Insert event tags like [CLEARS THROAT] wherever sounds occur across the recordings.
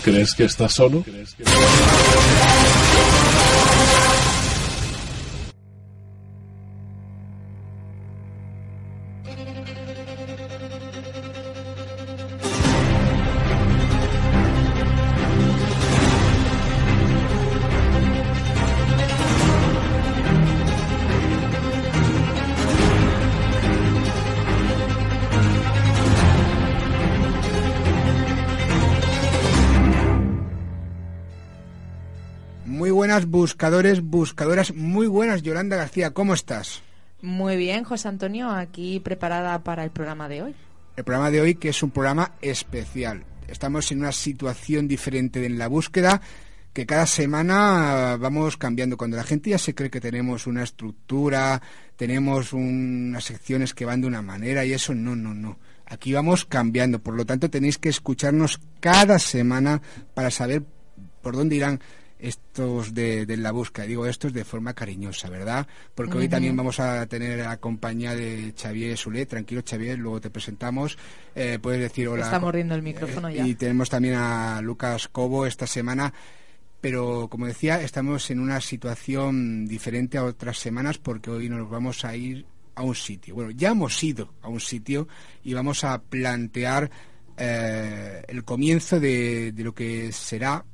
crees que estás solo? Buenas buscadores, buscadoras, muy buenas Yolanda García, ¿cómo estás? Muy bien, José Antonio, aquí preparada para el programa de hoy. El programa de hoy que es un programa especial. Estamos en una situación diferente en la búsqueda que cada semana vamos cambiando. Cuando la gente ya se cree que tenemos una estructura, tenemos unas secciones que van de una manera y eso no, no, no. Aquí vamos cambiando, por lo tanto tenéis que escucharnos cada semana para saber por dónde irán estos de, de, la búsqueda. Digo estos de forma cariñosa, ¿verdad? Porque uh -huh. hoy también vamos a tener la compañía de Xavier Sule. Tranquilo, Xavier, luego te presentamos. Eh, puedes decir hola. Está mordiendo el micrófono eh, ya. Y tenemos también a Lucas Cobo esta semana. Pero, como decía, estamos en una situación diferente a otras semanas porque hoy nos vamos a ir a un sitio. Bueno, ya hemos ido a un sitio y vamos a plantear eh, el comienzo de, de lo que será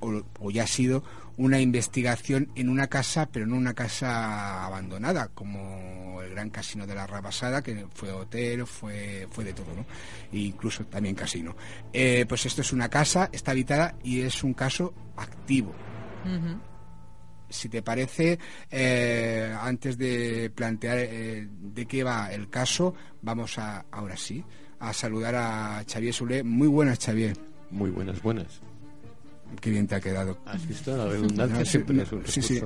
o, o, ya ha sido una investigación en una casa, pero no una casa abandonada, como el gran casino de la Rabasada, que fue hotel, fue, fue de todo, ¿no? E incluso también casino. Eh, pues esto es una casa, está habitada y es un caso activo. Uh -huh. Si te parece, eh, antes de plantear eh, de qué va el caso, vamos a, ahora sí, a saludar a Xavier Sule. Muy buenas, Xavier. Muy buenas, buenas. Qué bien te ha quedado. ¿Has visto? La redundancia no, siempre es un sí, sí.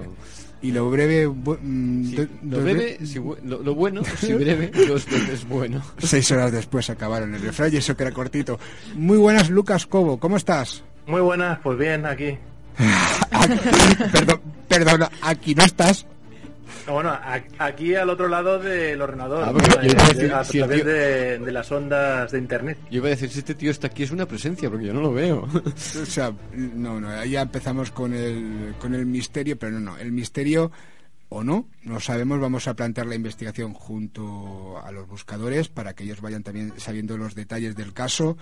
Y lo breve... Mm, sí, lo, breve, si, lo, lo, bueno, si [LAUGHS] breve, dos veces bueno. Seis horas después acabaron el refrán y eso que era cortito. Muy buenas, Lucas Cobo. ¿Cómo estás? Muy buenas, pues bien, aquí. aquí [LAUGHS] perdón, perdona, aquí no estás. Bueno, aquí al otro lado del ordenador, ah, ¿no? yo a, decir, a, si través tío... de, de, las ondas de internet. Yo iba a decir, si este tío está aquí es una presencia, porque yo no lo veo. o sea, no, no, ya empezamos con el, con el misterio, pero no, no, el misterio o no, no sabemos, vamos a plantear la investigación junto a los buscadores para que ellos vayan también sabiendo los detalles del caso.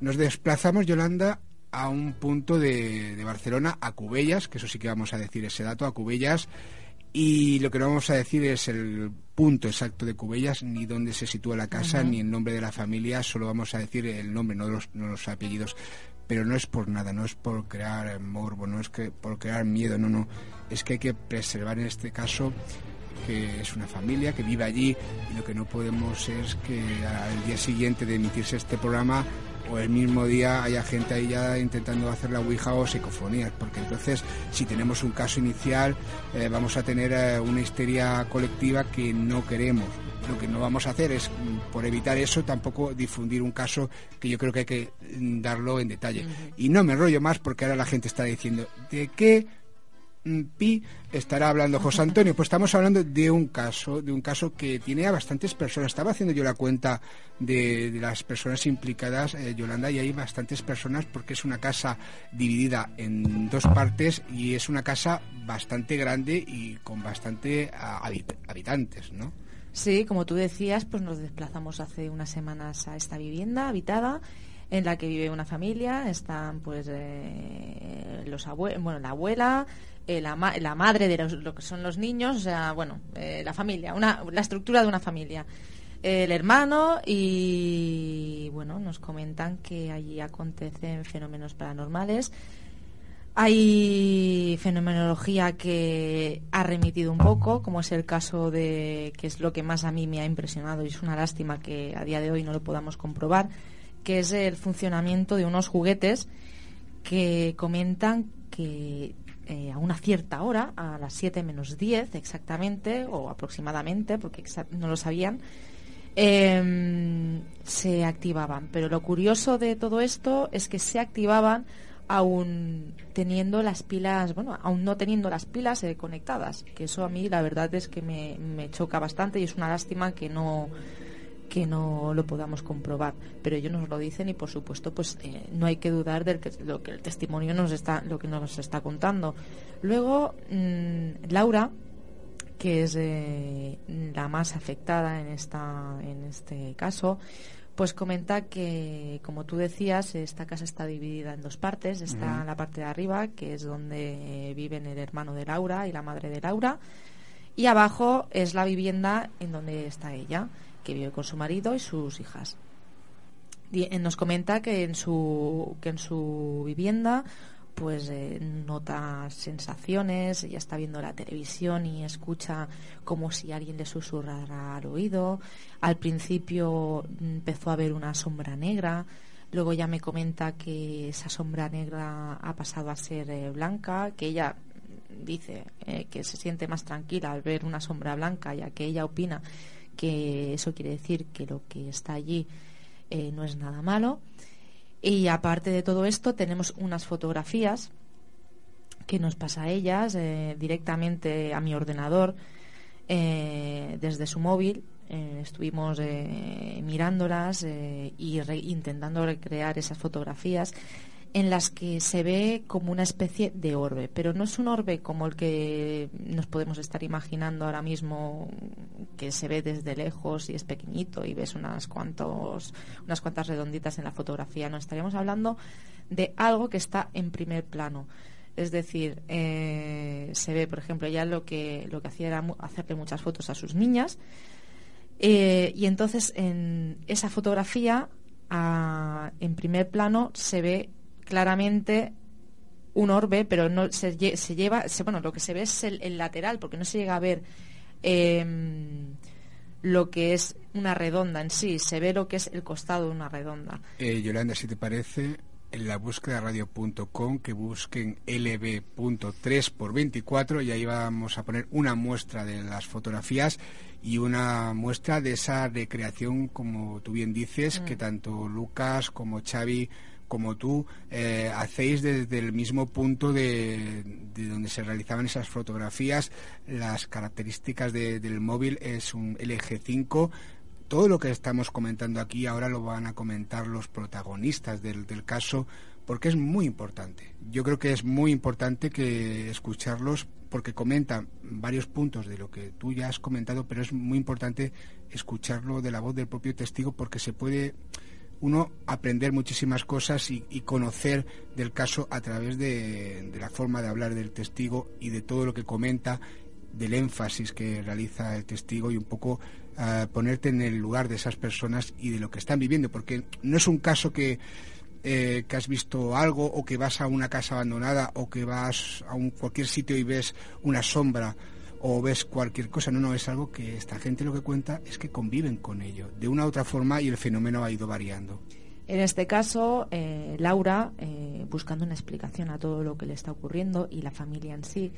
Nos desplazamos, Yolanda, a un punto de, de Barcelona, a Cubellas, que eso sí que vamos a decir ese dato, a Cubellas, y lo que no vamos a decir es el punto exacto de Cubellas, ni dónde se sitúa la casa, uh -huh. ni el nombre de la familia, solo vamos a decir el nombre, no los, no los apellidos. Pero no es por nada, no es por crear morbo, no es que por crear miedo, no, no. Es que hay que preservar en este caso que es una familia que vive allí y lo que no podemos es que al día siguiente de emitirse este programa o el mismo día haya gente ahí ya intentando hacer la Ouija o psicofonías, porque entonces si tenemos un caso inicial eh, vamos a tener eh, una histeria colectiva que no queremos. Lo que no vamos a hacer es, por evitar eso, tampoco difundir un caso que yo creo que hay que darlo en detalle. Uh -huh. Y no me enrollo más porque ahora la gente está diciendo, ¿de qué Pi estará hablando José Antonio. Pues estamos hablando de un caso, de un caso que tiene a bastantes personas. Estaba haciendo yo la cuenta de, de las personas implicadas, eh, Yolanda, y hay bastantes personas porque es una casa dividida en dos partes y es una casa bastante grande y con bastante habit habitantes, ¿no? Sí, como tú decías, pues nos desplazamos hace unas semanas a esta vivienda habitada en la que vive una familia. Están pues eh, los abuelos, bueno, la abuela, eh, la, la, madre de lo que son los niños, o sea, bueno, eh, la familia, una, la estructura de una familia. El hermano y bueno, nos comentan que allí acontecen fenómenos paranormales. Hay fenomenología que ha remitido un poco, como es el caso de, que es lo que más a mí me ha impresionado y es una lástima que a día de hoy no lo podamos comprobar, que es el funcionamiento de unos juguetes que comentan que eh, a una cierta hora, a las 7 menos 10 exactamente, o aproximadamente, porque no lo sabían, em, se activaban. Pero lo curioso de todo esto es que se activaban aún teniendo las pilas, bueno, aún no teniendo las pilas eh, conectadas, que eso a mí la verdad es que me, me choca bastante y es una lástima que no que no lo podamos comprobar, pero ellos nos lo dicen y por supuesto pues eh, no hay que dudar de lo que el testimonio nos está lo que nos está contando. Luego mm, Laura que es eh, la más afectada en esta en este caso pues comenta que, como tú decías, esta casa está dividida en dos partes. Está la parte de arriba, que es donde viven el hermano de Laura y la madre de Laura, y abajo es la vivienda en donde está ella que vive con su marido y sus hijas. Eh, nos comenta que en su, que en su vivienda pues eh, nota sensaciones, ella está viendo la televisión y escucha como si alguien le susurrara al oído. Al principio empezó a ver una sombra negra, luego ya me comenta que esa sombra negra ha pasado a ser eh, blanca, que ella dice que se siente más tranquila al ver una sombra blanca, ya que ella opina que eso quiere decir que lo que está allí eh, no es nada malo. Y aparte de todo esto, tenemos unas fotografías que nos pasa a ellas eh, directamente a mi ordenador eh, desde su móvil. estuvimos mirándolas y intentando recrear esas fotografías en las que se ve como una especie de orbe, pero no es un orbe como el que nos podemos estar imaginando ahora mismo, que se ve desde lejos y es pequeñito y ves unas, cuantos, unas cuantas redonditas en la fotografía. No, estaríamos hablando de algo que está en primer plano. Es decir, eh, se ve, por ejemplo, ya lo que, lo que hacía era hacerle muchas fotos a sus niñas. Eh, y entonces en esa fotografía, en primer plano, se ve claramente un orbe, pero no se, lleva, bueno, lo que se ve es el, lateral, porque no se llega a ver em, lo que es una redonda en sí, se ve lo que es el costado de una redonda. Eh, Yolanda, si te parece, en la búsqueda radio.com que busquen lb.3 por 24 y ahí vamos a poner una muestra de las fotografías y una muestra de esa recreación, como tú bien dices, que mm. tanto Lucas como Xavi como tú eh, hacéis desde el mismo punto de, donde se realizaban esas fotografías. Las características del móvil es un LG 5. Todo lo que estamos comentando aquí ahora lo van a comentar los protagonistas del, del caso porque es muy importante. Yo creo que es muy importante que escucharlos porque comentan varios puntos de lo que tú ya has comentado, pero es muy importante escucharlo de la voz del propio testigo porque se puede uno aprender muchísimas cosas y, conocer del caso a través de, la forma de hablar del testigo y de todo lo que comenta, del énfasis que realiza el testigo y un poco ah, ponerte en el lugar de esas personas y de lo que están viviendo, porque no es un caso que, eh, que has visto algo o que vas a una casa abandonada o que vas a un, cualquier sitio y ves una sombra o ves cualquier cosa. No, no, es algo que esta gente lo que cuenta es que conviven con ello de una u otra forma y el fenómeno ha ido variando. En este caso, eh, Laura, eh, buscando una explicación a todo lo que le está ocurriendo y la familia en sí,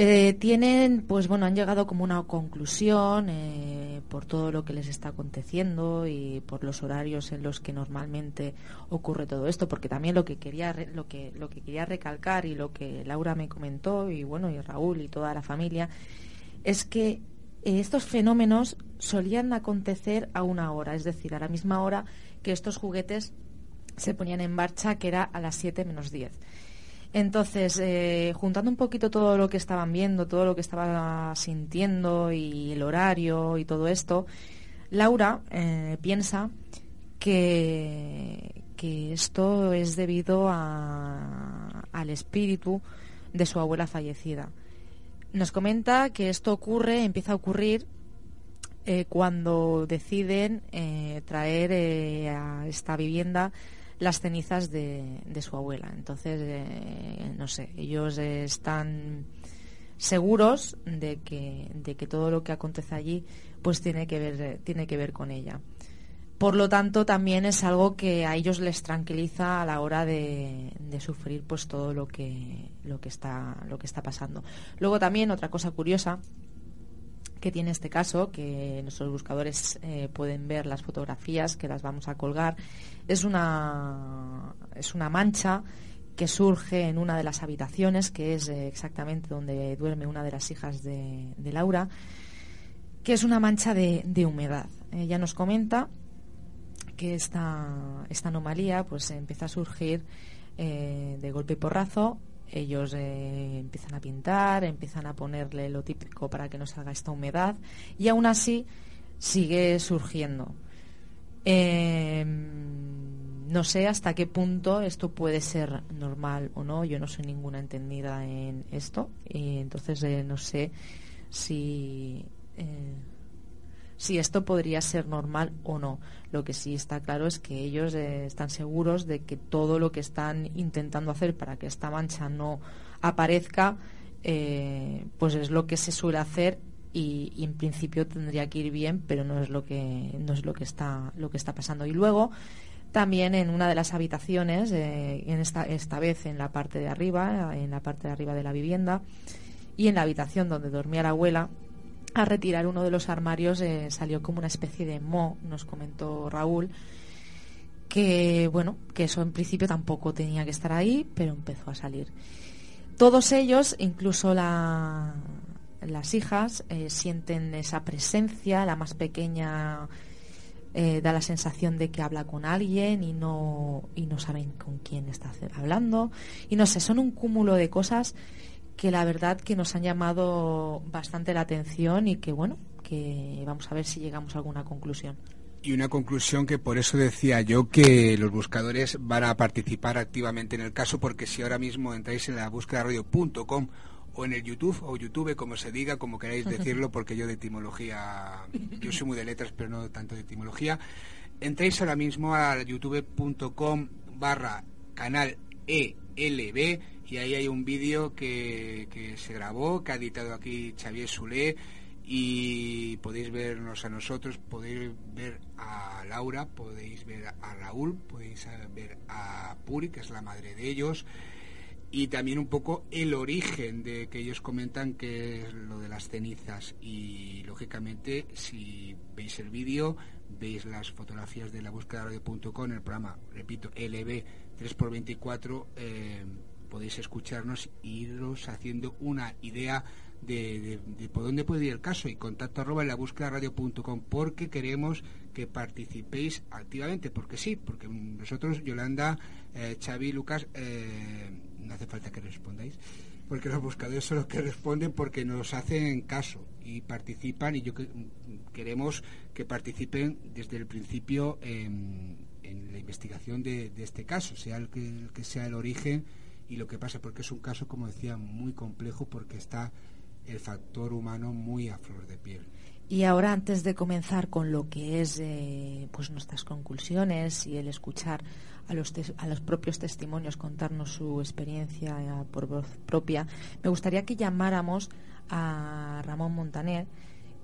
eh, tienen, pues bueno, han llegado como una conclusión eh, por todo lo que les está aconteciendo y por los horarios en los que normalmente ocurre todo esto, porque también lo que quería lo que lo que quería recalcar y lo que Laura me comentó y bueno y Raúl y toda la familia es que eh, estos fenómenos solían acontecer a una hora, es decir, a la misma hora que estos juguetes se ponían en marcha, que era a las 7 menos 10. Entonces, eh, juntando un poquito todo lo que estaban viendo, todo lo que estaba sintiendo y el horario y todo esto, Laura eh, piensa que que, esto es debido al espíritu de su abuela fallecida. Nos comenta que esto ocurre, empieza a ocurrir eh, cuando deciden eh, traer eh, a esta vivienda las cenizas de, su abuela. Entonces, no sé, ellos están seguros de que, de que todo lo que acontece allí pues tiene que ver, tiene que ver con ella. Por lo tanto, también es algo que a ellos les tranquiliza a la hora de, sufrir pues todo lo que, lo que está, lo que está pasando. Luego también otra cosa curiosa que tiene este caso, que nuestros buscadores eh, pueden ver las fotografías que las vamos a colgar, es una, es una mancha que surge en una de las habitaciones, que es eh, exactamente donde duerme una de las hijas de, Laura, que es una mancha de, de humedad. Ella nos comenta que esta, esta anomalía pues empieza a surgir eh, de golpe porrazo. Ellos eh, empiezan a pintar, empiezan a ponerle lo típico para que no salga esta humedad y aún así sigue surgiendo. Em, no sé hasta qué punto esto puede ser normal o no. Yo no soy ninguna entendida en esto y entonces eh, no sé si si esto podría ser normal o no. Lo que sí está claro es que ellos eh, están seguros de que todo lo que están intentando hacer para que esta mancha no aparezca, eh, pues es lo que se suele hacer y, en principio tendría que ir bien, pero no es lo que no es lo que está lo que está pasando. Y luego también en una de las habitaciones, eh, en esta esta vez en la parte de arriba, en la parte de arriba de la vivienda y en la habitación donde dormía la abuela a retirar uno de los armarios eh, salió como una especie de mo, nos comentó Raúl, que bueno, que eso en principio tampoco tenía que estar ahí, pero empezó a salir. Todos ellos, incluso la, las hijas, eh, sienten esa presencia, la más pequeña eh, da la sensación de que habla con alguien y no, y no saben con quién está hablando. Y no sé, son un cúmulo de cosas que la verdad que nos han llamado bastante la atención y que bueno, que vamos a ver si llegamos a alguna conclusión. Y una conclusión que por eso decía yo que los buscadores van a participar activamente en el caso, porque si ahora mismo entráis en la búsqueda radio.com o en el YouTube o YouTube, como se diga, como queráis decirlo, porque yo de etimología, yo soy muy de letras, pero no tanto de etimología, entráis ahora mismo a youtube.com barra canal ELB y ahí hay un vídeo que, se grabó, que ha editado aquí Xavier Sulé y podéis vernos a nosotros, podéis ver a Laura, podéis ver a Raúl, podéis ver a Puri, que es la madre de ellos, y también un poco el origen de que ellos comentan que es lo de las cenizas. Y lógicamente si veis el vídeo veis las fotografías de la búsqueda radio.com el programa repito LB 3x24 eh, podéis escucharnos e iros haciendo una idea de, por dónde puede ir el caso. Y contacto arroba en la búsqueda radio.com porque queremos que participéis activamente, porque sí, porque nosotros, Yolanda, eh, Xavi, Lucas, eh, no hace falta que respondáis, porque los buscadores son los que responden porque nos hacen caso y participan. Y yo queremos que participen desde el principio en, la investigación de, este caso, sea el que sea el origen y lo que pasa porque es un caso, como decía, muy complejo porque está el factor humano muy a flor de piel. Y ahora, antes de comenzar con lo que es eh, pues nuestras conclusiones y el escuchar a los, a los propios testimonios contarnos su experiencia eh, por voz propia, me gustaría que llamáramos a Ramón Montaner,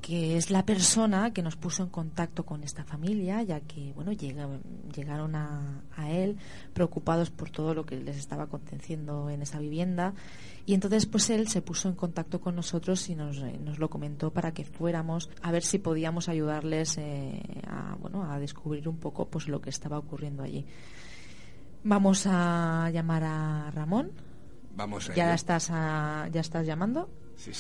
que es la persona que nos puso en contacto con esta familia, ya que bueno llegaron a, él preocupados por todo lo que les estaba aconteciendo en esa vivienda y entonces pues él se puso en contacto con nosotros y nos, eh, nos lo comentó para que fuéramos a ver si podíamos ayudarles eh, a bueno a descubrir un poco pues lo que estaba ocurriendo allí. Vamos a llamar a Ramón. Vamos a ya estás ya estás llamando.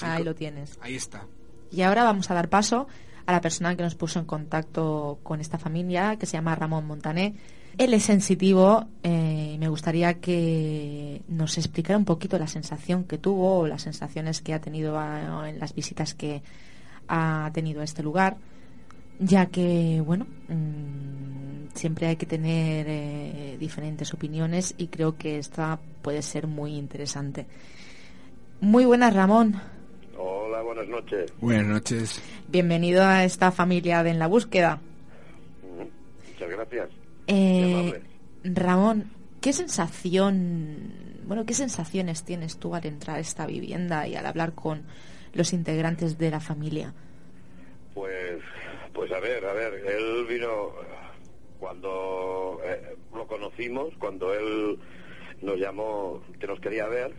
Ahí lo tienes. Ahí está. Y ahora vamos a dar paso a la persona que nos puso en contacto con esta familia, que se llama Ramón Montané. Él es sensitivo. Eh, me gustaría que nos explicara un poquito la sensación que tuvo o las sensaciones que ha tenido en las visitas que ha tenido a este lugar, ya que, bueno, mm, siempre hay que tener eh, diferentes opiniones y creo que esta puede ser muy interesante. Muy buenas, Ramón. Buenas noches. Buenas noches. Bienvenido a esta familia de En la Búsqueda. Muchas gracias. Eh, Ramón, ¿qué sensación, bueno, qué sensaciones tienes tú al entrar a esta vivienda y al hablar con los integrantes de la familia? Pues, pues a ver, a ver, él vino cuando eh, lo conocimos, cuando él nos llamó que nos quería ver,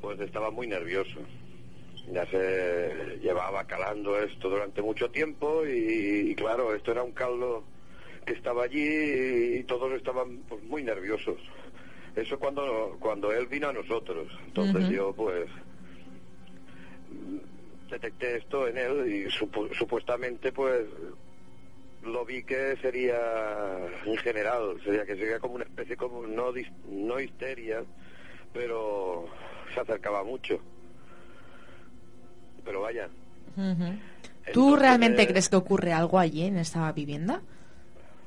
pues estaba muy nervioso. Ya se llevaba calando esto durante mucho tiempo y, claro, esto era un caldo que estaba allí y, todos estaban pues, muy nerviosos. Eso cuando cuando él vino a nosotros. Entonces yo pues detecté esto en él y supuestamente pues lo vi que sería en general, sería que sería como una especie como no no histeria, pero se acercaba mucho. Pero vaya. ¿Tú realmente crees que ocurre algo allí en esta vivienda?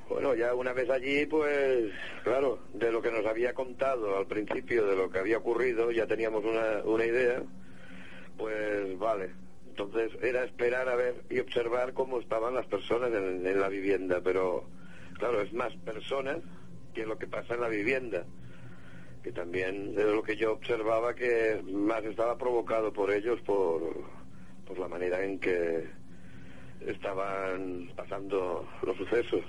Bueno, ya una vez allí, pues claro, de lo que nos había contado al principio, de lo que había ocurrido, ya teníamos una, una idea, pues vale, entonces era esperar a ver y observar cómo estaban las personas en, la vivienda, pero claro, es más personas que lo que pasa en la vivienda, que también es lo que yo observaba que más estaba provocado por ellos por, la manera en que estaban pasando los sucesos.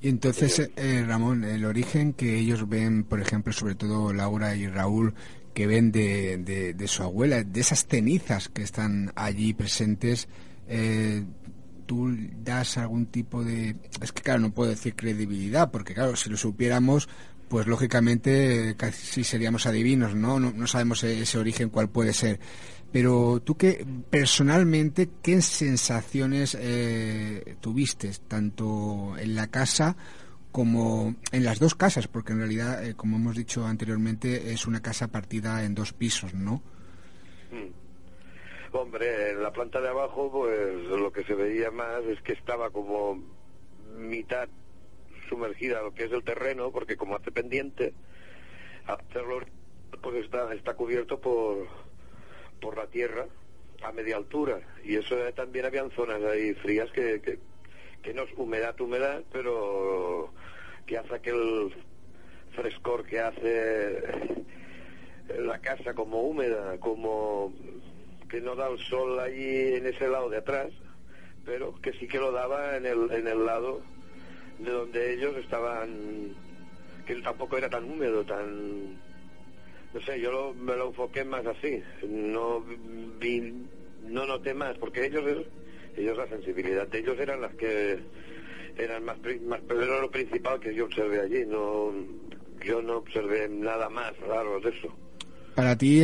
Y entonces, eh, Ramón, el origen que ellos ven, por ejemplo, sobre todo Laura y Raúl, que ven de, de, su abuela, de esas cenizas que están allí presentes, eh, tú das algún tipo de... Es que claro, no puedo decir credibilidad, porque claro, si lo supiéramos, pues lógicamente casi seríamos adivinos, ¿no? No, sabemos ese origen cuál puede ser. Pero tú que personalmente, ¿qué sensaciones eh, tuviste tanto en la casa como en las dos casas, porque en realidad, eh, como hemos dicho anteriormente, es una casa partida en dos pisos, ¿no? Mm. Hombre, en la planta de abajo, pues lo que se veía más es que estaba como mitad sumergida lo que es el terreno, porque como hace pendiente, hacerlo pues está, está cubierto por, por la tierra a media altura. Y eso también habían zonas ahí frías que, que, que no es humedad, humedad, pero que hace aquel frescor que hace la casa como húmeda, como que no da el sol allí en ese lado de atrás, pero que sí que lo daba en el, en el lado de donde ellos estaban, que tampoco era tan húmedo, tan... No sé, yo me lo enfoqué más así, no vi, no noté más, porque ellos ellos la sensibilidad de ellos eran las que eran más, más pero era lo principal que yo observé allí no yo no observé nada más raro de eso para ti,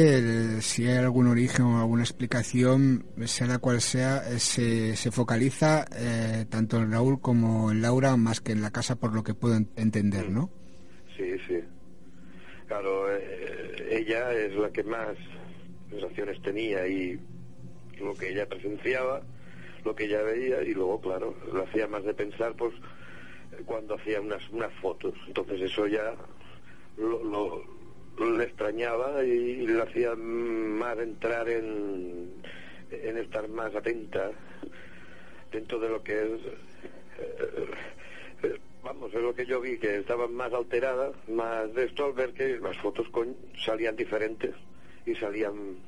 si hay algún origen o alguna explicación, sea la cual sea, se, se focaliza eh, tanto en Raúl como en Laura, más que en la casa, por lo que puedo entender, ¿no? Sí, sí. Claro, eh, ella es la que más sensaciones tenía y lo que ella presenciaba lo que ella veía y luego, claro, lo hacía más de pensar, pues, cuando hacía unas, unas fotos. Entonces eso ya lo, le extrañaba y, le hacía más entrar en, en estar más atenta dentro de lo que es... Eh, eh, vamos, es lo que yo vi, que estaba más alterada, más de esto al ver que las fotos salían diferentes y salían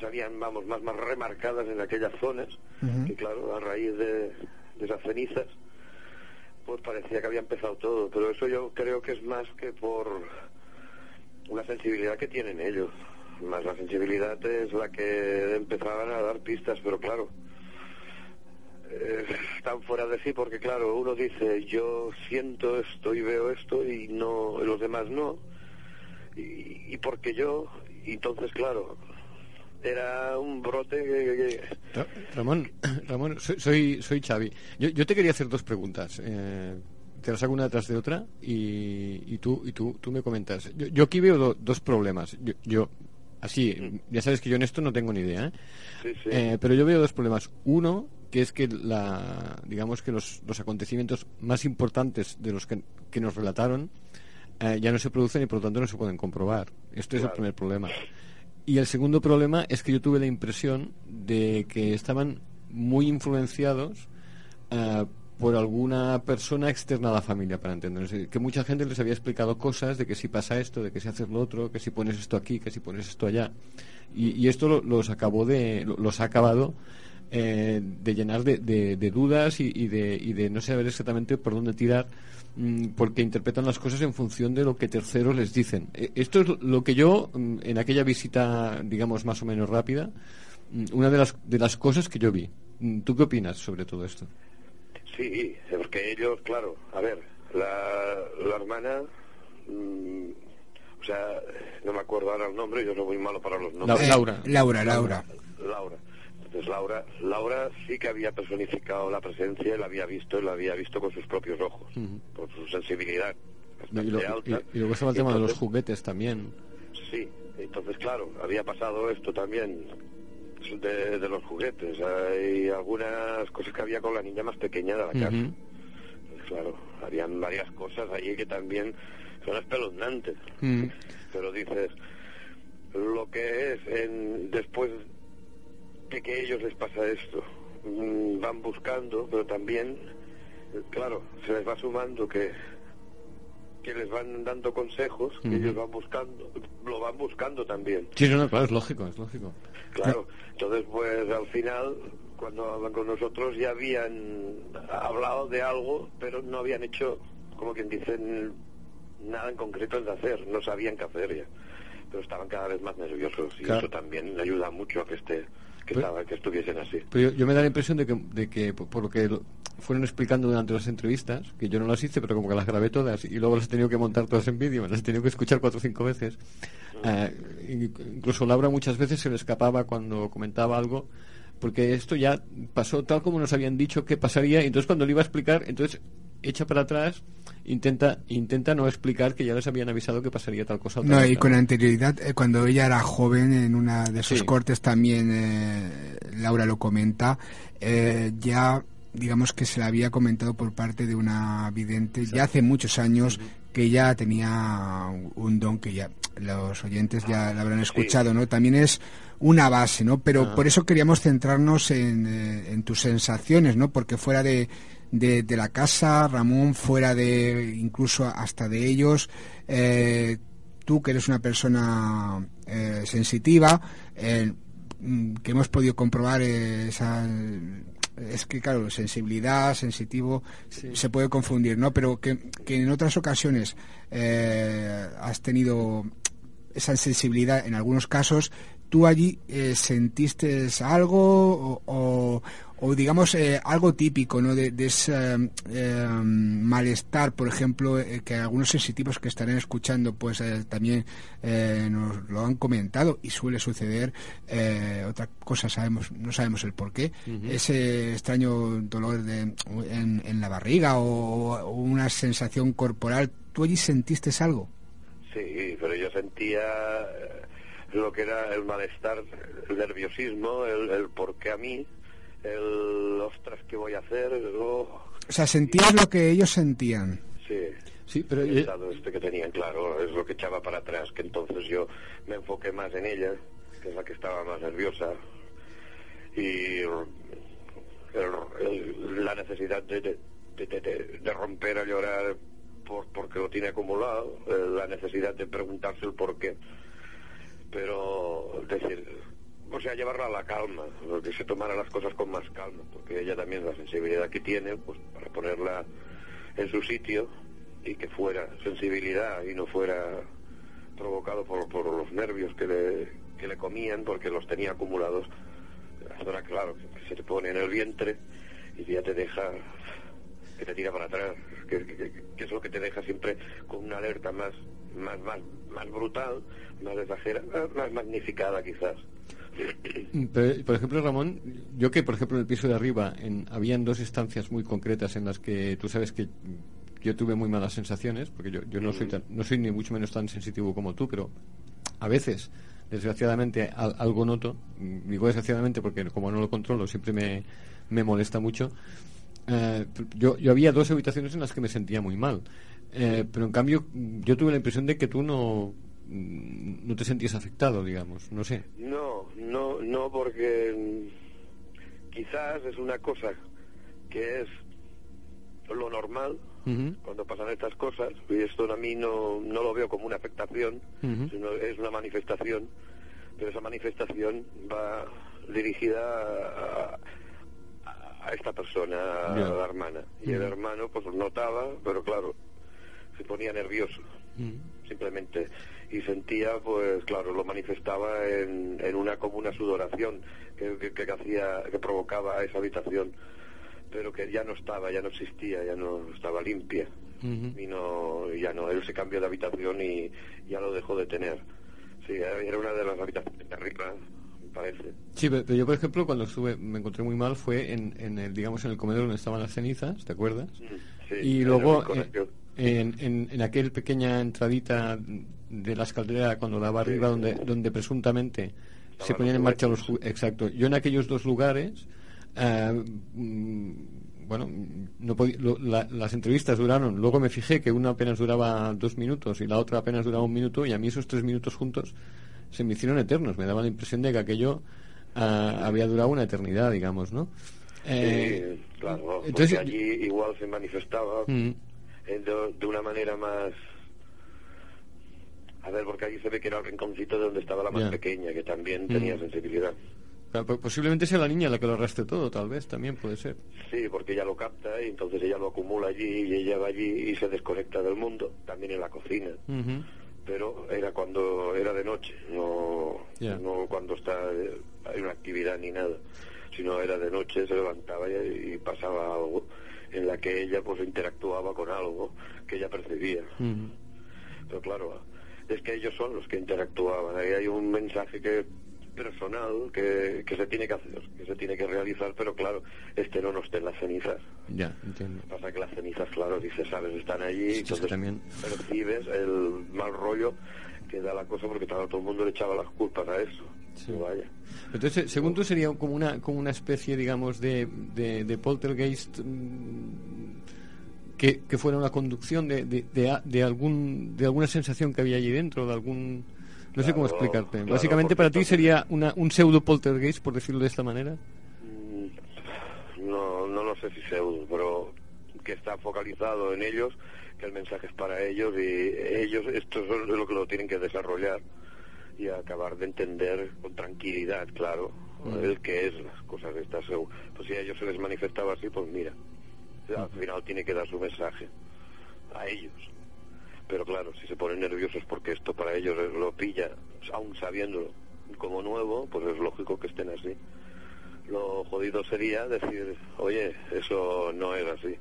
salían, vamos, más, más remarcadas en aquellas zonas, que claro, a raíz de, esas cenizas, pues parecía que había empezado todo, pero eso yo creo que es más que por una sensibilidad que tienen ellos, más la sensibilidad es la que empezaban a dar pistas, pero claro, están fuera de sí porque claro, uno dice yo siento esto y veo esto y no los demás no, y, y porque yo, y entonces claro, era un brote que... Ramón, [COUGHS] Ramón, soy, soy Xavi. Yo, yo te quería hacer dos preguntas. Eh, te las hago una detrás de otra y, y tú y tú, tú me comentas. Yo, aquí veo dos problemas. Yo, así, ya sabes que yo en esto no tengo ni idea. ¿eh? Eh, pero yo veo dos problemas. Uno, que es que la, digamos que los, los acontecimientos más importantes de los que, nos relataron eh, ya no se producen y por lo tanto no se pueden comprobar. Esto es el primer problema. Y el segundo problema es que yo tuve la impresión de que estaban muy influenciados eh, por alguna persona externa a la familia, para entender. Que mucha gente les había explicado cosas de que si pasa esto, de que si haces lo otro, que si pones esto aquí, que si pones esto allá. Y, esto los acabó de, los ha acabado eh, de llenar de, dudas y, de, no saber exactamente por dónde tirar mm, porque interpretan las cosas en función de lo que terceros les dicen. E, esto es lo que yo, mm, en aquella visita, digamos, más o menos rápida, mm, una de las, de las cosas que yo vi. ¿Tú qué opinas sobre todo esto? Sí, porque ellos, claro, a ver, la, la hermana, o sea, no me acuerdo ahora el nombre, yo soy muy malo para los nombres. Laura. Laura, Laura. Laura. Entonces Laura, Laura sí que había personificado la presencia, y la había visto, y la había visto con sus propios ojos, por su sensibilidad. y, luego estaba el tema de los juguetes también. Sí, entonces claro, había pasado esto también de, los juguetes. Hay algunas cosas que había con la niña más pequeña de la casa. Claro, habían varias cosas allí que también son espeluznantes. Pero dices, lo que es en, después de que ellos les pasa esto, mm, van buscando, pero también, claro, se les va sumando que que les van dando consejos, que ellos van buscando, lo van buscando también. Sí, no, claro, es lógico, es lógico. Claro, entonces pues al final, cuando hablan con nosotros ya habían hablado de algo, pero no habían hecho, como quien dicen, nada en concreto de hacer, no sabían qué hacer ya. Pero estaban cada vez más nerviosos y eso también ayuda mucho a que esté que, que estuviesen así. Pero yo, me da la impresión de que, de que por lo que fueron explicando durante las entrevistas, que yo no las hice, pero como que las grabé todas y luego las he tenido que montar todas en vídeo, las he tenido que escuchar cuatro o cinco veces. Eh, incluso Laura muchas veces se le escapaba cuando comentaba algo, porque esto ya pasó tal como nos habían dicho que pasaría, y entonces cuando le iba a explicar, entonces echa para atrás, intenta intenta no explicar que ya les habían avisado que pasaría tal cosa. no, y con anterioridad, eh, cuando ella era joven, en una de esos cortes también, eh, Laura lo comenta, ya digamos que se le había comentado por parte de una vidente ya hace muchos años que ya tenía un don que ya los oyentes ya lo habrán escuchado, ¿no? También es una base, ¿no? Pero ah. por eso queríamos centrarnos en, eh, en, tus sensaciones, ¿no? Porque fuera de, de, la casa, Ramón, fuera de incluso hasta de ellos, eh, tú que eres una persona eh, sensitiva, mm, que hemos podido comprobar esa es que claro, sensibilidad, sensitivo, se puede confundir, ¿no? Pero que, en otras ocasiones eh, has tenido esa sensibilidad en algunos casos, ¿tú allí eh, sentiste algo o, o digamos eh, algo típico ¿no? de, ese eh, malestar por ejemplo eh, que algunos sensitivos que estarán escuchando pues también nos lo han comentado y suele suceder otra cosa sabemos no sabemos el por qué ese extraño dolor de, en, la barriga o, una sensación corporal. Tú allí sentiste algo sí pero yo sentía lo que era el malestar el nerviosismo el, el por qué a mí el ostras, ¿qué voy a hacer? O sea, sentías lo que ellos sentían. Sí. Sí, pero el estado este que tenían, claro, es lo que echaba para atrás, que entonces yo me enfoqué más en ella, que es la que estaba más nerviosa, y la necesidad de, de, romper a llorar por, porque lo tiene acumulado, eh, la necesidad de preguntarse el por qué. Pero, decir, o sea, llevarla a la calma, que se tomara las cosas con más calma, porque ella también la sensibilidad que tiene, pues para ponerla en su sitio y que fuera sensibilidad y no fuera provocado por, por los nervios que le, que le comían porque los tenía acumulados. Ahora, claro, se te pone en el vientre y ya te deja que te tira para atrás, que, que, es lo que te deja siempre con una alerta más, más, más, más brutal, más exagerada, más magnificada quizás. Por ejemplo, Ramón, yo que, por ejemplo, en el piso de arriba en, habían dos estancias muy concretas en las que tú sabes que yo tuve muy malas sensaciones, porque yo, yo no, soy no soy ni mucho menos tan sensitivo como tú, pero a veces, desgraciadamente, algo noto. Digo desgraciadamente porque como no lo controlo, siempre me, me molesta mucho. Eh, yo, yo había dos habitaciones en las que me sentía muy mal. Eh, pero en cambio, yo tuve la impresión de que tú no, no te sentías afectado, digamos, no sé. No, no, no, porque mm, quizás es una cosa que es lo normal cuando pasan estas cosas, y esto a mí no, no lo veo como una afectación, sino es una manifestación, pero esa manifestación va dirigida a, a esta persona, a la hermana. Y el hermano pues notaba, pero claro, se ponía nervioso, simplemente. Y sentía, pues claro, lo manifestaba en, en una como una sudoración que, que, hacía, que provocaba esa habitación, pero que ya no estaba, ya no existía, ya no estaba limpia. Y no, ya no, él se cambió de habitación y ya lo dejó de tener. Sí, era una de las habitaciones de arriba, Sí, pero yo, por ejemplo, cuando estuve, me encontré muy mal fue en, en el, digamos, en el comedor donde estaban las cenizas, ¿te acuerdas? Mm, y luego eh, en, en, aquel pequeña entradita de la escalera cuando daba arriba, donde, donde presuntamente se ponían en marcha los... Exacto. Yo en aquellos dos lugares... Eh, mm, bueno, no las entrevistas duraron. Luego me fijé que una apenas duraba dos minutos y la otra apenas duraba un minuto y a mí esos tres minutos juntos se me hicieron eternos. Me daba la impresión de que aquello ah, había durado una eternidad, digamos, ¿no? Eh, claro, entonces allí igual se manifestaba mm. eh, de, una manera más a ver porque allí se ve que era el rinconcito de donde estaba la más pequeña que también tenía mm. sensibilidad. Posiblemente sea la niña la que lo arrastre todo tal vez también puede ser. Sí porque ella lo capta y entonces ella lo acumula allí y ella va allí y se desconecta del mundo también en la cocina. Pero era cuando era de noche, no, no cuando está en una actividad ni nada, sino era de noche, se levantaba y, pasaba algo en la que ella pues interactuaba con algo que ella percibía. Pero claro, es que ellos son los que interactuaban, ahí hay un mensaje que personal que, que, se tiene que hacer, que se tiene que realizar, pero claro, este no nos esté en las cenizas. Ya, entiendo. Pasa que las cenizas, claro, dices, sabes, están allí, entonces también... percibes el mal rollo que da la cosa porque todo el mundo le echaba las culpas a eso. Vaya. Entonces, según tú, sería como una, como una especie, digamos, de, de, poltergeist mm, que, que, fuera una conducción de, de, de, algún, de alguna sensación que había allí dentro, de algún no sé cómo explicarte. Básicamente para ti sería una, un pseudo poltergeist, por decirlo de esta manera. Mm, no, no lo sé si pseudo, pero que está focalizado en ellos, que el mensaje es para ellos y ellos esto es lo que lo tienen que desarrollar y acabar de entender con tranquilidad, claro, mm. el que es las cosas de estas. Pues si a ellos se les manifestaba así, pues mira, al final tiene que dar su mensaje a ellos pero claro, si se ponen nerviosos porque esto para ellos lo pilla, aún sabiéndolo como nuevo, pues es lógico que estén así. Lo jodido sería decir, oye, eso no es así,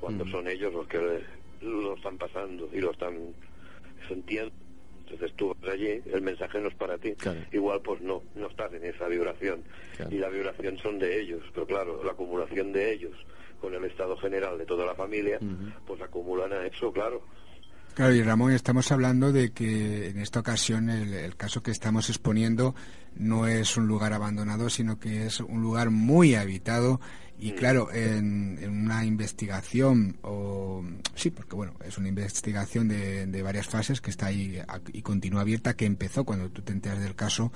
cuando mm. son ellos los que lo están pasando y lo están sintiendo. Entonces tú vas allí, el mensaje no es para ti. Igual pues no, no estás en esa vibración. Y la vibración son de ellos, pero claro, la acumulación de ellos con el estado general de toda la familia, pues acumulan a eso, claro. Claro, y Ramón, estamos hablando de que en esta ocasión el, caso que estamos exponiendo no es un lugar abandonado, sino que es un lugar muy habitado y mm. claro, en, una investigación, o sí, porque bueno, es una investigación de, de, varias fases que está ahí y continúa abierta, que empezó cuando tú te enteras del caso.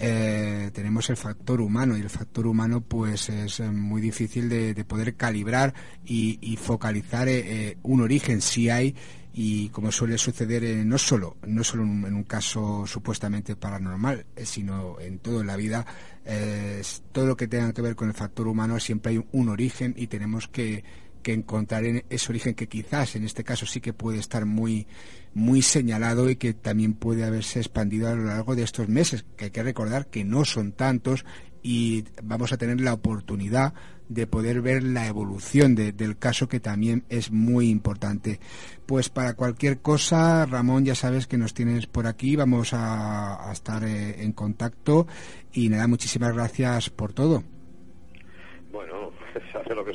Eh, tenemos el factor humano y el factor humano pues es muy difícil de, poder calibrar y, focalizar eh, eh, un origen si hay y como suele suceder eh, no solo no solo en un, caso supuestamente paranormal eh, sino en toda la vida eh, todo lo que tenga que ver con el factor humano siempre hay un, origen y tenemos que, que encontrar en ese origen que quizás en este caso sí que puede estar muy muy señalado y que también puede haberse expandido a lo largo de estos meses que hay que recordar que no son tantos y vamos a tener la oportunidad de poder ver la evolución del caso que también es muy importante. Pues para cualquier cosa, Ramón, ya sabes que nos tienes por aquí, vamos a, estar eh, en contacto y nada, muchísimas gracias por todo.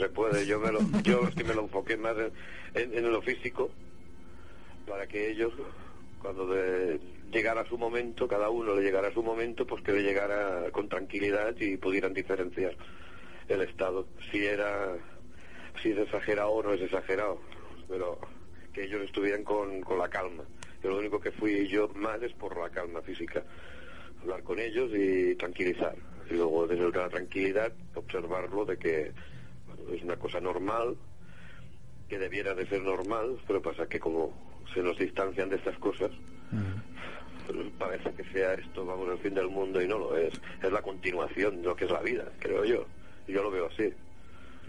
Se puede. Yo me lo, yo es que me lo enfoqué más en, en, lo físico para que ellos, cuando de, llegara su momento, cada uno le llegara su momento, pues que le llegara con tranquilidad y pudieran diferenciar el Estado. Si era, si es exagerado o no es exagerado, pero que ellos estuvieran con, con la calma. Yo lo único que fui yo más es por la calma física. Hablar con ellos y tranquilizar. Y luego desde la tranquilidad observarlo de que es una cosa normal, que debiera de ser normal, pero pasa que como se nos distancian de estas cosas, parece que sea esto, vamos, el fin del mundo y no lo es. Es la continuación de lo que es la vida, creo yo. Yo lo veo así.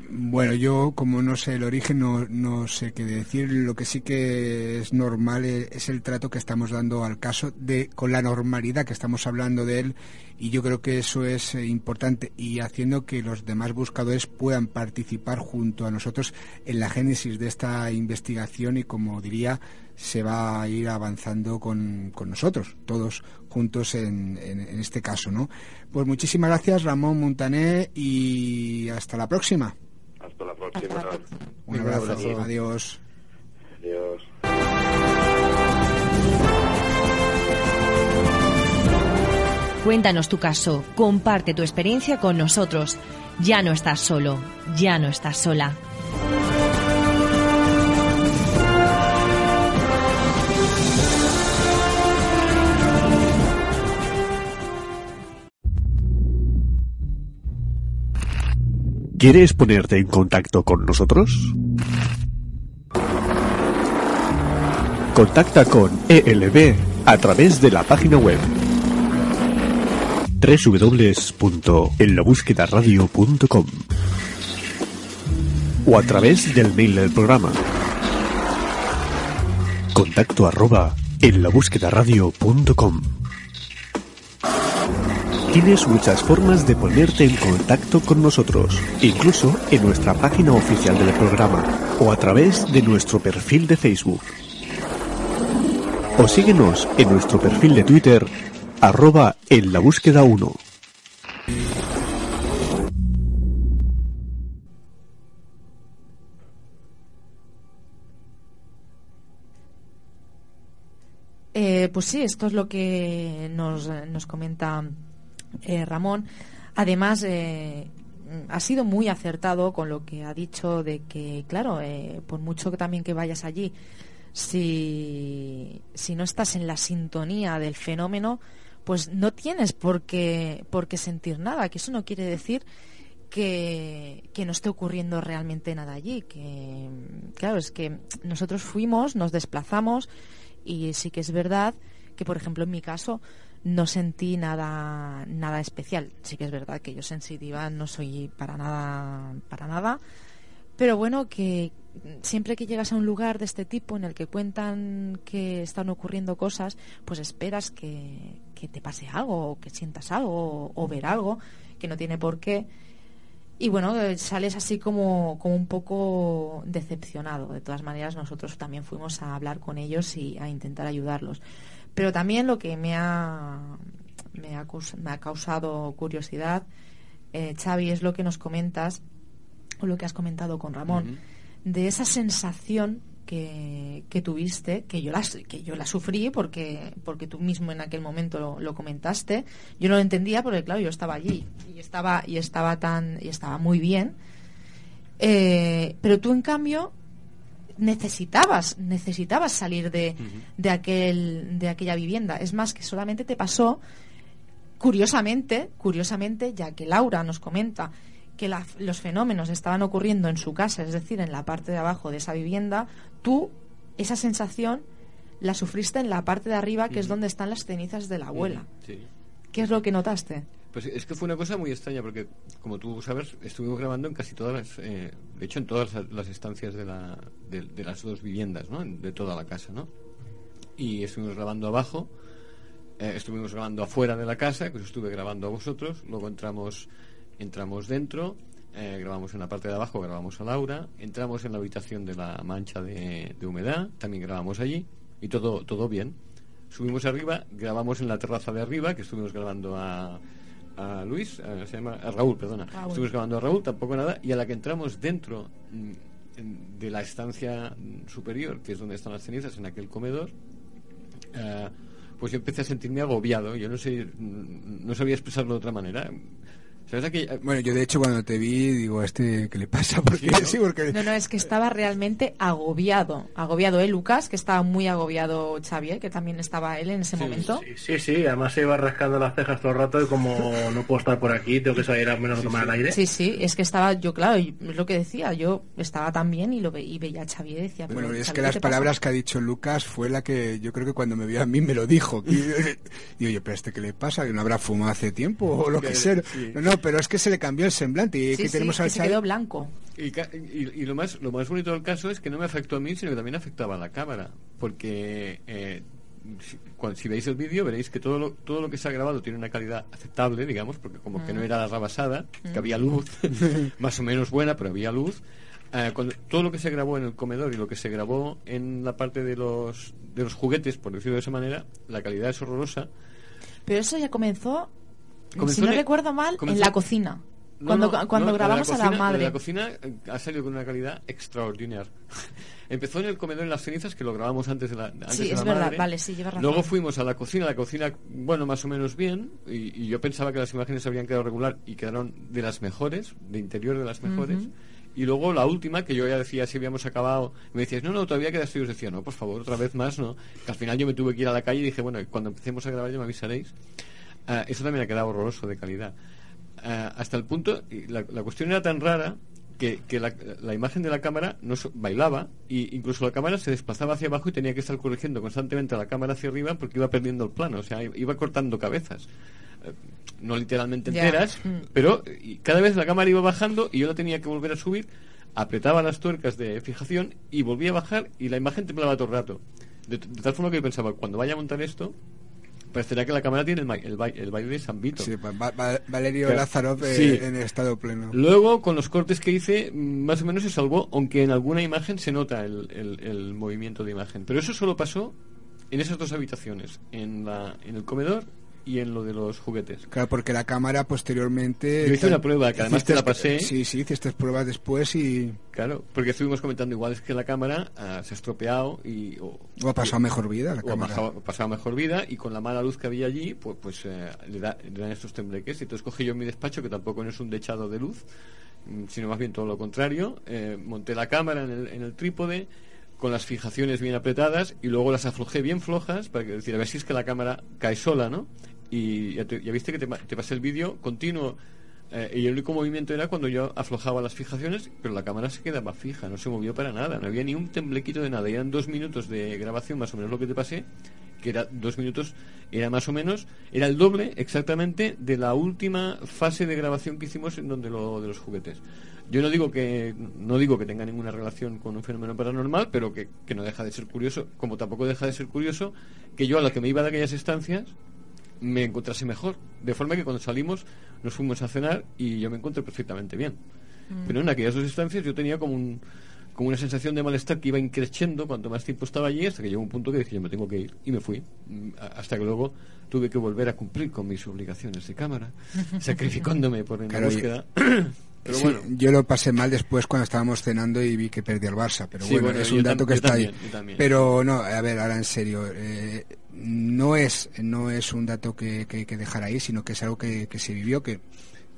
Bueno, yo como no sé el origen, no, no sé qué decir. Lo que sí que es normal e, es el trato que estamos dando al caso de con la normalidad que estamos hablando de él y yo creo que eso es eh, importante y haciendo que los demás buscadores puedan participar junto a nosotros en la génesis de esta investigación y como diría se va a ir avanzando con, con nosotros, todos juntos en, en, este caso, ¿no? Pues muchísimas gracias Ramón Montané y hasta la próxima. Hasta la próxima. Un abrazo. Adiós. Adiós. Cuéntanos tu caso, comparte tu experiencia con nosotros. Ya no estás solo, ya no estás sola. ¿Quieres ponerte en contacto con nosotros? Contacta con ELB a través de la página web www.enlabúsquedaradio.com o a través del mail del programa contacto arroba Tienes muchas formas de ponerte en contacto con nosotros, incluso en nuestra página oficial del programa o a través de nuestro perfil de Facebook. O síguenos en nuestro perfil de Twitter, arroba en la búsqueda 1. Eh, pues sí, esto es lo que nos, nos comenta eh, Ramón. Además, eh, ha sido muy acertado con lo que ha dicho de que, claro, por mucho que también que vayas allí, si, si no estás en la sintonía del fenómeno, pues no tienes por qué, por qué sentir nada, que eso no quiere decir que, que, no esté ocurriendo realmente nada allí. Que, claro, es que nosotros fuimos, nos desplazamos y sí que es verdad que, por ejemplo, en mi caso, no sentí nada nada especial. Sí que es verdad que yo sensitiva no soy para nada para nada, pero bueno que siempre que llegas a un lugar de este tipo en el que cuentan que están ocurriendo cosas, pues esperas que, que te pase algo, o que sientas algo, o, ver algo, que no tiene por qué. Y bueno, sales así como, como un poco decepcionado. De todas maneras, nosotros también fuimos a hablar con ellos y a intentar ayudarlos. Pero también lo que me ha, me ha, me ha causado curiosidad, eh, Xavi, es lo que nos comentas, o lo que has comentado con Ramón, de esa sensación que, que, tuviste, que yo la, que yo la sufrí porque, porque tú mismo en aquel momento lo, lo, comentaste. Yo no lo entendía porque, claro, yo estaba allí y estaba, y estaba, tan, y estaba muy bien. Eh, pero tú, en cambio, necesitabas, necesitabas salir de, de, aquel, de aquella vivienda. Es más, que solamente te pasó, curiosamente, curiosamente, ya que Laura nos comenta que los fenómenos estaban ocurriendo en su casa, es decir, en la parte de abajo de esa vivienda, tú esa sensación la sufriste en la parte de arriba, que es donde están las cenizas de la abuela. ¿Qué es lo que notaste? Pues es que fue una cosa muy extraña porque, como tú sabes, estuvimos grabando en casi todas las, eh, de hecho en todas las estancias de, la, de, las dos viviendas, ¿no? De toda la casa, ¿no? Y estuvimos grabando abajo, eh, estuvimos grabando afuera de la casa, que os estuve grabando a vosotros, luego entramos, entramos dentro, eh, grabamos en la parte de abajo, grabamos a Laura, entramos en la habitación de la mancha de, de humedad, también grabamos allí, y todo, todo bien. Subimos arriba, grabamos en la terraza de arriba, que estuvimos grabando a a Luis, se llama a Raúl, perdona. Estuvimos grabando a Raúl, tampoco nada, y a la que entramos dentro mm, de la estancia superior, que es donde están las cenizas, en aquel comedor, eh, pues yo empecé a sentirme agobiado. Yo no sé, mm, no sabía expresarlo de otra manera. Bueno, yo de hecho cuando te vi digo, ¿este qué le pasa? Porque, ¿no? [LAUGHS] porque... no, no, es que estaba realmente agobiado. Agobiado, ¿eh, Lucas? Que estaba muy agobiado Xavier, que también estaba él en ese momento. Sí, sí, además se iba rascando las cejas todo el rato y como no puedo estar por aquí, tengo que salir a menos tomar el aire. Sí, sí, es que estaba, yo claro, es lo que decía, yo estaba también y, lo y veía a Xavier y decía... Bueno, es que las palabras que ha dicho Lucas fue la que yo creo que cuando me vio a mí me lo dijo. [LAUGHS] Y, y oye, pero ¿este qué le pasa? ¿Que no habrá fumado hace tiempo o lo que sea? No, no, pero es que se le cambió el semblante y que tenemos al se quedó blanco. Y, y, lo más lo más bonito del caso es que no me afectó a mí, sino que también afectaba a la cámara, porque eh, si, veis el vídeo veréis que todo lo, todo lo que se ha grabado tiene una calidad aceptable, digamos, porque como que no mm. era la rabasada, que mm. había luz, [LAUGHS] [LAUGHS] más o menos buena, pero había luz. Eh, todo lo que se grabó en el comedor y lo que se grabó en la parte de los, de los juguetes, por decirlo de esa manera, la calidad es horrorosa. Pero eso ya comenzó, si no recuerdo mal, en la cocina. cuando cuando grabamos a la madre. La cocina eh, ha salido con una calidad extraordinaria. [LAUGHS] Empezó en el comedor en las cenizas, que lo grabamos antes de la antes Sí, es verdad, vale, sí, lleva razón. Luego fuimos a la cocina, la cocina, bueno, más o menos bien, y, yo pensaba que las imágenes habían quedado regular y quedaron de las mejores, de interior de las mejores. Y luego la última, que yo ya decía si habíamos acabado, me decías, no, no, todavía queda estudios. Decía, no, por favor, otra vez más, no. Que al final yo me tuve que ir a la calle y dije, bueno, cuando empecemos a grabar ya me avisaréis. Uh, eso también ha quedado horroroso de calidad. Uh, hasta el punto, la, la, cuestión era tan rara que, que la, la, imagen de la cámara no bailaba e incluso la cámara se desplazaba hacia abajo y tenía que estar corrigiendo constantemente la cámara hacia arriba porque iba perdiendo el plano, o sea, iba cortando cabezas no literalmente enteras, mm. pero cada vez la cámara iba bajando y yo la tenía que volver a subir, apretaba las tuercas de fijación y volvía a bajar y la imagen temblaba todo el rato. De, tal forma que yo pensaba, cuando vaya a montar esto, parecerá que la cámara tiene el, el, baile de San Vito. Sí, Valerio Lázaro en estado pleno. Luego, con los cortes que hice, más o menos se salvó, aunque en alguna imagen se nota el, el movimiento de imagen. Pero eso solo pasó en esas dos habitaciones, en, la, en el comedor y en lo de los juguetes. Claro, porque la cámara posteriormente... Yo hice una prueba, que además te la pasé. Sí, sí, hice estas pruebas después y... Claro, porque estuvimos comentando igual es que la cámara ah, se ha estropeado y... O, ha pasado mejor vida la cámara. ha pasado, mejor vida y con la mala luz que había allí, pues, pues eh, le, da, dan estos tembleques. Y entonces cogí yo mi despacho, que tampoco no es un dechado de luz, mm, sino más bien todo lo contrario. Eh, monté la cámara en el, en el trípode con las fijaciones bien apretadas y luego las aflojé bien flojas para que decir a ver si es que la cámara cae sola, ¿no? Y ya, viste que te, pasé el vídeo continuo eh, y el único movimiento era cuando yo aflojaba las fijaciones, pero la cámara se quedaba fija, no se movió para nada, no había ni un temblequito de nada. Eran dos minutos de grabación, más o menos lo que te pasé, que era dos minutos, era más o menos, era el doble exactamente de la última fase de grabación que hicimos en donde lo de los juguetes. Yo no digo que no digo que tenga ninguna relación con un fenómeno paranormal, pero que, que no deja de ser curioso, como tampoco deja de ser curioso que yo a la que me iba de aquellas estancias me encontrase mejor. De forma que cuando salimos nos fuimos a cenar y yo me encontré perfectamente bien. Mm. Pero en aquellas dos instancias yo tenía como, un, como una sensación de malestar que iba increciendo cuanto más tiempo estaba allí hasta que llegó un punto que dije yo me tengo que ir y me fui. Mm, hasta que luego tuve que volver a cumplir con mis obligaciones de cámara, [LAUGHS] sacrificándome por la búsqueda. [CLEARS THROAT] Pero bueno. yo lo pasé mal después cuando estábamos cenando y vi que perdí al Barça. Pero bueno, es un dato que está ahí. Pero no, a ver, ahora en serio. Eh, no es no es un dato que, que, que dejar ahí, sino que es algo que, que se vivió, que,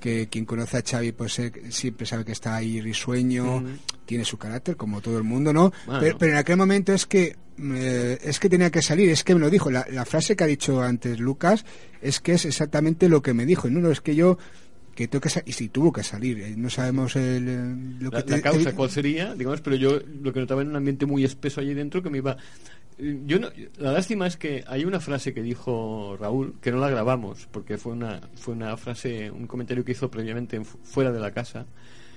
que quien conoce a Xavi pues eh, siempre sabe que está ahí risueño, tiene su carácter como todo el mundo, ¿no? Pero, en aquel momento es que eh, es que tenía que salir, es que me lo dijo. La, la, frase que ha dicho antes Lucas es que es exactamente lo que me dijo. No, no es que yo que tengo que y si tuvo que salir eh, no sabemos el, lo la, que la causa cuál sería digamos pero yo lo que notaba en un ambiente muy espeso allí dentro que me iba yo la lástima es que hay una frase que dijo Raúl que no la grabamos porque fue una fue una frase un comentario que hizo previamente fuera de la casa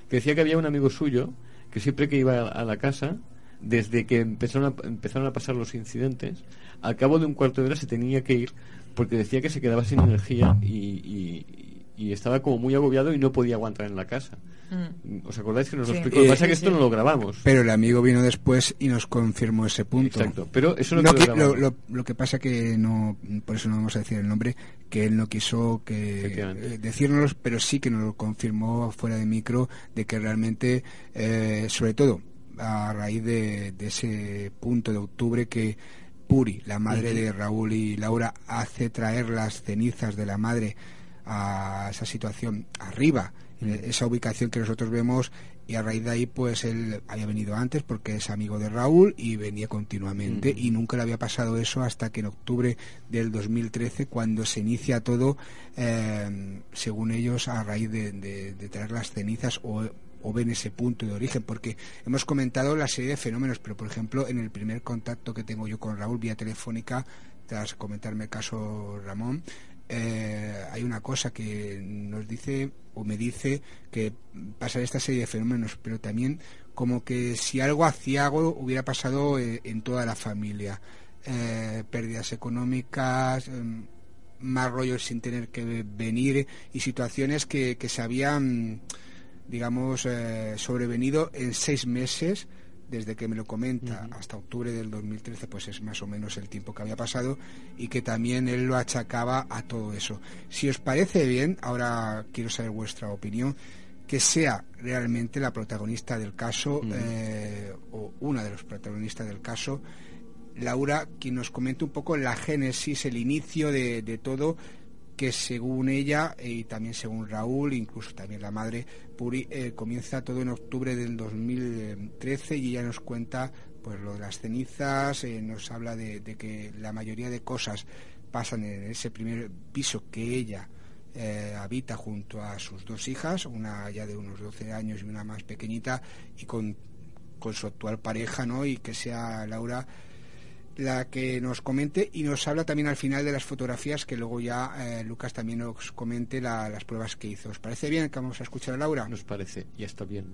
que decía que había un amigo suyo que siempre que iba a, la casa desde que empezaron a, empezaron a pasar los incidentes al cabo de un cuarto de hora se tenía que ir porque decía que se quedaba sin energía y, y estaba como muy agobiado y no podía aguantar en la casa. Mm. ¿Os acordáis que nos lo explicó? Lo que pasa es que esto no lo grabamos. Pero el amigo vino después y nos confirmó ese punto. Exacto, pero eso no lo, que, lo, lo, que pasa que no, por eso no vamos a decir el nombre, que él no quiso que eh, decirnos, pero sí que nos lo confirmó fuera de micro de que realmente, eh, sobre todo a raíz de, ese punto de octubre que Puri, la madre de Raúl y Laura, hace traer las cenizas de la madre a esa situación arriba, esa ubicación que nosotros vemos y a raíz de ahí pues él había venido antes porque es amigo de Raúl y venía continuamente y nunca le había pasado eso hasta que en octubre del 2013 cuando se inicia todo eh, según ellos a raíz de, traer las cenizas o, o ven ese punto de origen porque hemos comentado la serie de fenómenos pero por ejemplo en el primer contacto que tengo yo con Raúl vía telefónica tras comentarme el caso Ramón eh, hay una cosa que nos dice o me dice que pasa esta serie de fenómenos, pero también como que si algo hacía algo hubiera pasado eh, en toda la familia. Eh, pérdidas económicas, em, más rollos sin tener que venir y situaciones que, que se habían, digamos, sobrevenido en seis meses desde que me lo comenta hasta octubre del 2013, pues es más o menos el tiempo que había pasado y que también él lo achacaba a todo eso. Si os parece bien, ahora quiero saber vuestra opinión, que sea realmente la protagonista del caso eh, o una de los protagonistas del caso, Laura, quien nos comente un poco la génesis, el inicio de, de todo que según ella y también según Raúl, incluso también la madre Puri, eh, comienza todo en octubre del 2013 y ella nos cuenta pues lo de las cenizas, eh, nos habla de, que la mayoría de cosas pasan en ese primer piso que ella eh, habita junto a sus dos hijas, una ya de unos 12 años y una más pequeñita, y con, con su actual pareja, ¿no? Y que sea Laura la que nos comente y nos habla también al final de las fotografías que luego ya eh, Lucas también nos comente las pruebas que hizo. ¿Os parece bien que vamos a escuchar a Laura? Nos parece, ya está bien.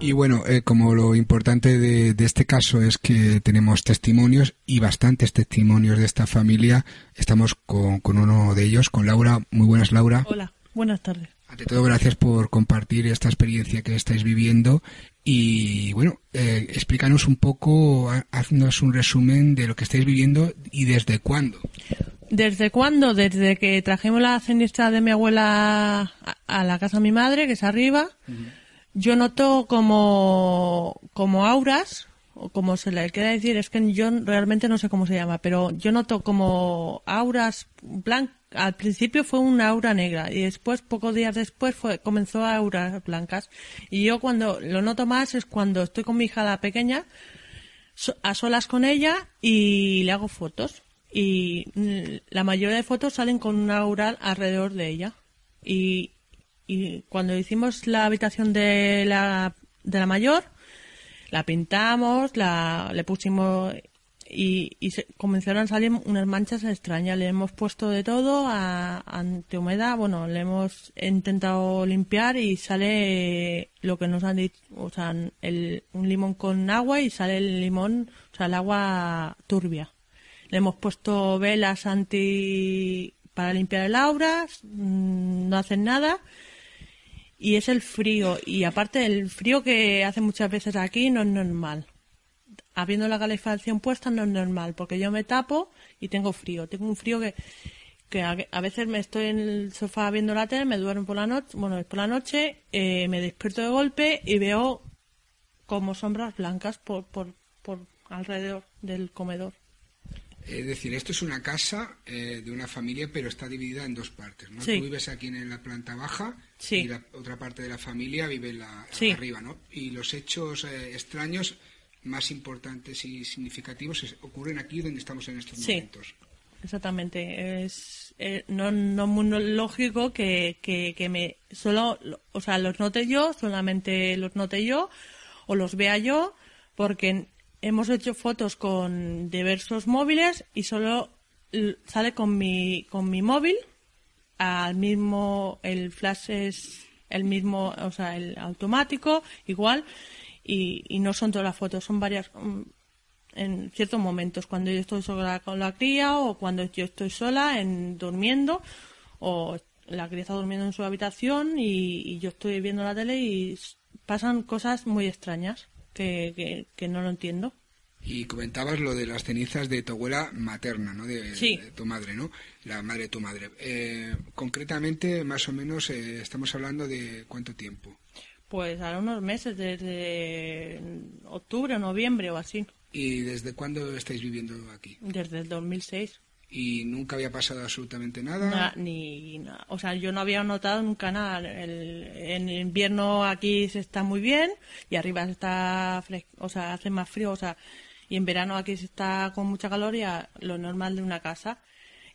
Y bueno, eh, como lo importante de, este caso es que tenemos testimonios y bastantes testimonios de esta familia, estamos con, con uno de ellos, con Laura. Muy buenas, Laura. Hola, buenas tardes. Ante todo, gracias por compartir esta experiencia que estáis viviendo y, bueno, eh, explícanos un poco, haznos un resumen de lo que estáis viviendo y desde cuándo. ¿Desde cuándo? Desde que trajimos la ceniza de mi abuela a, la casa de mi madre, que es arriba. Yo noto como, como auras, o como se le quiere decir, es que yo realmente no sé cómo se llama, pero yo noto como auras blancas al principio fue una aura negra y después, pocos días después, fue, comenzó a auras blancas. Y yo cuando lo noto más es cuando estoy con mi hija la pequeña, a solas con ella y le hago fotos. Y mm, la mayoría de fotos salen con una aura alrededor de ella. Y, y cuando hicimos la habitación de la, de la mayor, la pintamos, la, le pusimos y, se comenzaron a salir unas manchas extrañas. Le hemos puesto de todo a, ante humedad, bueno, le hemos intentado limpiar y sale lo que nos han dicho, o sea, un limón con agua y sale el limón, o sea, el agua turbia. Le hemos puesto velas anti para limpiar el aura, mm, no hacen nada. Y es el frío. Y aparte, el frío que hace muchas veces aquí no es normal habiendo la calefacción puesta no es normal, porque yo me tapo y tengo frío. Tengo un frío que, que a, veces me estoy en el sofá viendo la tele, me duermo por la noche, bueno, por la noche, eh, me despierto de golpe y veo como sombras blancas por, por, por alrededor del comedor. Es decir, esto es una casa eh, de una familia, pero está dividida en dos partes, ¿no? Tú vives aquí en la planta baja y la otra parte de la familia vive en la, arriba, ¿no? Y los hechos eh, extraños más importantes y significativos ocurren aquí donde estamos en estos momentos. Exactamente. Es eh, no, no muy lógico que, que, me solo, o sea, los note yo, solamente los note yo o los vea yo, porque hemos hecho fotos con diversos móviles y solo sale con mi con mi móvil al mismo el flash es el mismo, o sea, el automático igual y, no son todas las fotos, son varias mm, en ciertos momentos, cuando yo estoy sola con la cría o cuando yo estoy sola en durmiendo o la cría está durmiendo en su habitación y, yo estoy viendo la tele y pasan cosas muy extrañas que, que, no lo entiendo. Y comentabas lo de las cenizas de tu abuela materna, ¿no? De, sí. tu madre, ¿no? La madre de tu madre. Eh, concretamente, más o menos, eh, estamos hablando de cuánto tiempo. Pues ahora unos meses, desde octubre noviembre o así. ¿Y desde cuándo estáis viviendo aquí? Desde el 2006. ¿Y nunca había pasado absolutamente nada? ni O sea, yo no había notado nunca nada. en invierno aquí se está muy bien y arriba se está fresco, o sea, hace más frío, o sea, y en verano aquí se está con mucha calor y lo normal de una casa.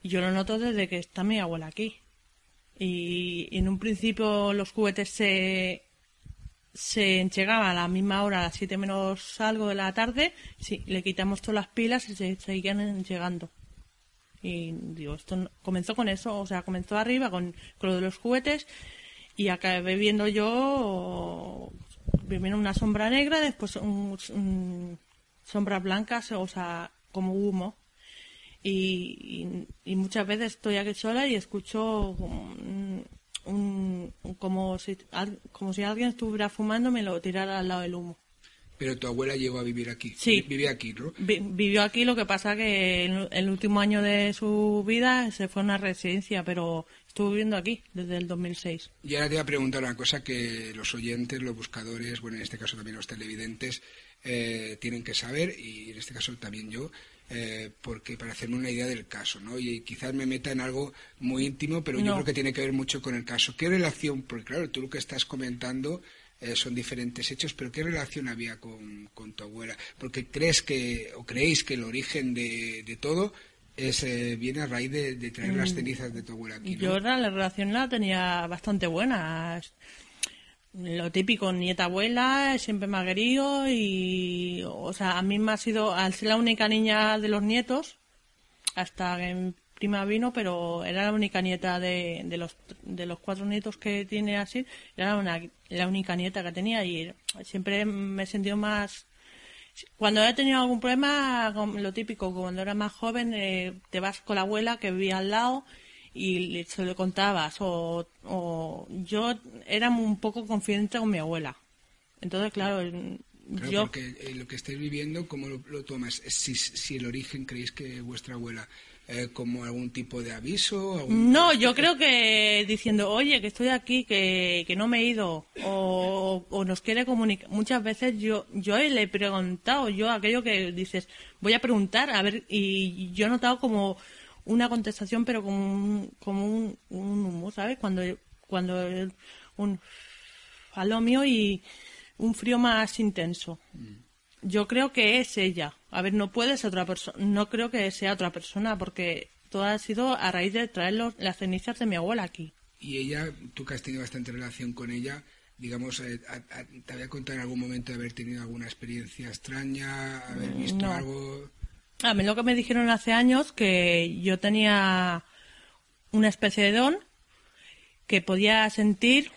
Y yo lo noto desde que está mi abuela aquí. Y, en un principio los juguetes se, se enchegaban a la misma hora, a las 7 menos algo de la tarde. Sí, le quitamos todas las pilas y se seguían llegando. Y digo, esto comenzó con eso, o sea, comenzó arriba con, lo de los juguetes y acabé viendo yo primero una sombra negra, después un, sombras blancas, o sea, como humo. Y, muchas veces estoy aquí sola y escucho un, como, si, como si alguien estuviera fumando me lo tirara al lado del humo. Pero tu abuela llegó a vivir aquí. Sí. Vive aquí, ¿no? vivió aquí, lo que pasa que en el último año de su vida se fue a una residencia, pero estuvo viviendo aquí desde el 2006. Y ahora te voy a preguntar una cosa que los oyentes, los buscadores, bueno, en este caso también los televidentes, eh, tienen que saber, y en este caso también yo, eh, porque para hacerme una idea del caso, ¿no? Y quizás me meta en algo muy íntimo, pero yo creo que tiene que ver mucho con el caso. ¿Qué relación? Porque claro, tú lo que estás comentando eh, son diferentes hechos, pero ¿qué relación había con, tu abuela? Porque crees que, o creéis que el origen de, todo es, eh, viene a raíz de, traer las mm. cenizas de tu abuela aquí. Yo la relación la tenía bastante buena. Lo típico, nieta abuela, siempre me ha y, o sea, a mí me ha sido, al ser la única niña de los nietos, hasta que prima vino, pero era la única nieta de, los, de los cuatro nietos que tiene así, era la única nieta que tenía y siempre me he sentido más... Cuando he tenido algún problema, lo típico, cuando era más joven, eh, te vas con la abuela que vivía al lado y se lo contabas. O, yo era un poco confidente con mi abuela. Entonces, claro, yo... Porque eh, lo que estáis viviendo, ¿cómo lo, tomas? Si, si el origen creéis que vuestra abuela eh, como algún tipo de aviso? No, yo creo que diciendo, oye, que estoy aquí, que, que no me he ido, o, o nos quiere comunicar. Muchas veces yo, yo le he preguntado, yo aquello que dices, voy a preguntar, a ver, y yo he notado como una contestación, pero como un, como un, un humo, ¿sabes? Cuando, cuando un falo mío y un frío más intenso. Mm yo creo que es ella. A ver, no puede ser otra persona. No creo que sea otra persona porque todo ha sido a raíz de traer las cenizas de mi abuela aquí. Y ella, tú que has tenido bastante relación con ella, digamos, eh, ¿te había contado en algún momento de haber tenido alguna experiencia extraña, haber visto algo? A mí lo que me dijeron hace años que yo tenía una especie de don que podía sentir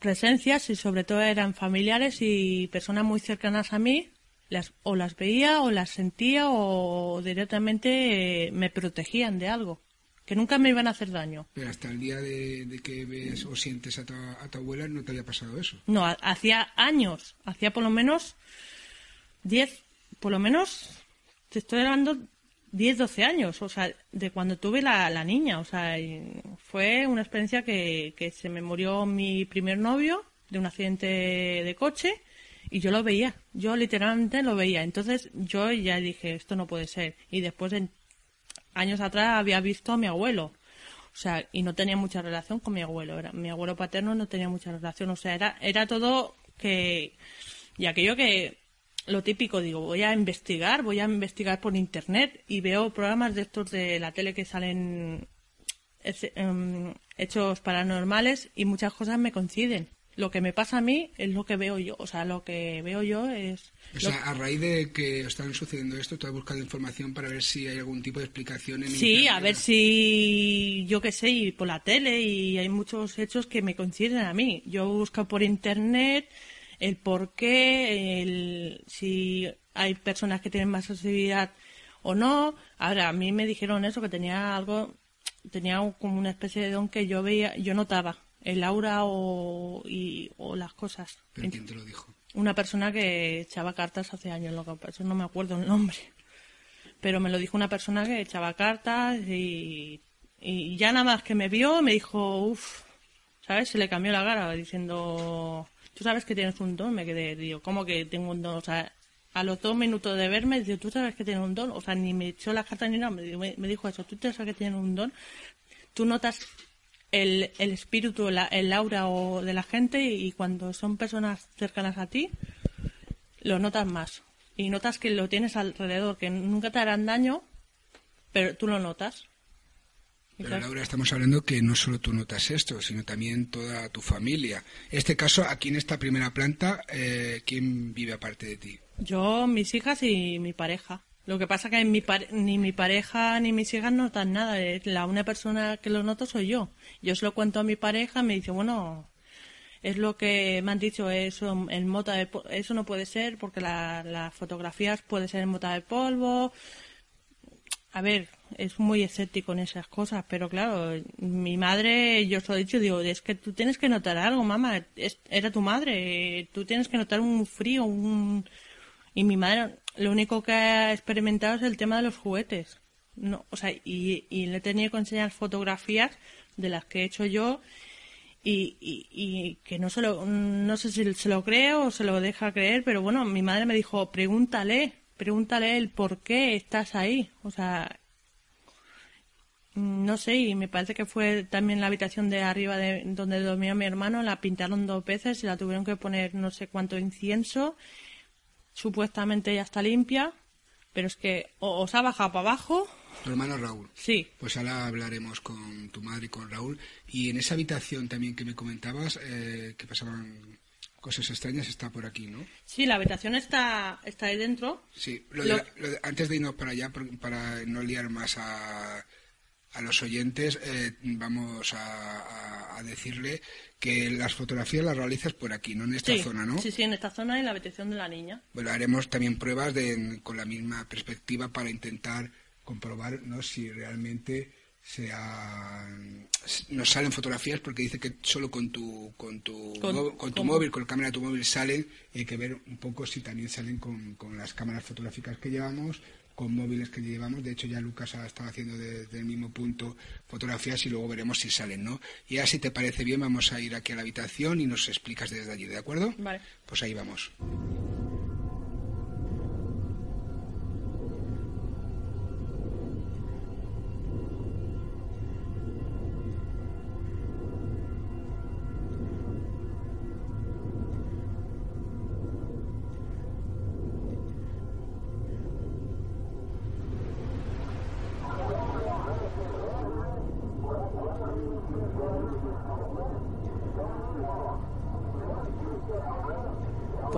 presencias y sobre todo eran familiares y personas muy cercanas a mí, las, o las veía o las sentía o directamente eh, me protegían de algo, que nunca me iban a hacer daño. Pero hasta el día de, que ves o sientes a tu, a tu, abuela no te había pasado eso. No, hacía años, hacía por lo menos 10, por lo menos, te estoy hablando 10, 12 años, o sea, de cuando tuve la, la niña, o sea, fue una experiencia que, que se me murió mi primer novio de un accidente de coche y yo lo veía, yo literalmente lo veía, entonces yo ya dije, esto no puede ser, y después en años atrás había visto a mi abuelo, o sea, y no tenía mucha relación con mi abuelo, era, mi abuelo paterno no tenía mucha relación, o sea, era, era todo que, y aquello que lo típico, digo, voy a investigar, voy a investigar por internet y veo programas de estos de la tele que salen em, hechos paranormales y muchas cosas me coinciden. Lo que me pasa a mí es lo que veo yo, o sea, lo que veo yo es... O sea, a raíz de que están sucediendo esto, tú has buscado información para ver si hay algún tipo de explicación en Sí, a ver si, yo qué sé, y por la tele y hay muchos hechos que me coinciden a mí. Yo busco por internet el por qué, el, si hay personas que tienen más sensibilidad o no. Ahora, a mí me dijeron eso, que tenía algo, tenía como una especie de don que yo veía, yo notaba el aura o, y, o las cosas. ¿Pero quién te lo dijo? Una persona que echaba cartas hace años, lo que no me acuerdo el nombre. Pero me lo dijo una persona que echaba cartas y, y ya nada más que me vio me dijo, uff, ¿sabes? Se le cambió la cara diciendo, tú sabes que tienes un don, me quedé, digo, ¿cómo que tengo un don? O sea, a los dos minutos de verme, dice, tú sabes que tiene un don. O sea, ni me echó la carta ni nada, me, dijo eso, tú sabes que tiene un don. Tú notas el, el espíritu, el aura o de la gente y, cuando son personas cercanas a ti, lo notas más. Y notas que lo tienes alrededor, que nunca te harán daño, pero tú lo notas. Pero Laura, estamos hablando que no solo tú notas esto, sino también toda tu familia. En este caso, aquí en esta primera planta, eh, ¿quién vive aparte de ti? Yo, mis hijas y mi pareja. Lo que pasa que mi ni mi pareja ni mis hijas notan nada. La única persona que lo noto soy yo. Yo se lo cuento a mi pareja, me dice, bueno, es lo que me han dicho, eso, el mota de, eso no puede ser porque las fotografías puede ser en mota de polvo. A ver, es muy escéptico en esas cosas, pero claro, mi madre, yo os lo he dicho, digo, es que tú tienes que notar algo, mamá, era tu madre, tú tienes que notar un frío, un... Y mi madre, lo único que ha experimentado es el tema de los juguetes. No, o sea, y, le he tenido que enseñar fotografías de las que he hecho yo y, y, que no se lo, no sé si se lo creo o se lo deja creer, pero bueno, mi madre me dijo, pregúntale, pregúntale el por qué estás ahí. O sea, no sé, y me parece que fue también la habitación de arriba de donde dormía mi hermano, la pintaron dos veces y la tuvieron que poner no sé cuánto incienso. Supuestamente ya está limpia, pero es que o, se ha bajado para abajo. Tu hermano Raúl. Sí. Pues ahora hablaremos con tu madre y con Raúl. Y en esa habitación también que me comentabas, eh, que pasaban cosas extrañas, está por aquí, ¿no? Sí, la habitación está, está ahí dentro. Sí, antes de irnos para allá, para no liar más a a los oyentes eh, vamos a, decirle que las fotografías las realizas por aquí, no en esta zona, ¿no? Sí, sí, en esta zona y en la habitación de la niña. Bueno, haremos también pruebas de, con la misma perspectiva para intentar comprobar ¿no? si realmente se nos salen fotografías porque dice que solo con tu con tu, con, tu móvil, con la cámara de tu móvil salen y hay que ver un poco si también salen con, con las cámaras fotográficas que llevamos con móviles que llevamos. De hecho, ya Lucas ha estado haciendo desde el mismo punto fotografías y luego veremos si salen, ¿no? Y ahora, si te parece bien, vamos a ir aquí a la habitación y nos explicas desde allí, ¿de acuerdo? Vale. Pues ahí vamos.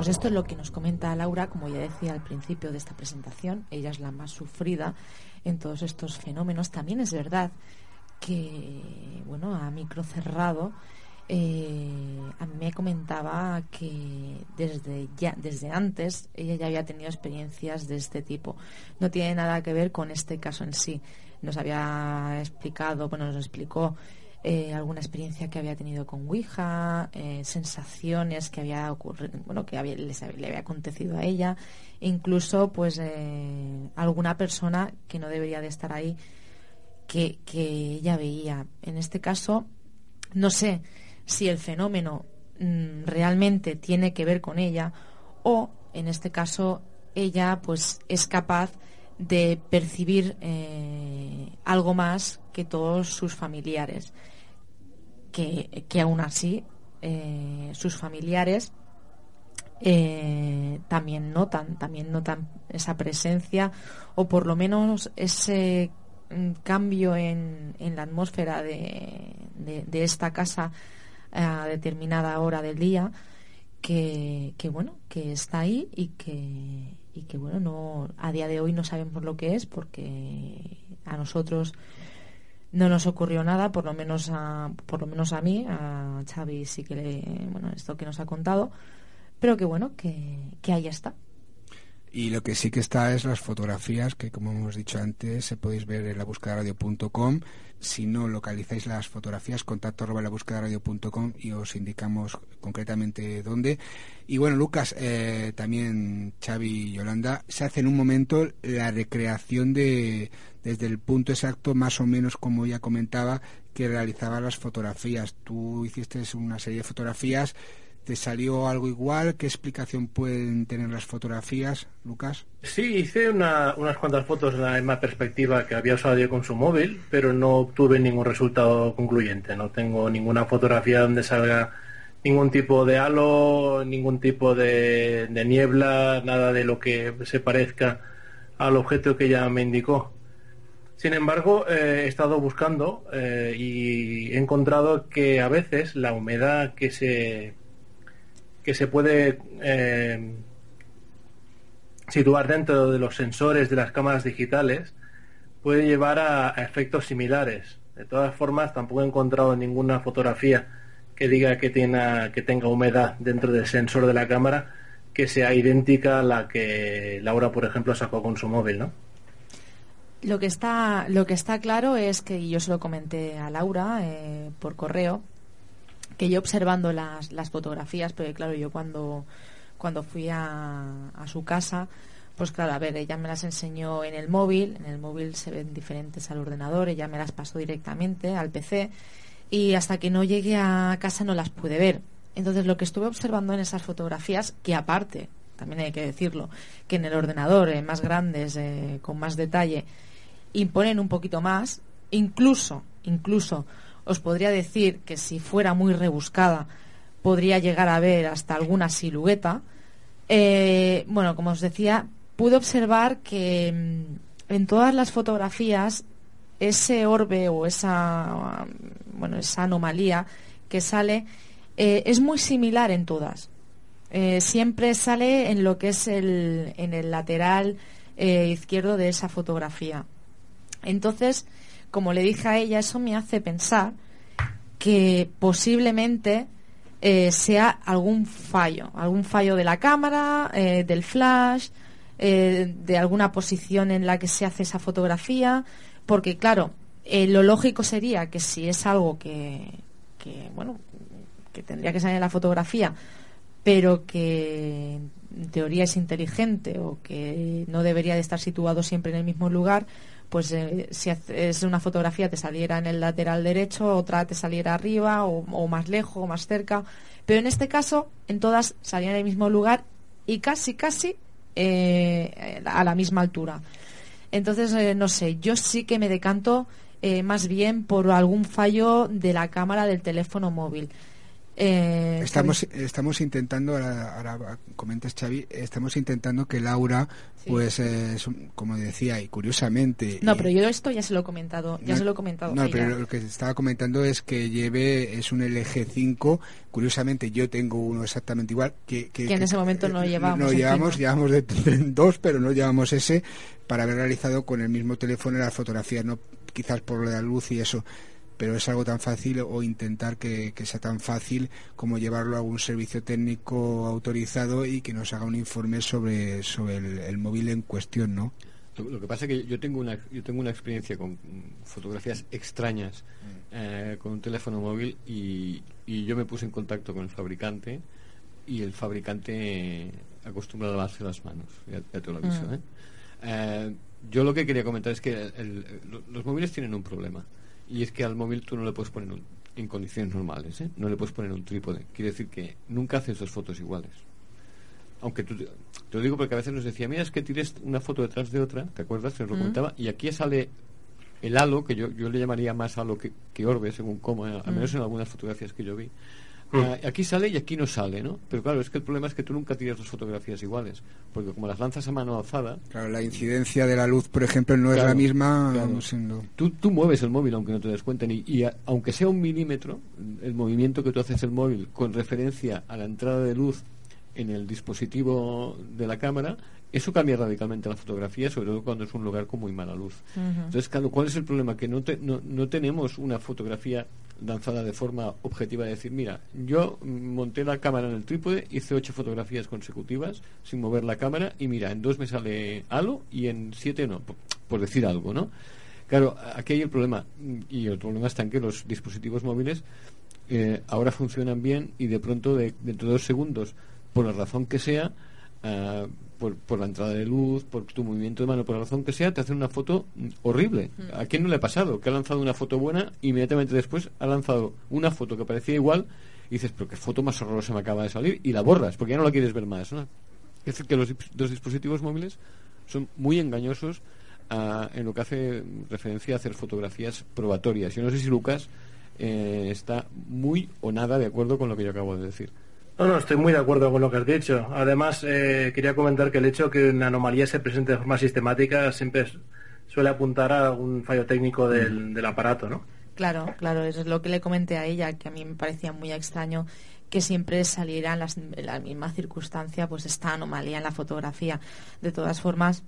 Pues esto es lo que nos comenta Laura, como ya decía al principio de esta presentación, ella es la más sufrida en todos estos fenómenos. También es verdad que, bueno, a micro cerrado, eh, a mí me comentaba que desde ya desde antes ella ya había tenido experiencias de este tipo no tiene nada que ver con este caso en sí nos había explicado bueno nos explicó eh, alguna experiencia que había tenido con Ouija, eh, sensaciones que había ocurrido, bueno, que le había acontecido a ella, incluso pues eh, alguna persona que no debería de estar ahí que, ella veía. En este caso, no sé si el fenómeno mm, realmente tiene que ver con ella o, en este caso, ella pues es capaz de percibir algo más que todos sus familiares que, aún así eh, sus familiares eh, también notan, también notan esa presencia o por lo menos ese mm, cambio en, en la atmósfera de, de, esta casa a determinada hora del día que, que, bueno que está ahí y que y que bueno no a día de hoy no sabemos lo que es porque a nosotros no nos ocurrió nada, por lo menos a, por lo menos a mí, a Xavi sí que le, bueno, esto que nos ha contado, pero que bueno, que, que ahí está. Y lo que sí que está es las fotografías que, como hemos dicho antes, se podéis ver en la radio.com. Si no localizáis las fotografías, contacto arroba la radio.com y os indicamos concretamente dónde. Y bueno, Lucas, eh, también Xavi y Yolanda, se hace en un momento la recreación de, desde el punto exacto, más o menos como ya comentaba, que realizaba las fotografías. Tú hiciste una serie de fotografías ¿Te salió algo igual? ¿Qué explicación pueden tener las fotografías, Lucas? Sí, hice unas cuantas fotos en la misma perspectiva que había usado yo con su móvil, pero no obtuve ningún resultado concluyente. No tengo ninguna fotografía donde salga ningún tipo de halo, ningún tipo de, niebla, nada de lo que se parezca al objeto que ella me indicó. Sin embargo, eh, he estado buscando eh, y he encontrado que a veces la humedad que se que se puede eh, situar dentro de los sensores de las cámaras digitales puede llevar a, efectos similares. De todas formas, tampoco he encontrado ninguna fotografía que diga que, tenga, que tenga humedad dentro del sensor de la cámara que sea idéntica a la que Laura, por ejemplo, sacó con su móvil, ¿no? Lo que está, lo que está claro es que yo se lo comenté a Laura eh, por correo, que yo observando las, las fotografías, porque claro, yo cuando, cuando fui a, a su casa, pues claro, a ver, ella me las enseñó en el móvil, en el móvil se ven diferentes al ordenador, ella me las pasó directamente al PC y hasta que no llegué a casa no las pude ver. Entonces lo que estuve observando en esas fotografías, que aparte, también hay que decirlo, que en el ordenador, eh, más grandes, eh, con más detalle, imponen un poquito más, incluso, incluso os podría decir que si fuera muy rebuscada podría llegar a ver hasta alguna silueta. Eh, bueno, como os decía, pude observar que mm, en todas las fotografías ese orbe o esa, bueno, esa anomalía que sale eh, es muy similar en todas. Eh, siempre sale en lo que es el, en el lateral izquierdo de esa fotografía. Entonces, como le dije a ella, eso me hace pensar que posiblemente eh, sea algún fallo, algún fallo de la cámara, eh, del flash, eh, de alguna posición en la que se hace esa fotografía, porque claro, lo lógico sería que si es algo que, bueno, que tendría que salir en la fotografía, pero que en teoría es inteligente o que no debería de estar situado siempre en el mismo lugar, pues eh, si es una fotografía te saliera en el lateral derecho, otra te saliera arriba o, más lejos o más cerca. Pero en este caso, en todas salían en el mismo lugar y casi, casi eh, a la misma altura. Entonces, eh, no sé, yo sí que me decanto más bien por algún fallo de la cámara del teléfono móvil. Eh, estamos, estamos intentando, ahora, comentas Xavi, estamos intentando que Laura, pues, como decía, y curiosamente... No, pero yo esto ya se lo he comentado, ya se lo he comentado. No, pero lo que estaba comentando es que lleve, es un LG 5, curiosamente yo tengo uno exactamente igual, que, que, en ese momento no llevamos. No llevamos, llevamos de, dos, pero no llevamos ese, para haber realizado con el mismo teléfono las fotografías, no quizás por la luz y eso pero es algo tan fácil o intentar que, sea tan fácil como llevarlo a algún servicio técnico autorizado y que nos haga un informe sobre, sobre el, móvil en cuestión, ¿no? Lo, que pasa es que yo tengo una, yo tengo una experiencia con fotografías extrañas mm. eh, con un teléfono móvil y, yo me puse en contacto con el fabricante y el fabricante acostumbrado a lavarse las manos, ya, te lo aviso. Mm. ¿eh? ¿eh? yo lo que quería comentar es que los móviles tienen un problema y es que al móvil tú no le puedes poner en condiciones normales, ¿eh? no le puedes poner un trípode. Quiere decir que nunca haces dos fotos iguales. Aunque tú, te lo digo porque a veces nos decía, mira, es que tires una foto detrás de otra, ¿te acuerdas? Se lo comentaba, y aquí sale el halo, que yo, yo le llamaría más halo que, que orbe, según cómo, al menos en algunas fotografías que yo vi. Mm. Ah, aquí sale y aquí no sale, ¿no? Pero claro, es que el problema es que tú nunca tiras dos fotografías iguales, porque como las lanzas a mano alzada... Claro, la incidencia de la luz, por ejemplo, no es la misma... Tú, tú, mueves el móvil aunque no te des cuenta, y, y aunque sea un milímetro, el movimiento que tú haces el móvil con referencia a la entrada de luz en el dispositivo de la cámara, eso cambia radicalmente la fotografía, sobre todo cuando es un lugar con muy mala luz. Entonces, ¿cuál es el problema? Que no, no, no tenemos una fotografía lanzada de forma objetiva de decir, mira, yo monté la cámara en el trípode, hice ocho fotografías consecutivas sin mover la cámara y mira, en dos me sale halo y en siete no, por, decir algo, ¿no? Claro, aquí hay el problema y el problema está en que los dispositivos móviles eh, ahora funcionan bien y de pronto de, dentro de dos segundos, por la razón que sea, uh, por, por, la entrada de luz, por tu movimiento de mano, por la razón que sea, te hacen una foto horrible. Mm. ¿A quién no le ha pasado? Que ha lanzado una foto buena, inmediatamente después ha lanzado una foto que parecía igual y dices, pero qué foto más horrorosa me acaba de salir, y la borras, porque ya no la quieres ver más. ¿no? Es decir, que los, los dispositivos móviles son muy engañosos ah, en lo que hace referencia a hacer fotografías probatorias. Yo no sé si Lucas eh, está muy o nada de acuerdo con lo que yo acabo de decir. No, no, estoy muy de acuerdo con lo que has dicho. Además, eh, quería comentar que el hecho de que una anomalía se presente de forma sistemática siempre suele apuntar a un fallo técnico del, del aparato, ¿no? Claro, claro, eso es lo que le comenté a ella, que a mí me parecía muy extraño que siempre saliera en, las- en la misma circunstancia pues esta anomalía en la fotografía. De todas formas,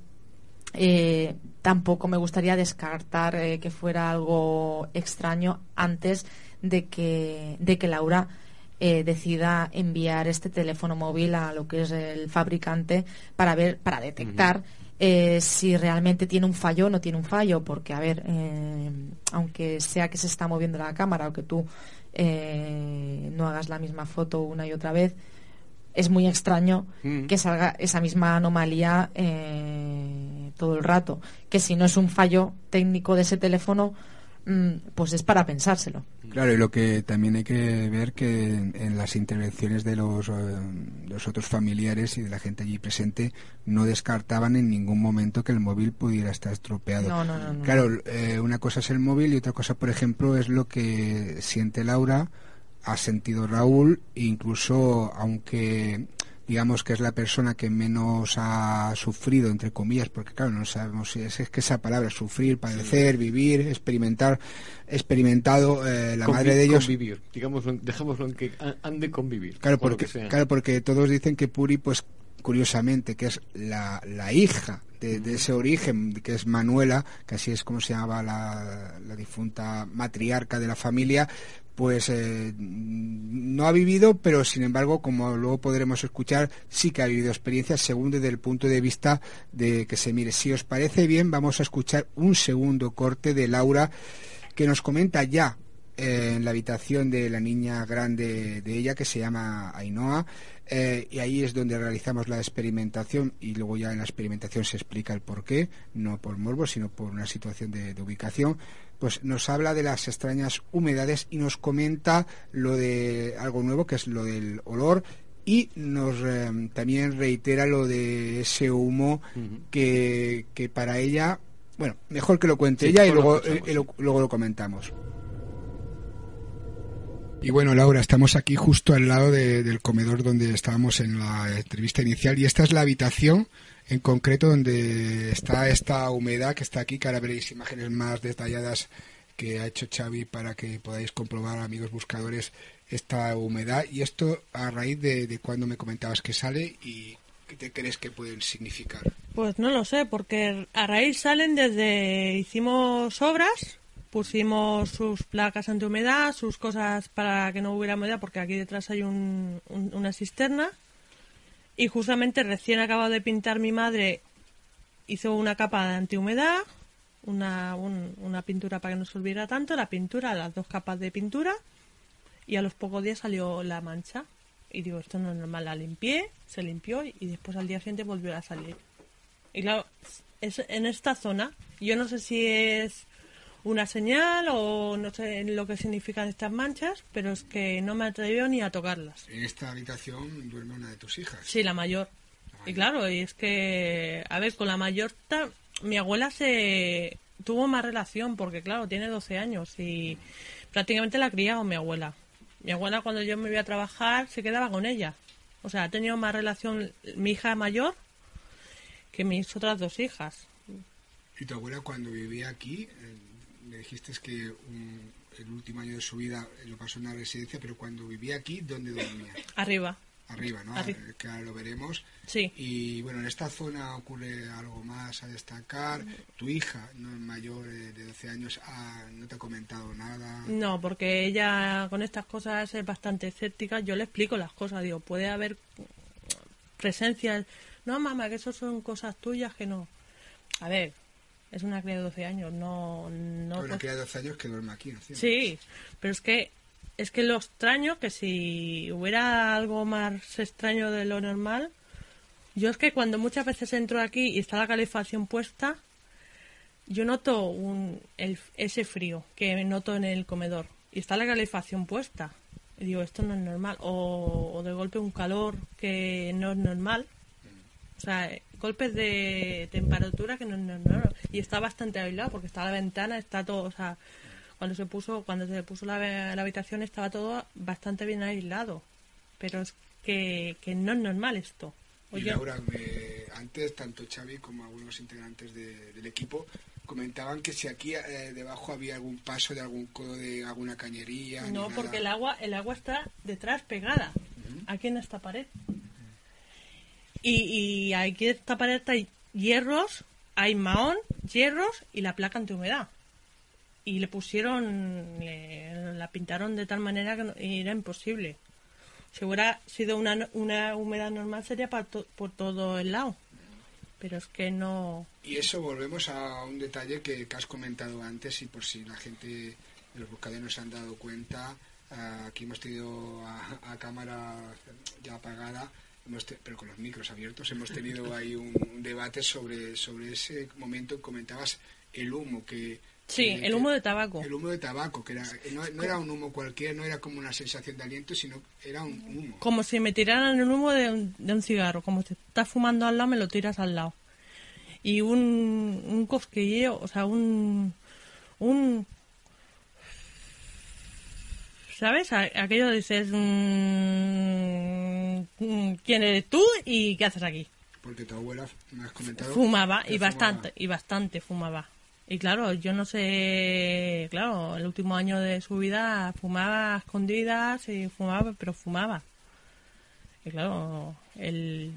eh, tampoco me gustaría descartar eh, que fuera algo extraño antes de que, de que Laura eh, decida enviar este teléfono móvil a lo que es el fabricante para ver, para detectar eh, si realmente tiene un fallo o no tiene un fallo, porque a ver, eh, aunque sea que se está moviendo la cámara o que tú eh, no hagas la misma foto una y otra vez, es muy extraño Mm. que salga esa misma anomalía todo el rato. Que si no es un fallo técnico de ese teléfono, pues es para pensárselo. Claro, y lo que también hay que ver que en, en las intervenciones de los, eh, los otros familiares y de la gente allí presente no descartaban en ningún momento que el móvil pudiera estar estropeado. No, no, no. Claro, eh, una cosa es el móvil y otra cosa, por ejemplo, es lo que siente Laura, ha sentido Raúl, incluso aunque digamos que es la persona que menos ha sufrido, entre comillas, porque claro, no sabemos si es, es que esa palabra, sufrir, padecer, vivir, experimentar, experimentado, eh, la Convi- madre de ellos... Convivir, digámoslo, dejémoslo en que ha- han de convivir. Claro porque, claro, porque todos dicen que Puri, pues curiosamente, que es la, la hija de, de ese origen, que es Manuela, que así es como se llamaba la, la difunta matriarca de la familia, pues eh, no ha vivido, pero sin embargo, como luego podremos escuchar, sí que ha vivido experiencias según desde el punto de vista de que se mire. Si os parece bien, vamos a escuchar un segundo corte de Laura que nos comenta ya eh, en la habitación de la niña grande de ella que se llama Ainhoa eh, y ahí es donde realizamos la experimentación y luego ya en la experimentación se explica el por qué, no por morbo sino por una situación de, de ubicación pues nos habla de las extrañas humedades y nos comenta lo de algo nuevo que es lo del olor y nos eh, también reitera lo de ese humo que, que para ella bueno mejor que lo cuente Sí, ella y luego, escuchamos, eh, lo- luego lo comentamos. Y bueno, Laura, estamos aquí justo al lado de- del comedor donde estábamos en la entrevista inicial y esta es la habitación en concreto donde está esta humedad que está aquí, que ahora veréis imágenes más detalladas que ha hecho Xavi para que podáis comprobar, amigos buscadores, esta humedad y esto a raíz de, de cuando me comentabas que sale y qué te crees que pueden significar. Pues no lo sé, porque a raíz salen desde hicimos obras, pusimos sus placas antihumedad, sus cosas para que no hubiera humedad, porque aquí detrás hay un- una cisterna. Y justamente recién acabado de pintar mi madre, hizo una capa de antihumedad, una, un- una pintura para que no se olvidara tanto, la pintura, las dos capas de pintura, y a los pocos días salió la mancha. Y digo, esto no es normal, la limpié, se limpió y después al día siguiente volvió a salir. Y claro, es en esta zona, yo no sé si es una señal o no sé lo que significan estas manchas, pero es que no me atrevió ni a tocarlas. En esta habitación duerme una de tus hijas. Sí, la mayor. Y claro, y es que, a ver, con la mayor, ta- mi abuela se tuvo más relación, porque claro, tiene 12 años y prácticamente la ha criado mi abuela. Mi abuela cuando yo me iba a trabajar se quedaba con ella. O sea, ha tenido más relación mi hija mayor que mis otras dos hijas. Y tu abuela cuando vivía aquí, me dijiste que un- el último año de su vida lo pasó en una residencia, pero cuando vivía aquí, ¿dónde dormía? Arriba. Arriba, ¿no? Arri- Eh, Que ahora lo veremos. Sí. Y bueno, en esta zona ocurre algo más a destacar. Tu hija, no mayor eh, de 12 años, ah, no te ha comentado nada. No, porque ella con estas cosas es bastante escéptica. Yo le explico las cosas. Digo, puede haber presencias. No, mamá, que eso son cosas tuyas que no. A ver, es una cría de 12 años. No, no. Pues- que de 12 años que duerme aquí. Sí, pero es que es que lo extraño que si hubiera algo más extraño de lo normal, yo es que cuando muchas veces entro aquí y está la calefacción puesta, yo noto un, el, ese frío que noto en el comedor y está la calefacción puesta. Y digo, esto no es normal. O, o de golpe un calor que no es normal. O sea, golpes de temperatura que no es normal. Y está bastante aislado porque está la ventana, está todo, o sea, cuando se puso cuando se puso la, la habitación estaba todo bastante bien aislado. Pero es que, que no es normal esto. Y Laura, me- antes tanto Xavi como algunos integrantes de- del equipo comentaban que si aquí eh, debajo había algún paso de algún codo de alguna cañería. No, porque el agua, el agua está detrás pegada, aquí en esta pared. Y, y aquí en esta pared hay hierros, hay mahón, hierros y la placa antihumedad. Y le pusieron, la pintaron de tal manera que no- era imposible. Si hubiera sido una, una humedad normal sería para por todo el lado. Pero es que no... Y eso volvemos a un detalle que, has comentado antes y por si la gente los buscadores no se han dado cuenta, ah, aquí hemos tenido a, a cámara ya apagada, pero con los micros abiertos, hemos tenido [LAUGHS] ahí un, un debate sobre, sobre ese momento que comentabas el humo que... Sí, el humo de tabaco. El humo de tabaco, que era, no, no era un humo cualquiera, no era como una sensación de aliento, sino era un humo. Como si me tiraran el humo de un, de un cigarro. Como si estás fumando al lado, me lo tiras al lado. Y un, un cosquilleo, o sea, un... un ¿Sabes? Aquello dices... mm, mm, ¿Quién eres tú y qué haces aquí? Porque tu abuela, me has comentado... Fumaba y bastante, y bastante fumaba. Y claro, yo no sé, claro, el último año de su vida fumaba a escondidas y fumaba, pero fumaba. Y claro, el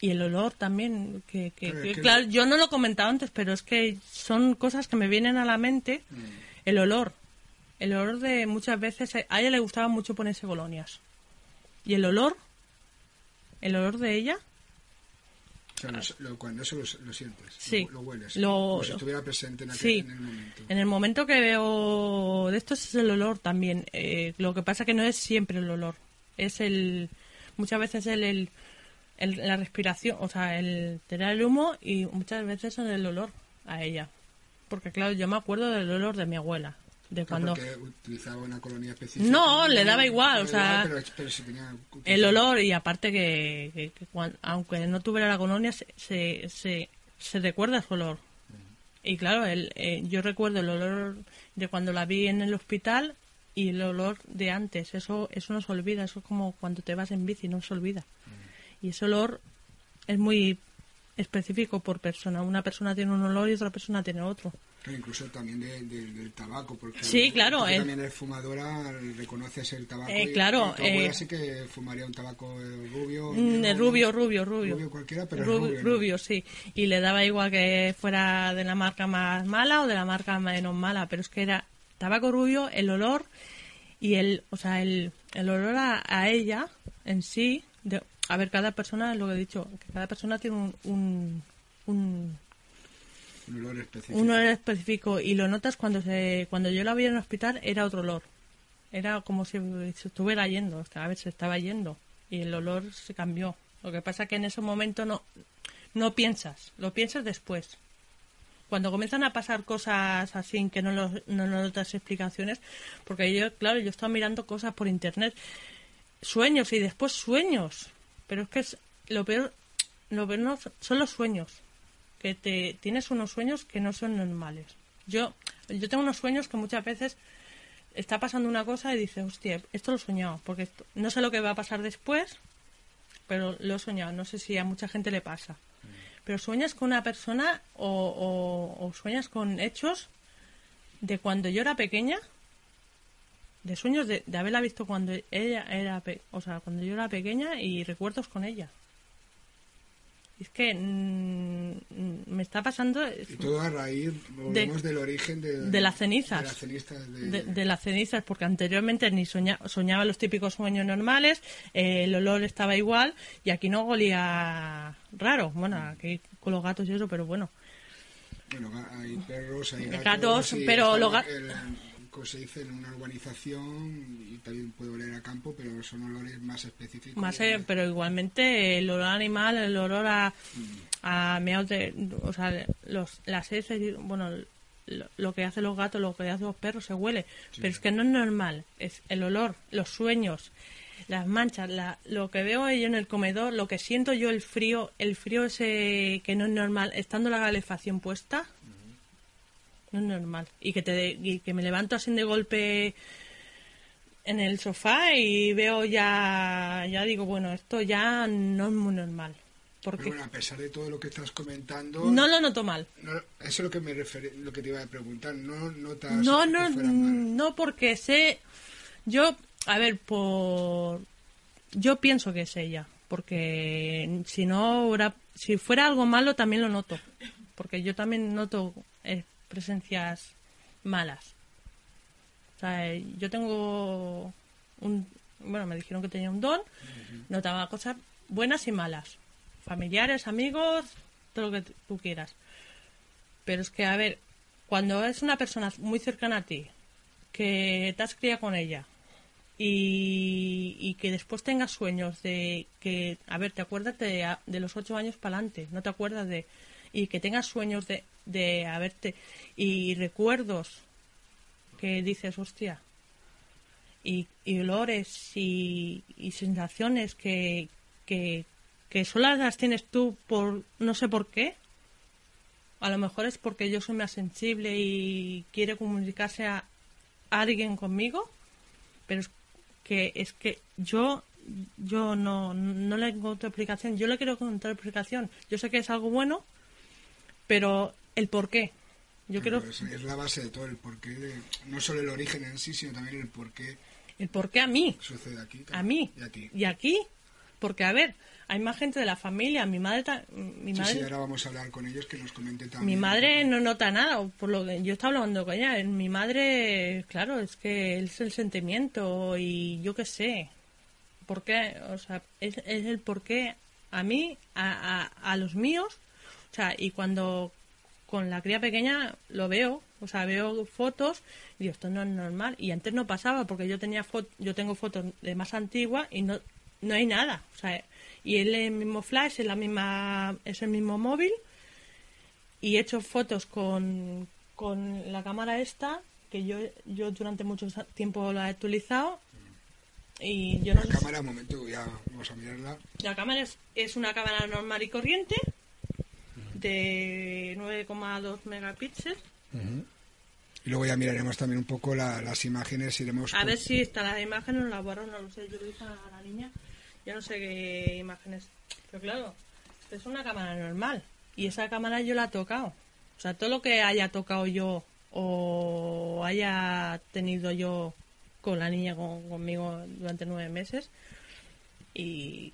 y el olor también, que, que- claro, yo no lo he comentado antes, pero es que son cosas que me vienen a la mente. Mm. El olor, el olor de muchas veces, a ella le gustaba mucho ponerse colonias. Y el olor, el olor de ella, O sea, lo- lo- cuando eso lo, lo sientes, Sí. lo, hueles, Lo- como si estuviera presente en, aquel, Sí. en el momento. En el momento que veo de esto es el olor también. Eh, lo que pasa que no es siempre el olor. Es el. Muchas veces el, el, el- la respiración, o sea, el tener el humo y muchas veces es el olor a ella. Porque, claro, yo me acuerdo del olor de mi abuela. De Claro, cuando. porque utilizaba una colonia específica. No, le daba igual, o sea, pero, pero si tenía- El olor y aparte que, que- aunque no tuviera la colonia, se, se, se, se recuerda su olor. Y claro, el, eh, yo recuerdo el olor de cuando la vi en el hospital y el olor de antes. Eso, eso no se olvida, eso es como cuando te vas en bici, no se olvida. Y ese olor es muy específico por persona. Una persona tiene un olor y otra persona tiene otro. Incluso también de- de- del tabaco. Porque Sí, claro, porque eh. también eres fumadora, reconoces el tabaco. Eh, claro, y eh. sí que fumaría un tabaco eh, rubio. Mm, negro, rubio, rubio, rubio. Rubio cualquiera, pero rubio, ¿no? rubio, sí. Y le daba igual que fuera de la marca más mala o de la marca menos mala, pero es que era tabaco rubio, el olor y el, o sea, el, el olor a, a ella en sí. De, a ver, cada persona, lo que he dicho, que cada persona tiene un, un, un, Un olor específico. un olor específico y lo notas cuando se, cuando yo la vi en el hospital era otro olor. Era como si se estuviera yendo, a ver, se estaba yendo y el olor se cambió. Lo que pasa que en ese momento no, no piensas, lo piensas después. Cuando comienzan a pasar cosas así que no, lo- no notas explicaciones, porque yo, claro, yo estaba mirando cosas por internet, sueños y después sueños, pero es que es, lo peor, lo peor no son los sueños que te tienes unos sueños que no son normales. Yo, yo tengo unos sueños que muchas veces está pasando una cosa y dices, hostia, esto lo he soñado, porque esto- no sé lo que va a pasar después, pero lo he soñado. No sé si a mucha gente le pasa. Pero sueñas con una persona o, o- o sueñas con hechos de cuando yo era pequeña, de sueños de, de haberla visto cuando ella era, o sea, cuando yo era pequeña y recuerdos con ella. Es que mm, mm, me está pasando Y todo a raíz, volvemos del origen de, de las cenizas. De las cenizas de, de, de las cenizas, porque anteriormente ni soña, soñaba los típicos sueños normales, eh, el olor estaba igual y aquí no olía raro. Bueno, aquí con los gatos y eso, pero bueno. Bueno, hay perros, hay gatos. Gatos, y pero los ga- se dice, en una urbanización y también puede oler a campo, pero son olores más específicos. Más, eh, pero igualmente el olor animal, el olor a, a meados de, o sea, los, las heces, bueno, lo, lo que hacen los gatos, lo que hacen los perros, se huele. Pero es que no es normal. Es el olor, los sueños, las manchas, la, lo que veo yo en el comedor, lo que siento yo, el frío, el frío ese que no es normal, estando la calefacción puesta, no es normal. Y que, te, y que me levanto así de golpe en el sofá y veo ya, ya digo, bueno, esto ya no es muy normal. Porque Pero bueno, a pesar de todo lo que estás comentando, no lo noto mal. no- eso es lo que me refer- lo que te iba a preguntar. No notas No, que no, fuera mal. no, porque sé. Yo, a ver, por. Yo pienso que es ella. Porque si no, hubiera- si fuera algo malo, también lo noto. Porque yo también noto presencias malas. O sea, yo tengo un. Bueno, me dijeron que tenía un don. Notaba cosas buenas y malas. Familiares, amigos, todo lo que tú quieras. Pero es que, a ver, cuando es una persona muy cercana a ti, que te has criado con ella y, y que después tengas sueños de que, a ver, te acuerdas de, de los ocho años para adelante, no te acuerdas de. y que tengas sueños de, de haberte. y recuerdos que dices, hostia. Y, y olores y, y sensaciones que, que, que solo las tienes tú por no sé por qué, a lo mejor es porque yo soy más sensible y quiere comunicarse a alguien conmigo, pero es que es que yo yo no, no le encuentro explicación. Yo le quiero encontrar explicación. Yo sé que es algo bueno, pero el por qué. Yo quiero es, es la base de todo el porqué, de, no solo el origen en sí, sino también el porqué el por qué a mí. sucede aquí. A mí. Y a ti. Y aquí. Porque, a ver, hay más gente de la familia. Mi madre... ta- Mi Sí, madre sí, ahora vamos a hablar con ellos que nos comenten también. Mi madre no nota nada, por lo que yo estaba hablando con ella. Mi madre, claro, es que es el sentimiento y yo qué sé. ¿Por qué? O sea, es, es el por qué a mí, a, a, a los míos. O sea, y cuando con la cría pequeña lo veo, o sea, veo fotos y digo, esto no es normal. Y antes no pasaba porque yo tenía fo- yo tengo fotos de más antigua y no, no hay nada. O sea, y es el mismo flash, es la misma, es el mismo móvil y he hecho fotos con, con la cámara esta que yo yo durante mucho tiempo la he utilizado y yo no La sé si- cámara, un momento, ya vamos a mirarla. la cámara es, es una cámara normal y corriente de 9,2 megapíxeles. Y luego ya miraremos también un poco la- las imágenes, iremos... a por- ver si está la imagen o la borro no lo sé yo lo dije a la niña. Yo no sé qué imágenes pero claro es una cámara normal y esa cámara yo la he tocado. O sea todo lo que haya tocado yo o haya tenido yo con la niña con- conmigo durante nueve meses y,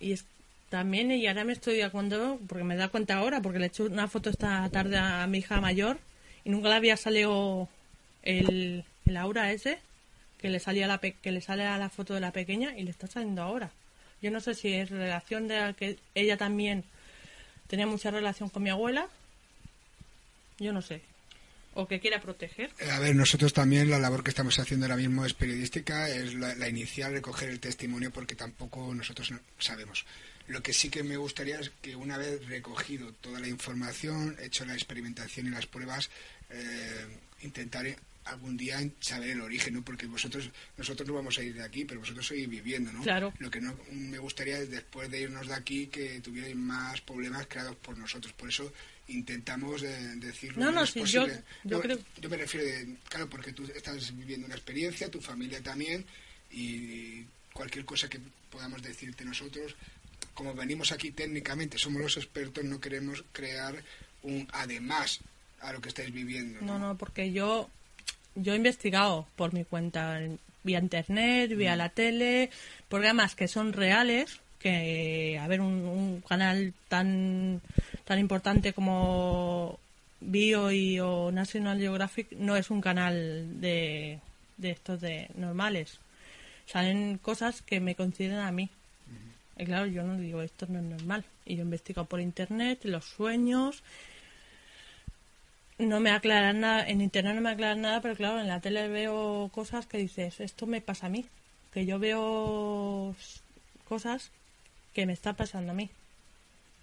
y es también y ahora me estoy dando porque me da cuenta ahora porque le he hecho una foto esta tarde a mi hija mayor y nunca le había salido el, aura ese que le salía la que le sale a la foto de la pequeña y le está saliendo ahora yo no sé si es relación de que ella también tenía mucha relación con mi abuela yo no sé o que quiera proteger Eh, A ver, nosotros también la labor que estamos haciendo ahora mismo es periodística, es la, la inicial, recoger el testimonio, porque tampoco nosotros no sabemos. Lo que sí que me gustaría es que una vez recogido toda la información, hecho la experimentación y las pruebas, eh, intentar algún día saber el origen, ¿no? Porque vosotros, nosotros no vamos a ir de aquí, pero vosotros seguís viviendo, ¿no? Claro. Lo que no me gustaría es después de irnos de aquí que tuvierais más problemas creados por nosotros. Por eso intentamos eh, decir No, no, sí, posible. yo- yo creo- yo me refiero de, claro, porque tú estás viviendo una experiencia, tu familia también, y cualquier cosa que podamos decirte nosotros, como venimos aquí técnicamente, somos los expertos, no queremos crear un además a lo que estáis viviendo. No, no, porque yo, yo he investigado por mi cuenta, en- vía internet, vía la tele, programas que son reales, que, a ver, un, un canal tan, tan importante como Bio y o National Geographic no es un canal de, de estos de normales. Salen cosas que me consideran a mí. Y claro, yo no digo esto no es normal. Y yo he investigado por internet, los sueños, no me aclaran nada, en internet no me aclaran nada, pero claro, en la tele veo cosas que dices, esto me pasa a mí, que yo veo cosas que me está pasando a mí.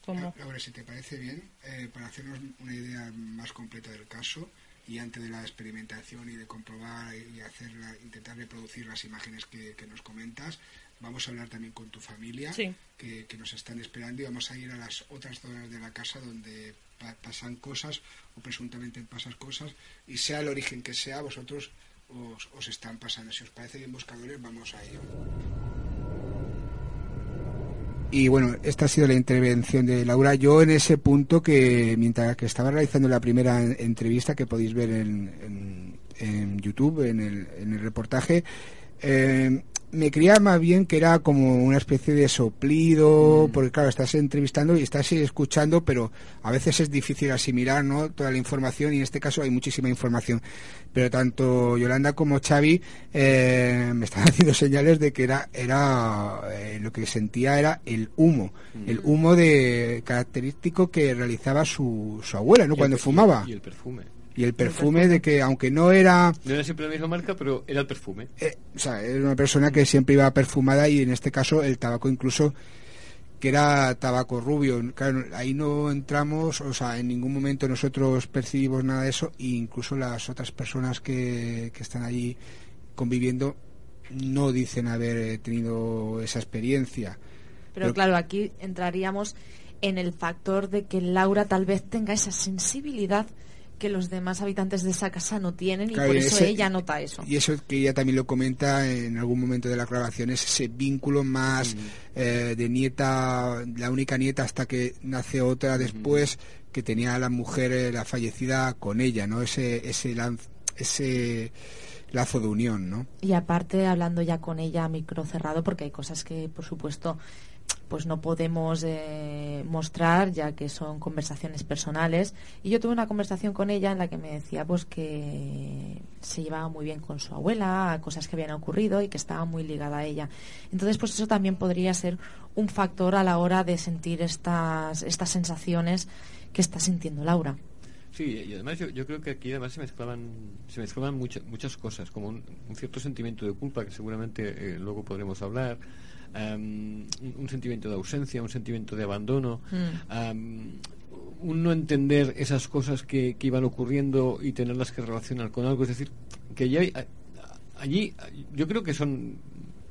Como, Laura, si te parece bien, eh, para hacernos una idea más completa del caso, y antes de la experimentación y de comprobar y hacer intentar reproducir las imágenes que, nos comentas, vamos a hablar también con tu familia que, nos están esperando y vamos a ir a las otras zonas de la casa donde pasan cosas o presuntamente pasan cosas y sea el origen que sea, vosotros os, os están pasando. Si os parece bien, buscadores, vamos a ello. Y bueno, esta ha sido la intervención de Laura. Yo en ese punto que mientras que estaba realizando la primera entrevista que podéis ver en, en, YouTube, en el, en el reportaje, eh, me creía más bien que era como una especie de soplido, mm. porque claro, estás entrevistando y estás escuchando, pero a veces es difícil asimilar ¿no? toda la información y en este caso hay muchísima información. Pero tanto Yolanda como Xavi eh, me están [LAUGHS] haciendo señales de que era, era eh, lo que sentía era el humo, mm. el humo de característico que realizaba su, su abuela ¿no? cuando fumaba. Y el perfume y el perfume de que aunque no era no era siempre la misma marca pero era el perfume. Eh, o sea era una persona que siempre iba perfumada y en este caso el tabaco incluso que era tabaco rubio. Claro ahí no entramos o sea en ningún momento nosotros percibimos nada de eso e incluso las otras personas que, que están allí conviviendo no dicen haber tenido esa experiencia. Pero claro aquí entraríamos en el factor de que Laura tal vez tenga esa sensibilidad que los demás habitantes de esa casa no tienen y por eso ella nota eso. Y eso que ella también lo comenta en algún momento de la grabación, es ese vínculo más eh, de nieta, la única nieta hasta que nace otra después, que tenía la mujer, eh, la fallecida, con ella, ¿no? Ese, ese, ese lazo de unión, ¿no? Y aparte, hablando ya con ella a micro cerrado, porque hay cosas que, por supuesto, pues no podemos eh, mostrar ya que son conversaciones personales. Y yo tuve una conversación con ella en la que me decía pues que se llevaba muy bien con su abuela cosas que habían ocurrido y que estaba muy ligada a ella. Entonces pues eso también podría ser un factor a la hora de sentir estas estas sensaciones que está sintiendo Laura. Sí, y además yo, creo que aquí además se mezclaban, se mezclaban muchas muchas cosas, como un, cierto sentimiento de culpa que seguramente eh, luego podremos hablar, Em, un sentimiento de ausencia, un sentimiento de abandono, mm. em, un no entender esas cosas que, iban ocurriendo y tenerlas que relacionar con algo. Es decir, que ya allí yo creo que son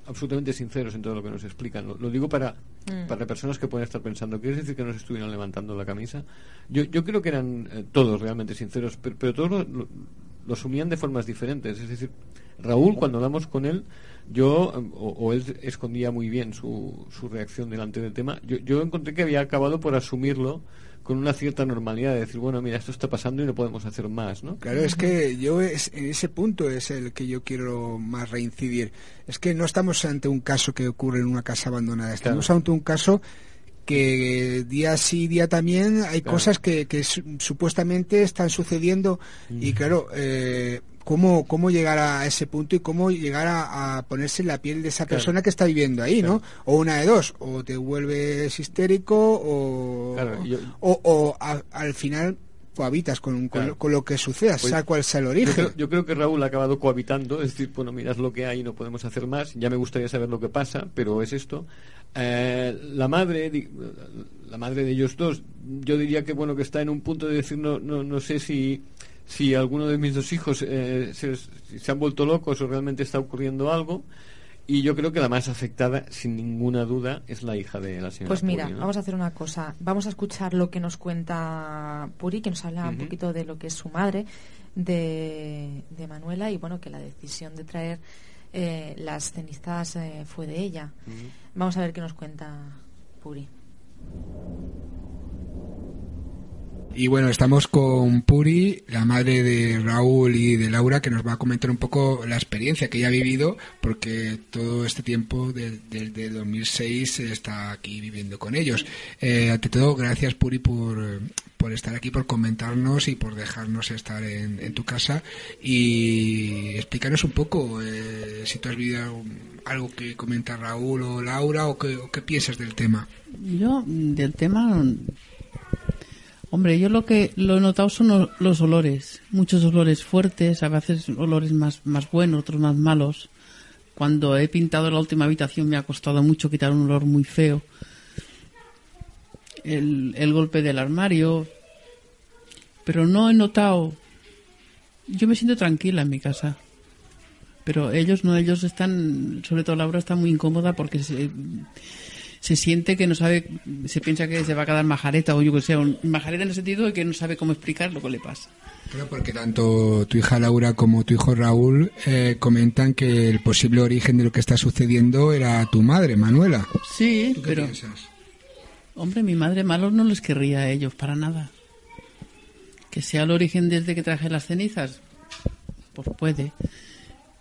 absolutamente sinceros en todo lo que nos explican. Lo, digo para, mm. para personas que pueden estar pensando, ¿quieres decir que nos estuvieran levantando la camisa? Yo, yo creo que eran eh, todos realmente sinceros, pero, todos lo, lo, asumían de formas diferentes. Es decir, Raúl, cuando hablamos con él, yo, o, él escondía muy bien su, su reacción delante del tema, yo, yo encontré que había acabado por asumirlo con una cierta normalidad de decir, bueno, mira, esto está pasando y no podemos hacer más, ¿no? Claro, es que yo es, en ese punto es el que yo quiero más reincidir. Es que no estamos ante un caso que ocurre en una casa abandonada, estamos ante un caso que día sí, día también hay cosas que, que supuestamente están sucediendo. Y claro, eh, cómo, cómo llegar a ese punto y cómo llegar a, ponerse en la piel de esa persona que está viviendo ahí, ¿no? O una de dos, o te vuelves histérico o, o, al final cohabitas con, con, lo que suceda, pues sea cual sea el origen. Yo creo, que Raúl ha acabado cohabitando, es decir, bueno, miras lo que hay no podemos hacer más, ya me gustaría saber lo que pasa, pero es esto. Eh, la madre, la madre de ellos dos, yo diría que bueno que está en un punto de decir no, no, no sé si si alguno de mis dos hijos eh, se, han vuelto locos o realmente está ocurriendo algo. Y yo creo que la más afectada, sin ninguna duda, es la hija de la señora. Pues mira, vamos a hacer una cosa. Vamos a escuchar lo que nos cuenta Puri, que nos habla un poquito de lo que es su madre, de, Manuela, y bueno, que la decisión de traer eh, las cenizas eh, fue de ella. Vamos a ver qué nos cuenta Puri. Y bueno, estamos con Puri, la madre de Raúl y de Laura, que nos va a comentar un poco la experiencia que ella ha vivido, porque todo este tiempo, desde 2006, está aquí viviendo con ellos. Eh, ante todo, gracias Puri por, por estar aquí, por comentarnos y por dejarnos estar en, tu casa. Y explícanos un poco eh, si tú has vivido algo, que comenta Raúl o Laura o qué piensas del tema. Yo, del tema Hombre, yo lo que lo he notado son los olores, muchos olores fuertes, a veces olores más, más buenos, otros más malos. Cuando he pintado la última habitación me ha costado mucho quitar un olor muy feo. El, el golpe del armario, pero no he notado Yo me siento tranquila en mi casa. Pero ellos no, ellos están, sobre todo Laura está muy incómoda porque se, se siente que no sabe, se piensa que se va a quedar majareta o yo que sé, un- majareta en el sentido de que no sabe cómo explicar lo que le pasa. Claro, porque tanto tu hija Laura como tu hijo Raúl eh, comentan que el posible origen de lo que está sucediendo era tu madre, Manuela. Sí, ¿Tú qué pero, piensas? hombre, mi madre malos no les querría a ellos para nada. Que sea el origen desde que traje las cenizas, pues puede.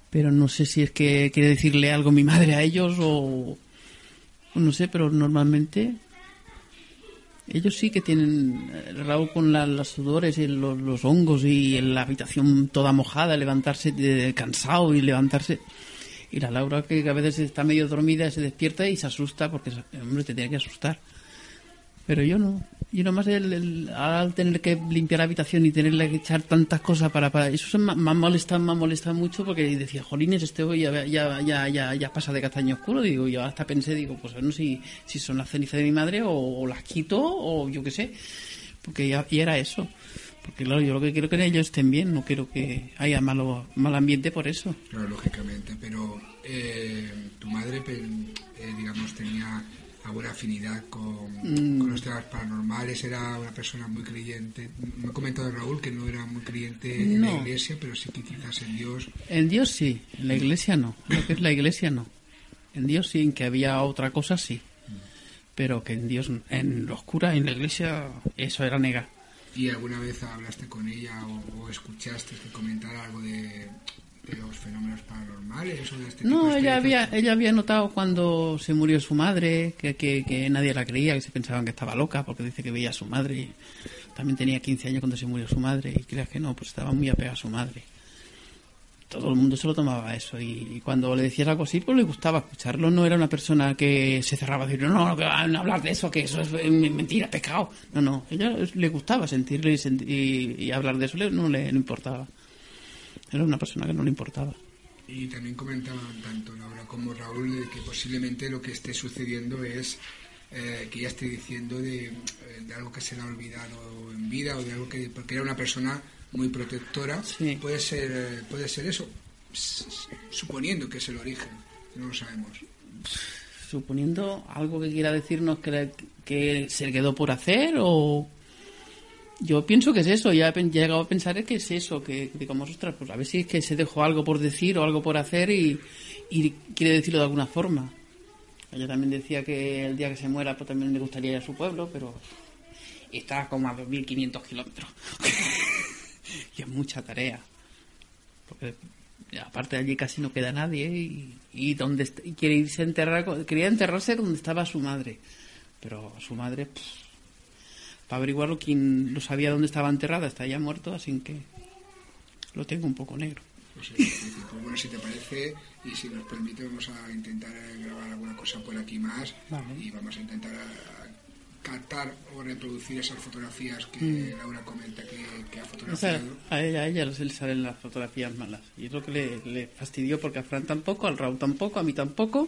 Pero no sé si es que quiere decirle algo mi madre a ellos o no sé, pero normalmente ellos sí que tienen eh, Raúl con la- los sudores y los, los hongos y la habitación toda mojada, levantarse de- cansado y levantarse. Y la Laura que a veces está medio dormida se despierta y se asusta porque, hombre, te tiene que asustar. Pero yo no. Yo nomás el, al tener que limpiar la habitación y tenerle que echar tantas cosas para... para eso me ha molestado, me molestado mucho porque decía, jolines, este hoy ya, ya, ya, ya, ya pasa de castaño oscuro. Digo, yo hasta pensé, digo, pues no si, si son las cenizas de mi madre o, las quito o yo qué sé. Porque ya, y era eso. Porque claro, yo lo que quiero que ellos estén bien, no quiero que haya malo, mal ambiente por eso. Claro, lógicamente, pero eh, tu madre, eh, digamos, tenía alguna afinidad con, Mm. con los temas paranormales, era una persona muy creyente. Me ha comentado Raúl que no era muy creyente en la iglesia, pero sí que quizás en Dios. En Dios sí, en la iglesia no. Lo que es la iglesia no. En Dios sí, en que había otra cosa sí. Pero que en Dios, en los curas, en la iglesia, eso era negar. ¿Y alguna vez hablaste con ella o, o escuchaste que comentara algo de, de los fenómenos paranormales o de este tipo No, de ella había, ella había notado cuando se murió su madre, que, que, que nadie la creía, que se pensaban que estaba loca, porque dice que veía a su madre. y también tenía 15 años cuando se murió su madre, y creas que no, pues estaba muy apegada a su madre. Todo el mundo se lo tomaba eso, y, y cuando le decías algo así, pues le gustaba escucharlo. No era una persona que se cerraba a decir, no, no, que van a hablar de eso, que eso es mentira, pecado. No, no, ella le gustaba sentirlo y, y- y hablar de eso no le no importaba. Era una persona que no le importaba. Y también comentaban tanto Laura como Raúl de que posiblemente lo que esté sucediendo es eh, que ella esté diciendo de, eh, de algo que se le ha olvidado en vida o de algo que porque era una persona muy protectora puede ser eh, puede ser eso. Suponiendo que es el origen no lo sabemos. Suponiendo algo que quiera decirnos que, le- que se le quedó por hacer o yo pienso que es eso ya he llegado a pensar que es eso que, digamos ostras pues a ver si es que se dejó algo por decir o algo por hacer y, quiere decirlo de alguna forma. Ella también decía que el día que se muera pues también le gustaría ir a su pueblo pero está como a 2.500 kilómetros. [LAUGHS] Y es mucha tarea. Porque aparte de allí casi no queda nadie y, y donde quiere irse a enterrar quería enterrarse donde estaba su madre. Pero su madre pff, para averiguarlo quién lo sabía dónde estaba enterrada está ya muerto así que lo tengo un poco negro pues, sí, pues bueno si te parece y si nos permite vamos a intentar grabar alguna cosa por aquí más y vamos a intentar eh, captar o reproducir esas fotografías que Mm. Laura comenta que, que ha Esa- fotografiado a ella, a ella le salen las fotografías malas. Y es lo que le, le fastidió porque a Fran tampoco, al Raúl tampoco, a mí tampoco.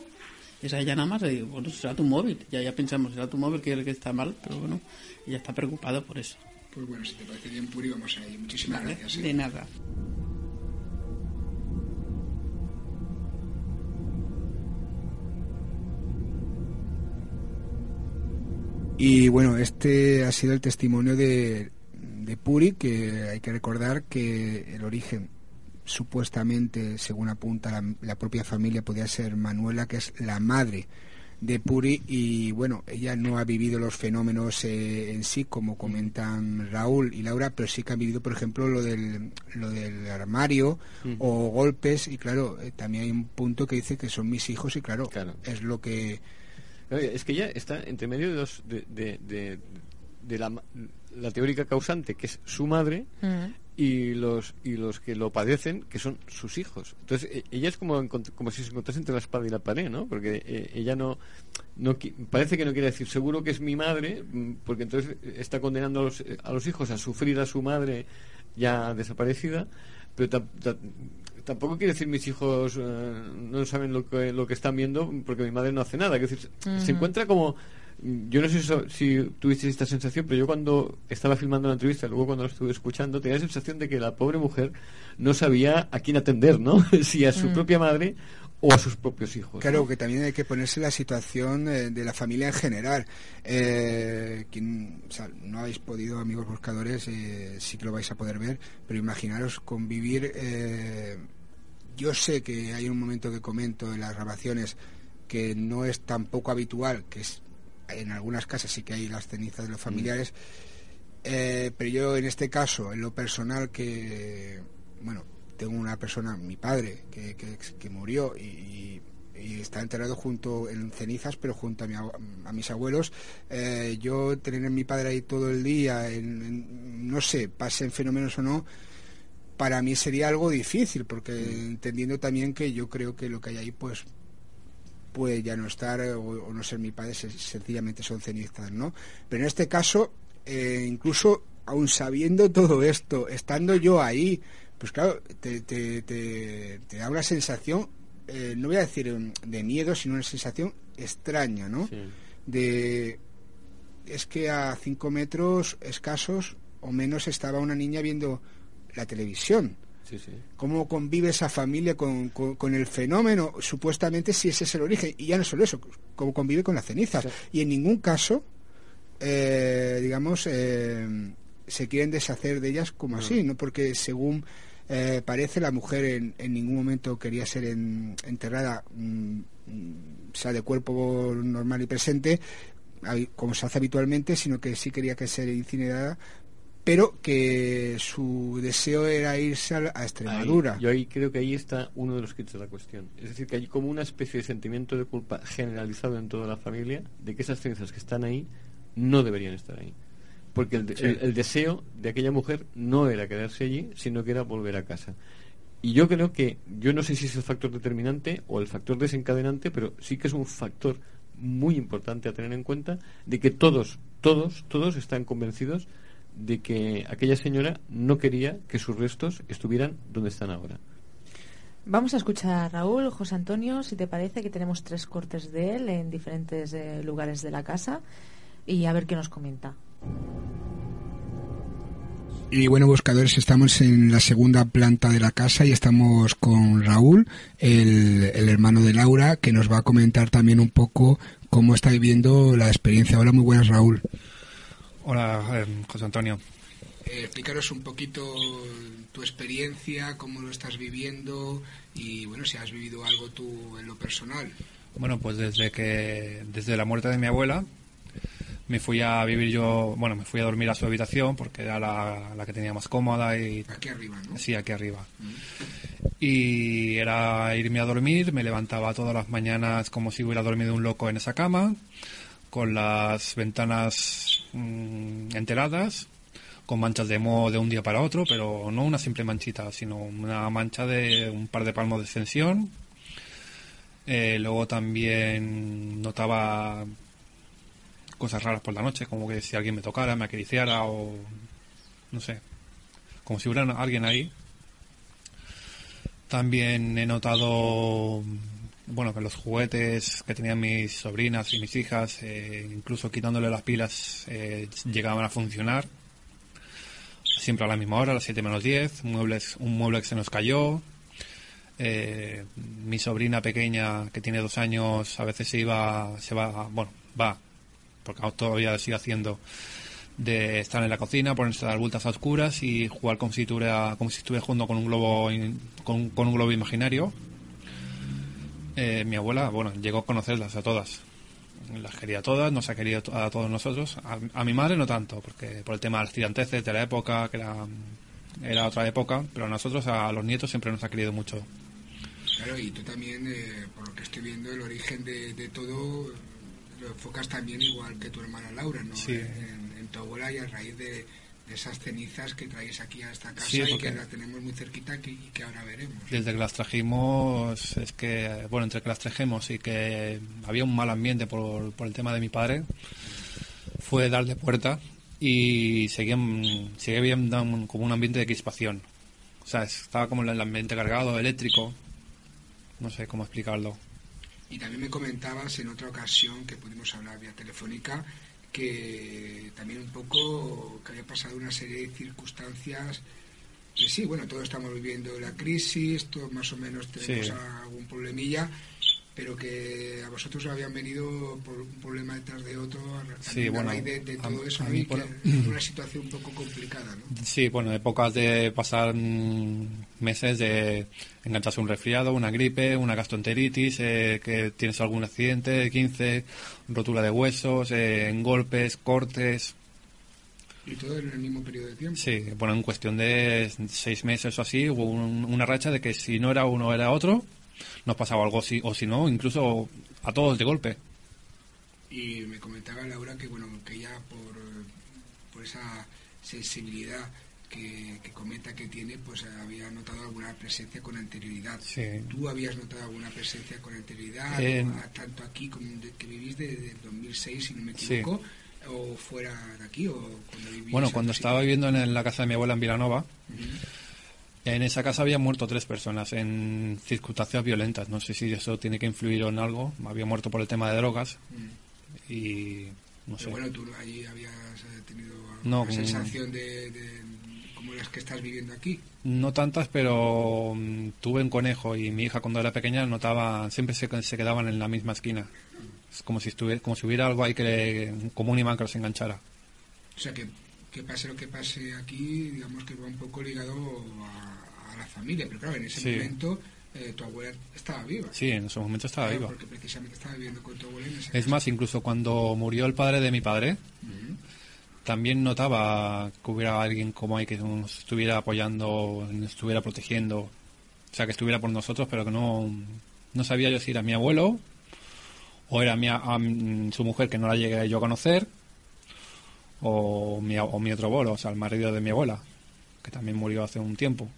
Es a ella nada más. Le digo, bueno, será tu móvil. Ya, ya pensamos, será tu móvil que es el que está mal, pero bueno, ella está preocupada por eso. Pues bueno, si te parece bien, Puri, vamos a ir. Muchísimas Vale, gracias. ¿eh? de nada. Y bueno, este ha sido el testimonio de, de Puri, que hay que recordar que el origen supuestamente, según apunta la, la propia familia, podía ser Manuela, que es la madre de Puri y bueno, ella no ha vivido los fenómenos eh, en sí como comentan Raúl y Laura, pero sí que han vivido, por ejemplo, lo del, lo del armario o golpes. Y claro, eh, también hay un punto que dice que son mis hijos y claro, es lo que Oye, Es que ya está entre medio de, dos, de, de, de- de la, ma- la teórica causante, que es su madre, y los y los que lo padecen, que son sus hijos. Entonces, e- ella es como, como si se encontrase entre la espada y la pared, ¿no? Porque eh, ella no, no parece que no quiere decir seguro que es mi madre, mm, porque entonces está condenando a los, eh, a los hijos a sufrir a su madre ya desaparecida, pero tam- ta- tampoco quiere decir mis hijos eh, no saben lo que, lo que están viendo porque mi madre no hace nada. Quiere decir, se encuentra como yo no sé so- si tuviste esta sensación, pero yo cuando estaba filmando la entrevista, luego cuando lo estuve escuchando, tenía la sensación de que la pobre mujer no sabía a quién atender, ¿no? [LAUGHS] si a su Mm. propia madre o a sus propios hijos. Claro, ¿no? que también hay que ponerse la situación eh, de la familia en general. Eh, quien, o sea, no habéis podido, amigos buscadores, eh, sí que lo vais a poder ver, pero imaginaros convivir. eh, yo sé que hay un momento que comento en las grabaciones que no es tan poco habitual, que es en algunas casas sí que hay las cenizas de los familiares, eh, pero yo en este caso, en lo personal, que, bueno, tengo una persona, mi padre, que, que, que murió y, y está enterrado junto en cenizas, pero junto a, mi abue- a mis abuelos. Eh, yo tener a mi padre ahí todo el día, en- en- no sé, pasen fenómenos o no, para mí sería algo difícil, porque entendiendo también que yo creo que lo que hay ahí, pues puede ya no estar eh, o, o no ser mi padre, se- sencillamente son cenizas, ¿no? Pero en este caso, eh, incluso aun sabiendo todo esto, estando yo ahí, pues claro, te, te, te, te da una sensación, eh, no voy a decir mm, de miedo, sino una sensación extraña, ¿no? De es que a cinco metros escasos o menos estaba una niña viendo la televisión. Sí, sí. ¿Cómo convive esa familia con, con- con el fenómeno? Supuestamente si ese es el origen. Y ya no solo eso, cómo convive con las cenizas. Y en ningún caso, eh, digamos, eh, se quieren deshacer de ellas como así, ¿no? Porque según eh, parece, la mujer en, en ningún momento quería ser en- enterrada, mm, mm, sea, de cuerpo normal y presente, como se hace habitualmente, sino que sí quería que ser incinerada, pero que su deseo era irse a, Extremadura. Ahí- yo ahí creo que ahí está uno de los kits de la cuestión. Es decir, que hay como una especie de sentimiento de culpa generalizado en toda la familia de que esas cenizas que están ahí no deberían estar ahí. Porque el, de- Sí. el- el deseo de aquella mujer no era quedarse allí, sino que era volver a casa. Y yo creo que, yo no sé si es el factor determinante o el factor desencadenante, pero sí que es un factor muy importante a tener en cuenta de que todos, todos, todos están convencidos de que aquella señora no quería que sus restos estuvieran donde están ahora. Vamos a escuchar a Raúl, José Antonio, si te parece que tenemos tres cortes de él en diferentes eh, lugares de la casa y a ver qué nos comenta. Y bueno, buscadores, estamos en la segunda planta de la casa y estamos con Raúl, el, el hermano de Laura, que nos va a comentar también un poco cómo está viviendo la experiencia. Hola, muy buenas, Raúl. Hola, eh, José Antonio. Eh, explícanos un poquito tu experiencia, cómo lo estás viviendo y bueno, si has vivido algo tú en lo personal. Bueno, pues desde que desde la muerte de mi abuela me fui a vivir yo, bueno, me fui a dormir a su habitación porque era la, la que tenía más cómoda y Aquí arriba, ¿no? sí, aquí arriba. Y era irme a dormir, me levantaba todas las mañanas como si hubiera dormido un loco en esa cama, con las ventanas mm, enteradas, con manchas de moho de un día para otro, pero no una simple manchita, sino una mancha de un par de palmos de extensión. Eh, luego también notaba cosas raras por la noche, como que si alguien me tocara, me acariciara o no sé, como si hubiera alguien ahí. También he notado, bueno, que los juguetes que tenían mis sobrinas y mis hijas, eh, incluso quitándole las pilas, eh, llegaban a funcionar. Siempre a la misma hora, a las 7 menos 10. Muebles, un mueble que se nos cayó. Eh, mi sobrina pequeña, que tiene dos años, a veces se iba, se va, bueno, va, porque todavía sigue haciendo, de estar en la cocina, ponerse a dar vueltas a oscuras y jugar como si estuviera, como si estuviera jugando con un globo, con, con un globo imaginario. Eh, mi abuela, bueno, llegó a conocerlas a todas. Las quería a todas, nos ha querido a todos nosotros. A, a mi madre no tanto, porque por el tema de las tiranteces de la época, que era, era otra época, pero a nosotros, a los nietos, siempre nos ha querido mucho. Claro, y tú también, eh, por lo que estoy viendo, el origen de, de todo lo enfocas también igual que tu hermana Laura, ¿no? Sí. En, en tu abuela y a raíz de, de esas cenizas que traéis aquí a esta casa Sí, y que la tenemos muy cerquita que- y que ahora veremos. Desde que las trajimos, es que, bueno, entre que las trajimos y que había un mal ambiente por, por el tema de mi padre, fue darle puerta y seguía, seguía viendo un- como un ambiente de crispación. O sea, estaba como el ambiente cargado, eléctrico, no sé cómo explicarlo. Y también me comentabas en otra ocasión que pudimos hablar vía telefónica que también un poco que había pasado una serie de circunstancias que sí, bueno, todos estamos viviendo la crisis, todos más o menos tenemos Sí. algún problemilla, pero que a vosotros os habían venido por un problema detrás de otro, a- Sí, a bueno, de, de a- todo eso, a mí por- que una situación un poco complicada, ¿no? Sí, bueno, épocas de pasar meses de engancharse un resfriado, una gripe, una gastroenteritis, eh, que tienes algún accidente, 15, rotura de huesos, eh, golpes, cortes. Y todo en el mismo periodo de tiempo. Sí, bueno, en cuestión de seis meses o así, hubo un- una racha de que si no era uno era otro, nos pasaba algo, si, o si no, incluso a todos de golpe. Y me comentaba Laura que bueno que ella por, por esa sensibilidad que, que comenta que tiene, pues había notado alguna presencia con anterioridad. Sí. ¿Tú habías notado alguna presencia con anterioridad, tanto aquí como de- que vivís desde el 2006, si no me Sí. equivoco, o fuera de aquí, o cuando vivís Bueno, en cuando estaba viviendo en la casa de mi abuela en Vilanova. En esa casa había muerto tres personas en circunstancias violentas. No sé si eso tiene que influir en algo. Había muerto por el tema de drogas Mm. y no sé. Pero bueno, tú allí habías eh, tenido No, una sensación de, de- como las que estás viviendo aquí. No tantas, pero mm, tuve un conejo y mi hija cuando era pequeña notaba, siempre se, se quedaban en la misma esquina. Es como si estuviera, como si hubiera algo ahí que como un imán que los enganchara. O sea, que, que pase lo que pase aquí, digamos que va un poco ligado a, a la familia. Pero claro, en ese Sí. momento eh, tu abuela estaba viva. Sí, en ese momento estaba Claro, viva. Porque precisamente estaba viviendo con tu abuela en esa Es más, incluso cuando murió el padre de mi padre, también notaba que hubiera alguien como ahí que nos estuviera apoyando, nos estuviera protegiendo, o sea, que estuviera por nosotros, pero que no, no sabía yo si era mi abuelo o era mi, a- am- su mujer que no la llegué yo a conocer o mi, a- o mi otro abuelo, o sea, el marido de mi abuela, que también murió hace un tiempo.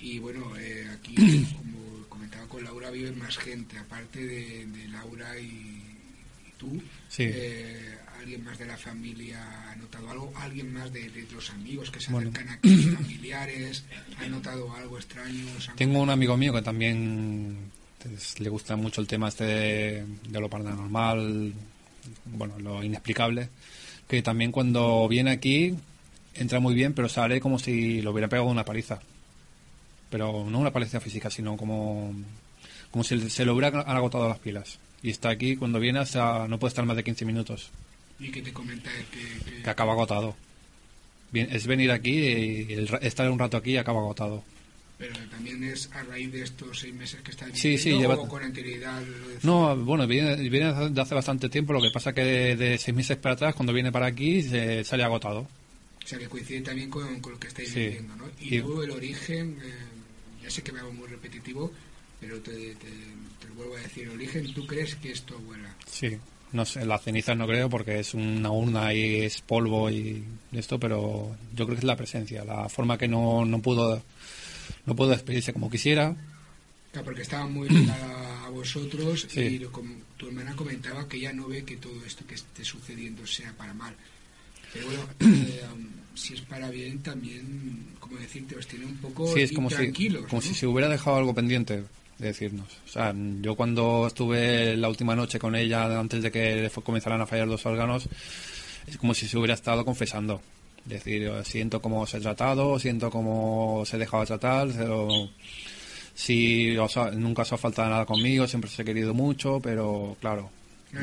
Y bueno, eh, aquí, [CLEARS THROAT] como comentaba con Laura, vive más gente, aparte de, de Laura y, y tú. Sí. eh, ¿Alguien más de la familia ha notado algo? ¿Alguien más de, de los amigos que se Bueno. acercan aquí, [CLEARS THROAT] familiares? ¿Ha notado algo extraño? ¿Os han Tengo un amigo mío que también le gusta mucho el tema este de, de lo paranormal, bueno, lo inexplicable, que también cuando viene aquí entra muy bien, pero sale como si lo hubiera pegado una paliza. Pero no una paliza física, sino como, como si se le hubiera agotado las pilas. Y está aquí, cuando viene, hasta no puede estar más de 15 minutos, ¿Y qué te comenta él? Que, que- que acaba agotado. Bien, es venir aquí y el estar un rato aquí y acaba agotado. Pero también es a raíz de estos seis meses que está Sí, viviendo sí, lleva- o con anterioridad. No, bueno, viene, viene de hace bastante tiempo, lo que pasa que de, de seis meses para atrás, cuando viene para aquí, se sale agotado. O sea, que coincide también con, con lo que estáis Sí. viviendo, ¿no? Y, Y- tú, el origen, eh, ya sé que me hago muy repetitivo, pero te, te, te lo vuelvo a decir, el origen, ¿tú crees que es tu abuela? Sí, no sé, las cenizas no creo porque es una urna y es polvo y esto, pero yo creo que es la presencia, la forma que no, no pudo no pudo despedirse como quisiera. Claro, porque estaba muy ligada a vosotros Sí. y lo com- tu hermana comentaba que ella no ve que todo esto que esté sucediendo sea para mal. Pero bueno, [CLEARS THROAT] eh, um, si es para bien, también, como decirte, os tiene un poco Sí, es como si, como si se hubiera dejado algo pendiente de decirnos. O sea, yo cuando estuve la última noche con ella, antes de que comenzaran a fallar los órganos, es como si se hubiera estado confesando. Es decir, siento cómo os he tratado, siento cómo os he dejado tratar, pero si os ha- nunca os ha faltado nada conmigo, siempre os he querido mucho, pero claro,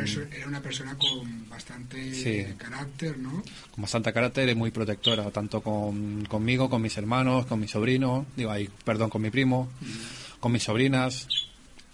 eso Era una persona con bastante Sí. carácter, ¿no? con bastante carácter y muy protectora, tanto con, conmigo, con mis hermanos, con mi sobrino, digo, ahí, perdón, con mi primo, con mis sobrinas.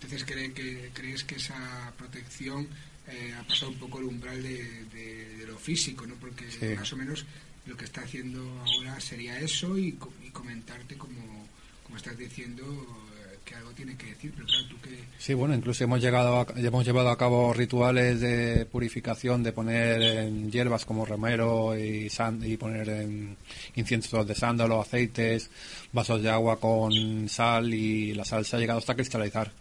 Entonces, ¿cree que, ¿crees que esa protección eh, ha pasado un poco el umbral de, de- de lo físico, ¿no? Porque Sí. más o menos lo que está haciendo ahora sería eso y, y comentarte como, como estás diciendo eh, que algo tiene que decir, pero claro, tú que... Sí, bueno, incluso hemos llegado a- hemos llevado a cabo rituales de purificación, de poner en hierbas como romero y, san- y poner en inciensos de sándalo, aceites, vasos de agua con sal y la sal se ha llegado hasta cristalizar.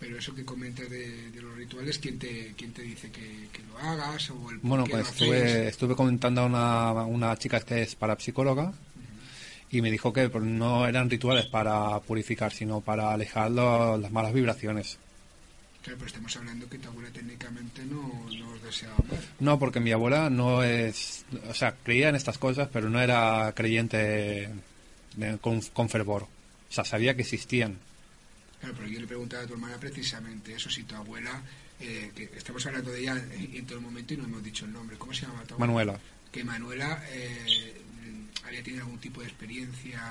Pero eso que comentas de, de los rituales, ¿quién te, quién te dice que, que lo hagas? O el Bueno, pues estuve, estuve comentando a una, una chica que es parapsicóloga y me dijo que pues, no eran rituales para purificar, sino para alejar lo- las malas vibraciones. Claro, pero estamos hablando que tu abuela técnicamente no, no os deseaba mal. No, porque mi abuela no es, o sea, creía en estas cosas, pero no era creyente con, con fervor. O sea, sabía que existían. Claro, pero yo le preguntaba a tu hermana precisamente eso, si tu abuela, eh, que estamos hablando de ella en, en todo momento y no hemos dicho el nombre, ¿cómo se llama tu abuela? Manuela. Que Manuela eh, había tenido algún tipo de experiencia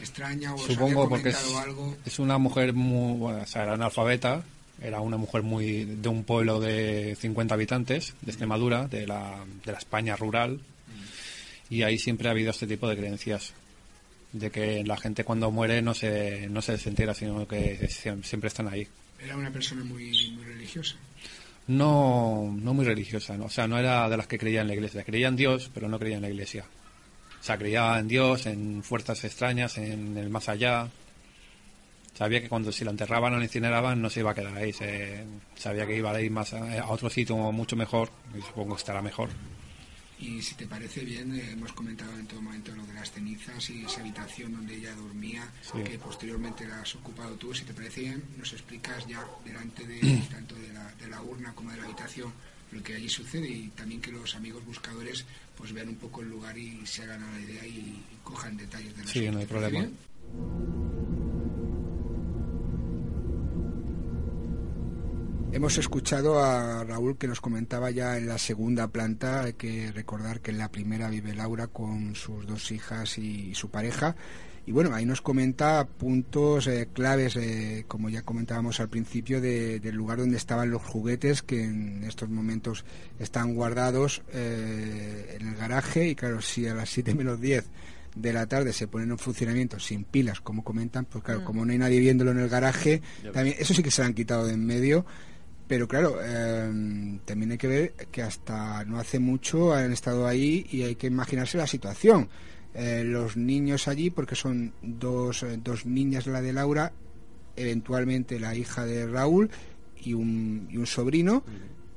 extraña o os Supongo había porque es, algo. es una mujer muy, bueno, o sea, era analfabeta, era una mujer muy de un pueblo de 50 habitantes, de Extremadura, de la, de la España rural, y ahí siempre ha habido este tipo de creencias, de que la gente cuando muere no se, no se les entera, sino que siem- siempre están ahí. Era una persona muy, muy religiosa. No, no muy religiosa, ¿no? o sea, no era de las que creía en la iglesia, creía en Dios, pero no creía en la iglesia. O sea, creía en Dios, en fuerzas extrañas, en el más allá. Sabía que cuando si la enterraban o la incineraban no se iba a quedar ahí, se- sabía que iba a ir más a, a otro sitio mucho mejor, y supongo que estará mejor. Y si te parece bien, eh, hemos comentado en todo momento lo de las cenizas y esa habitación donde ella dormía, Sí. que posteriormente la has ocupado tú. Si te parece bien, nos explicas ya delante de tanto de la, de la urna como de la habitación lo que allí sucede y también que los amigos buscadores pues vean un poco el lugar y se hagan a la idea y, y cojan detalles de la Sí, no hay problema. Hemos escuchado a Raúl que nos comentaba ya en la segunda planta, hay que recordar que en la primera vive Laura con sus dos hijas y su pareja. Y bueno, ahí nos comenta puntos eh, claves, eh, como ya comentábamos al principio, de- del lugar donde estaban los juguetes que en estos momentos están guardados eh, en el garaje. Y claro, si a las 7 menos 10 de la tarde se ponen en funcionamiento sin pilas, como comentan, pues claro, Mm. como no hay nadie viéndolo en el garaje, también eso sí que se lo han quitado de en medio. Pero claro, eh, también hay que ver que hasta no hace mucho han estado ahí y hay que imaginarse la situación. Eh, los niños allí, porque son dos, eh, dos niñas, la de Laura, eventualmente la hija de Raúl y un, y un sobrino,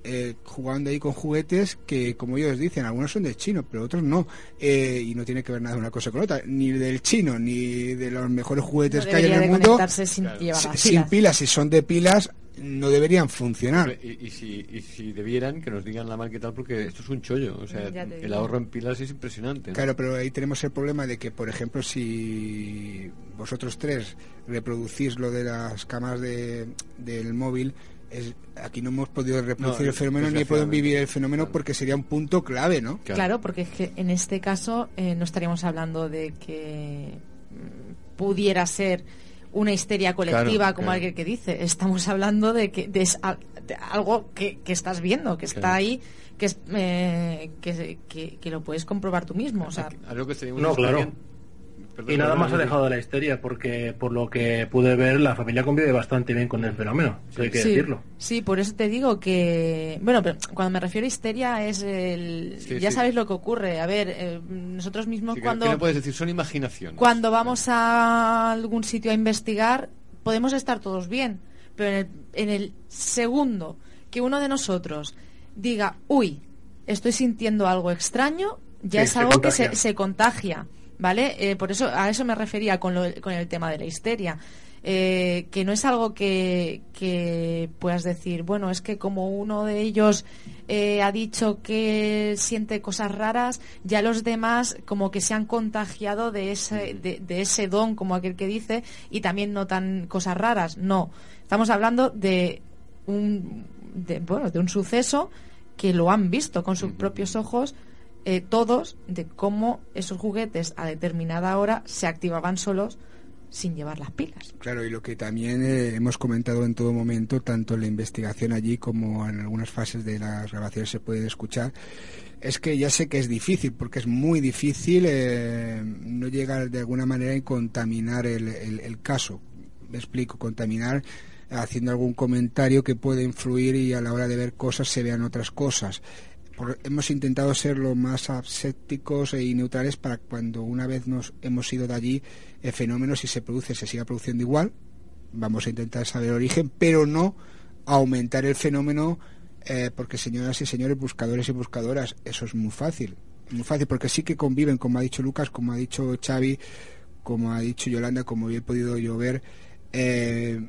eh, jugando ahí con juguetes que, como ellos dicen, algunos son de chino, pero otros no. Eh, y no tiene que ver nada una cosa con otra, ni del chino, ni de los mejores juguetes No que hay en el mundo. sin Claro. sin pilas. pilas, si son de pilas, no deberían funcionar. Y, y si, y si debieran, que nos digan la mal que tal, porque esto es un chollo. O sea, el ahorro en pilas es impresionante. ¿no? Claro, pero ahí tenemos el problema de que, por ejemplo, si vosotros tres reproducís lo de las cámaras de, del móvil, es, aquí no hemos podido reproducir No, el fenómeno ni pueden vivir el fenómeno Claro. porque sería un punto clave, ¿no? Claro, porque es que en este caso eh, no estaríamos hablando de que mm, pudiera ser una histeria colectiva Claro, como claro. alguien que dice. Estamos hablando de que de, es al- de algo que, que estás viendo, que está Claro. ahí, que, es, eh, que, que- que lo puedes comprobar tú mismo. O sea, Algo que estaríamos No, claro. Perdón, Y nada más alejado de la histeria, porque por lo que pude ver, la familia convive bastante bien con el fenómeno, eso hay que sí, decirlo. sí, por eso te digo que. Bueno, pero cuando me refiero a histeria es el. Sí, ya sí. sabéis lo que ocurre. A ver, eh, nosotros mismos Sí, cuando. que no puedes decir, son imaginaciones. Cuando vamos a algún sitio a investigar, podemos estar todos bien, pero en el, en el segundo que uno de nosotros diga, uy, estoy sintiendo algo extraño, ya Sí, es se algo que se, se contagia, ¿vale? Eh, por eso a eso me refería con, lo- con el tema de la histeria. Eh, que no es algo que, que puedas decir, bueno, es que como uno de ellos eh, ha dicho que siente cosas raras, ya los demás como que se han contagiado de ese, de, de ese don, como aquel que dice, y también notan cosas raras. No, estamos hablando de un, de, bueno, de un suceso que lo han visto con sus propios ojos eh, todos de cómo esos juguetes a determinada hora se activaban solos sin llevar las pilas. Claro, y lo que también eh, hemos comentado en todo momento, tanto en la investigación allí como en algunas fases de las grabaciones se puede escuchar, es que ya sé que es difícil, porque es muy difícil eh, no llegar de alguna manera y contaminar el, el- el caso. Me explico, contaminar haciendo algún comentario que puede influir y a la hora de ver cosas se vean otras cosas. Por- hemos intentado ser lo más asépticos y neutrales para cuando una vez nos hemos ido de allí el fenómeno si se produce se siga produciendo igual. Vamos a intentar saber el origen pero no aumentar el fenómeno eh, porque señoras y señores buscadores y buscadoras eso es muy fácil muy fácil porque sí que conviven como ha dicho Lucas como ha dicho Xavi como ha dicho Yolanda como bien he podido yo ver eh,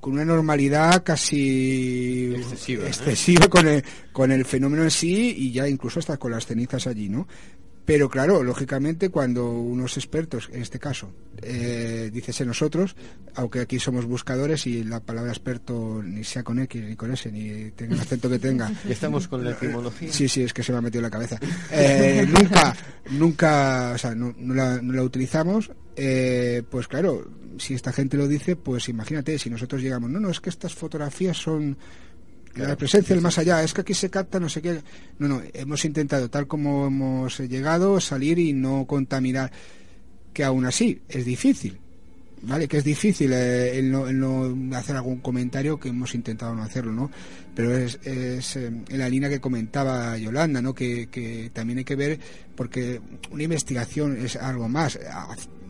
con una normalidad casi Excesiva, ¿eh? excesiva con, el, con el fenómeno en sí y ya incluso hasta con las cenizas allí, ¿no? Pero claro, lógicamente cuando unos expertos, en este caso, eh, dícese nosotros, aunque aquí somos buscadores y la palabra experto ni sea con X ni con S, ni tenga el acento que tenga. [LAUGHS] Estamos con la etimología. Sí, sí, es que se me ha metido en la cabeza. Eh, [LAUGHS] nunca, nunca, o sea, no, no la, no la utilizamos. eh, pues claro, si esta gente lo dice, pues imagínate, si nosotros llegamos, no, no, es que estas fotografías son la presencia del más allá, es que aquí se capta no sé qué. No, no, hemos intentado, tal como hemos llegado, salir y no contaminar. Que aún así es difícil, ¿vale? Que es difícil eh, el, no, el no hacer algún comentario, que hemos intentado no hacerlo, ¿no? Pero es, es eh, en la línea que comentaba Yolanda, ¿no? Que, que también hay que ver, porque una investigación es algo más.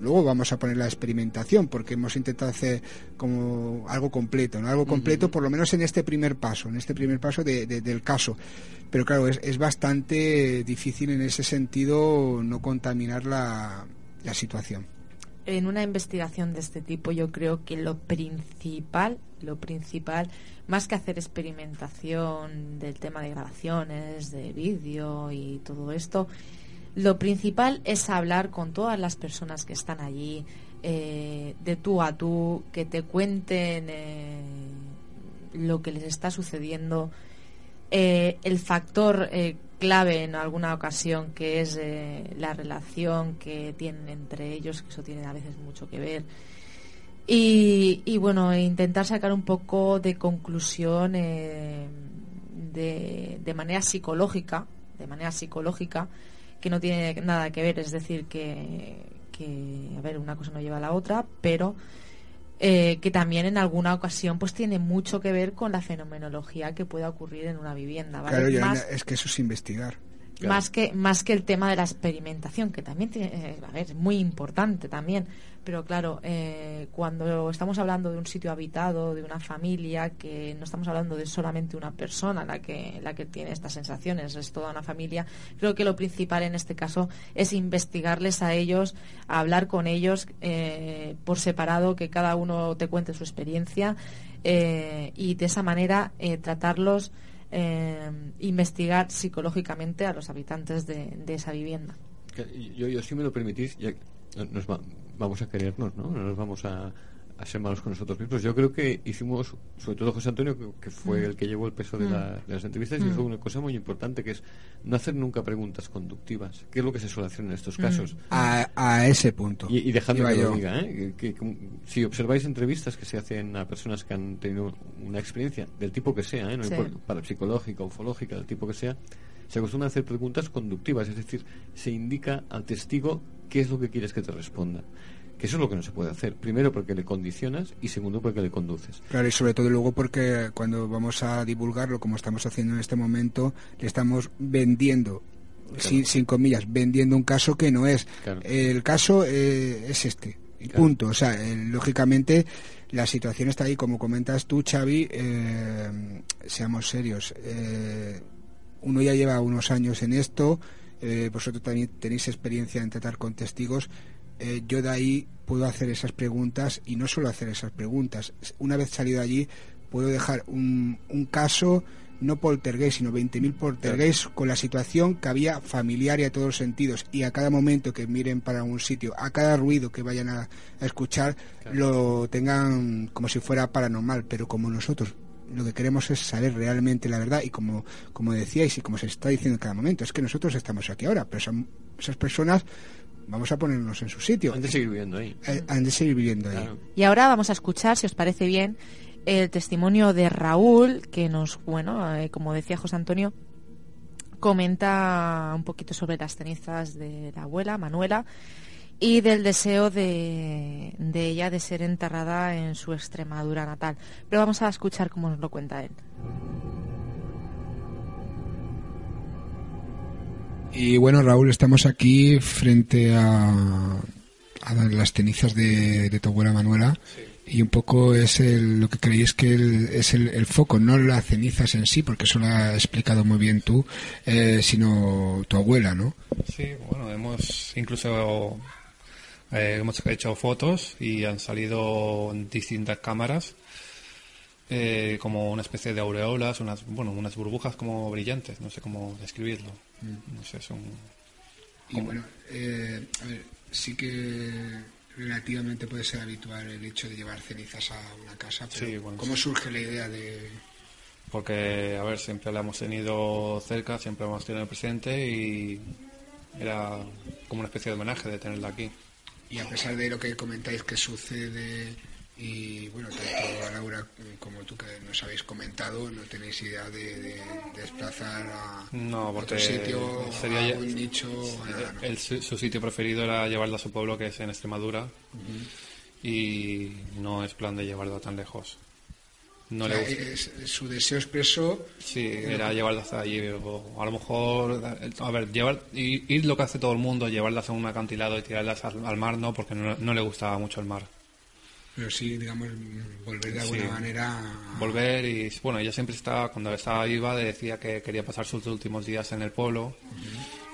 Luego vamos a poner la experimentación, porque hemos intentado hacer como algo completo, ¿no? Algo completo, por lo menos en este primer paso, en este primer paso de- de- del caso. Pero claro, es, es bastante difícil en ese sentido no contaminar la, la situación. en una investigación de este tipo yo creo que lo principal, lo principal, más que hacer experimentación del tema de grabaciones, de vídeo y todo esto, lo principal es hablar con todas las personas que están allí, eh, de tú a tú, que te cuenten eh, lo que les está sucediendo, eh, el factor eh, clave en alguna ocasión que es eh, la relación que tienen entre ellos, que eso tiene a veces mucho que ver. Y, y bueno, intentar sacar un poco de conclusión eh, de, de manera psicológica, de manera psicológica, que no tiene nada que ver, es decir, que, que a ver, una cosa no lleva a la otra, pero eh, que también en alguna ocasión pues tiene mucho que ver con la fenomenología que pueda ocurrir en una vivienda, ¿vale? Claro, Más- es que eso es investigar. Más que más que el tema de la experimentación que también tiene, eh, a ver, es muy importante también. Pero claro eh, cuando estamos hablando de un sitio habitado de una familia que no estamos hablando de solamente una persona la que la que tiene estas sensaciones es toda una familia creo que lo principal en este caso es investigarles a ellos hablar con ellos eh, por separado que cada uno te cuente su experiencia eh, y de esa manera eh, tratarlos eh, investigar psicológicamente a los habitantes de, de esa vivienda. Yo, yo, si me lo permitís, ya nos va- vamos a querernos, ¿no? No nos vamos a, a ser malos con nosotros mismos. Yo creo que hicimos, sobre todo José Antonio, que, que fue Mm. el que llevó el peso de, Mm. la- de las entrevistas, y Mm. hizo una cosa muy importante, que es no hacer nunca preguntas conductivas, que es lo que se suele hacer en estos Mm. casos. A, a ese punto. Y, Iba que lo diga, ¿eh? que, si observáis entrevistas que se hacen a personas que han tenido una experiencia del tipo que sea, ¿eh? no Sí. parapsicológica, ufológica, del tipo que sea, se acostumbran a hacer preguntas conductivas, es decir, se indica al testigo qué es lo que quieres que te responda. Que eso es lo que no se puede hacer. Primero porque le condicionas y segundo porque le conduces. Claro, y sobre todo luego porque cuando vamos a divulgarlo, como estamos haciendo en este momento, le estamos vendiendo, sin, sin comillas, vendiendo un caso que no es. Claro. El caso eh, es este, Claro. punto. O sea, eh, lógicamente la situación está ahí, como comentas tú, Xavi, eh, seamos serios. uno ya lleva unos años en esto, vosotros también tenéis experiencia en tratar con testigos. Eh, yo de ahí puedo hacer esas preguntas y no solo hacer esas preguntas. Una vez salido allí, puedo dejar un, un caso, no poltergeist, sino 20.000 poltergeist con la situación que había familiar y a todos los sentidos. Y a cada momento que miren para un sitio, a cada ruido que vayan a, a escuchar, lo tengan como si fuera paranormal. Pero como nosotros lo que queremos es saber realmente la verdad y como, como decíais y como se está diciendo en cada momento, es que nosotros estamos aquí ahora, pero son esas personas vamos a ponernos en su sitio. Han de seguir viviendo ahí. Eh, han de seguir viviendo ahí. Claro. Y ahora vamos a escuchar, si os parece bien, el testimonio de Raúl, que nos, bueno, eh, como decía José Antonio, comenta un poquito sobre las cenizas de la abuela, Manuela, y del deseo de, de ella de ser enterrada en su Extremadura natal. Pero vamos a escuchar cómo nos lo cuenta él. Y bueno, Raúl, estamos aquí frente a, a las cenizas de, de tu abuela Manuela. Y un poco es el- lo que creéis que el- es el, el foco, no las cenizas en sí, porque eso lo has explicado muy bien tú, eh, sino tu abuela, ¿no? Sí, bueno, hemos incluso eh, hemos hecho fotos y han salido distintas cámaras eh, como una especie de aureolas, unas, bueno, unas burbujas como brillantes, no sé cómo describirlo. No sé, son... Y bueno, eh, a ver, sí que relativamente puede ser habitual el hecho de llevar cenizas a una casa, pero Sí, bueno, ¿cómo sí. surge la idea de...? Porque, a ver, siempre la hemos tenido cerca, siempre la hemos tenido presente y era como una especie de homenaje de tenerla aquí. Y a pesar de lo que comentáis que sucede, y bueno, tanto Laura como tú que nos habéis comentado, no tenéis idea de, de desplazar a No, otro sitio, sería a un nicho, nada, ¿no? El- su, su sitio preferido era llevarla a su pueblo, que es en Extremadura, y no es plan de llevarla tan lejos. No O le sea, es- su deseo expreso Sí, era llevarla hasta allí, o a lo mejor, a ver, llevar, ir, ir lo que hace todo el mundo, llevarlas a un acantilado y tirarlas al, al mar, no, porque no, no le gustaba mucho el mar. Pero sí, digamos, volver de alguna Sí. manera a- Volver y, bueno, ella siempre estaba, cuando estaba viva, decía que quería pasar sus últimos días en el pueblo,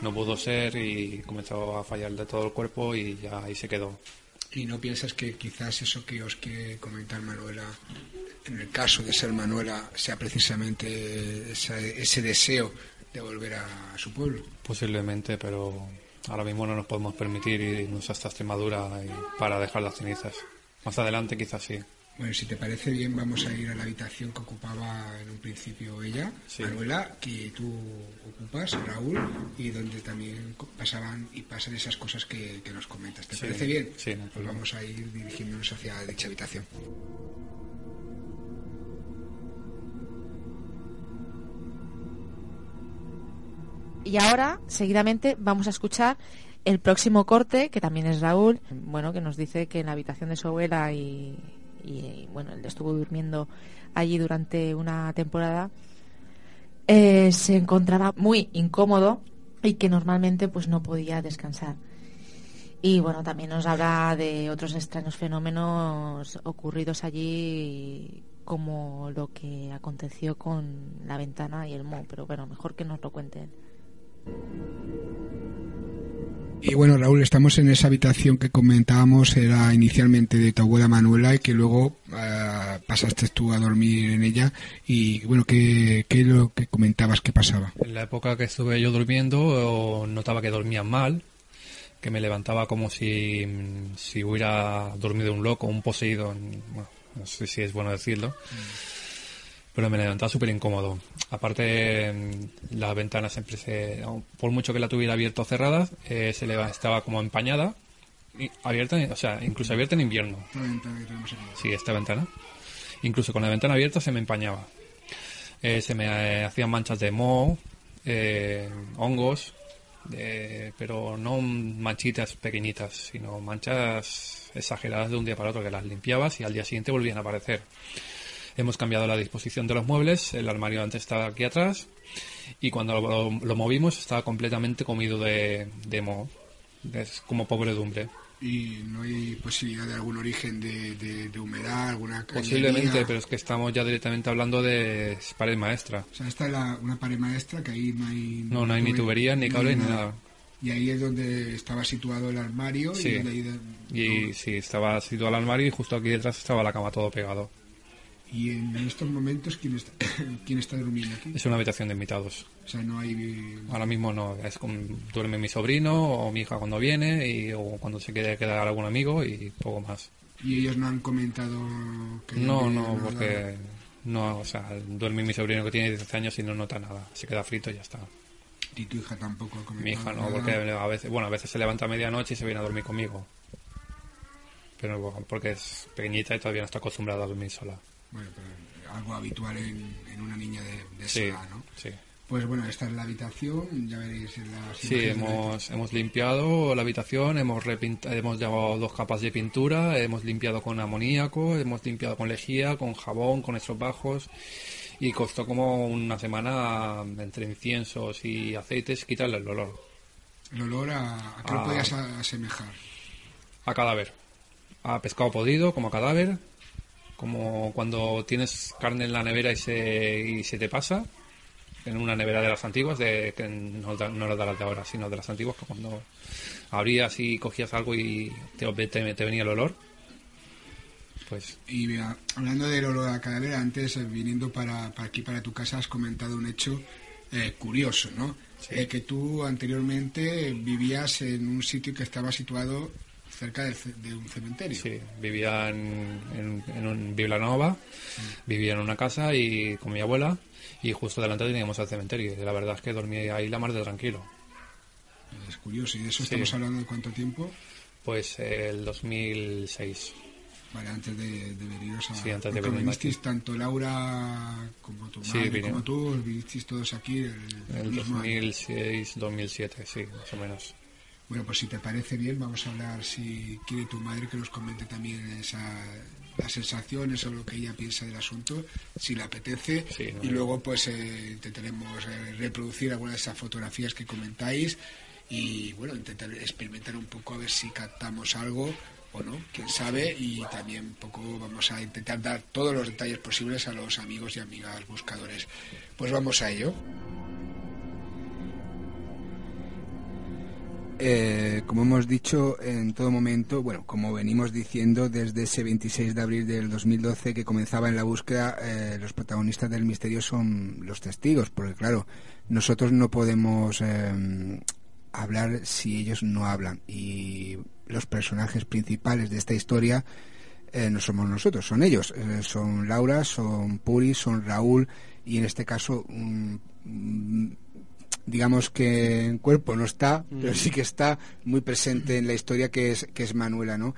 no pudo ser y comenzó a fallar de todo el cuerpo y ya ahí se quedó. ¿Y no piensas que quizás eso que os quiere comentar Manuela, en el caso de ser Manuela, sea precisamente ese, ese deseo de volver a, su pueblo? Posiblemente, pero ahora mismo no nos podemos permitir irnos hasta Extremadura para dejar las cenizas. Más adelante quizás sí. Bueno, si te parece bien, vamos a ir a la habitación que ocupaba en un principio ella, Sí. Manuela, que tú ocupas, Raúl, y donde también pasaban y pasan esas cosas que, que nos comentas. ¿Te Sí. parece bien? Sí, no Pues vamos a ir dirigiéndonos hacia dicha habitación. Y ahora, seguidamente, vamos a escuchar el próximo corte, que también es Raúl, bueno, que nos dice que en la habitación de su abuela y, bueno, él estuvo durmiendo allí durante una temporada, eh, se encontraba muy incómodo y que normalmente pues no podía descansar. Y bueno, también nos habla de otros extraños fenómenos ocurridos allí, como lo que aconteció con la ventana y el mo, pero bueno, mejor que nos lo cuente él. Y bueno, Raúl, estamos en esa habitación que comentábamos, era inicialmente de tu abuela Manuela y que luego eh, pasaste tú a dormir en ella. Y bueno, ¿qué, qué es lo que comentabas que pasaba? En la época que estuve yo durmiendo, notaba que dormía mal, que me levantaba como si, si hubiera dormido un loco, un poseído, bueno, no sé si es bueno decirlo, pero me levantaba súper incómodo. Aparte, mm, la ventana siempre se, por mucho que la tuviera abierta o cerrada, eh, se le estaba como empañada, y abierta, o sea, incluso abierta en invierno. La ventana que tenemos aquí. Sí, esta ventana. Incluso con la ventana abierta se me empañaba. Eh, se me eh, hacían manchas de moho, eh, hongos, eh, pero no manchitas pequeñitas, sino manchas exageradas de un día para otro que las limpiabas y al día siguiente volvían a aparecer. Hemos cambiado la disposición de los muebles, el armario antes estaba aquí atrás y cuando lo, lo movimos estaba completamente comido de, de moho. Es como podredumbre. Y no hay posibilidad de algún origen de, de- de humedad, alguna Posiblemente, cañería? pero es que estamos ya directamente hablando de pared maestra. O sea, esta es la- una pared maestra que ahí no hay... No, no hay ni tuberías, ni cables, ni nada. Y ahí es donde estaba situado el armario Sí. y donde ahí de- Y sí, estaba situado el armario y justo aquí detrás estaba la cama todo pegado. Y en estos momentos, ¿quién está, [COUGHS] quién está durmiendo aquí? Es una habitación de invitados. O sea, no hay... Ahora mismo no, es con, duerme mi sobrino o mi hija cuando viene y, o cuando se quiere quedar algún amigo y poco más. Y ellos no han comentado que... No, no, nada. porque no, o sea, duerme mi sobrino que tiene 10 años y no nota nada, se queda frito y ya está. Y tu hija tampoco ha comentado Mi hija no, nada. porque a veces, bueno, a veces se levanta a medianoche y se viene a dormir conmigo. Pero bueno, porque es pequeñita y todavía no está acostumbrada a dormir sola. Bueno, pero algo habitual en, en una niña de, de esa edad, ¿no? sí. Pues bueno, esta es la habitación, ya veréis en las Sí, la hemos, hemos limpiado la habitación, hemos repinta- hemos llevado dos capas de pintura, hemos limpiado con amoníaco, hemos limpiado con lejía, con jabón, con estropajos y costó como una semana entre inciensos y aceites quitarle el olor El olor a, a qué lo Ah. podías a- asemejar. a cadáver, a pescado podrido como a cadáver, como cuando tienes carne en la nevera y se, y se te pasa, en una nevera de las antiguas, de, que no, no de las de ahora, sino de las antiguas, que cuando abrías y cogías algo y te, te, te venía el olor. pues Y vea, hablando del olor a cadáver, antes eh, viniendo para, para aquí, para tu casa, has comentado un hecho eh, curioso, ¿no? Eh, que tú anteriormente vivías en un sitio que estaba situado cerca ce- de un cementerio. Sí, vivía en, en, en un Villanova, vivía en una casa y con mi abuela y justo delante teníamos el cementerio y la verdad es que dormía ahí la mar de tranquilo. Es curioso. ¿Y de eso Sí. estamos hablando de cuánto tiempo? Pues el 2006. Vale, antes de, de veniros a... Sí, antes de venir vinisteis tanto Laura como tu Sí, madre como tú, vinisteis todos aquí el, El año. 2006, 2007, sí, más o menos. Bueno, pues si te parece bien, vamos a hablar, si quiere tu madre, que nos comente también esa, las sensaciones o lo que ella piensa del asunto, si le apetece. Sí, no, y luego, pues, eh, intentaremos eh, reproducir algunas de esas fotografías que comentáis y, bueno, intentar experimentar un poco a ver si captamos algo o no, quién sabe. Y también un poco vamos a intentar dar todos los detalles posibles a los amigos y amigas buscadores. Pues vamos a ello. Eh, como hemos dicho en todo momento, bueno, como venimos diciendo desde ese 26 de abril del 2012 que comenzaba en la búsqueda, eh, los protagonistas del misterio son los testigos, porque claro, nosotros no podemos eh, hablar si ellos no hablan. Y los personajes principales de esta historia eh, no somos nosotros, son ellos, son Laura, son Puri, son Raúl y en este caso mm, digamos que en cuerpo no está, pero sí que está muy presente en la historia que es, que es Manuela, ¿no?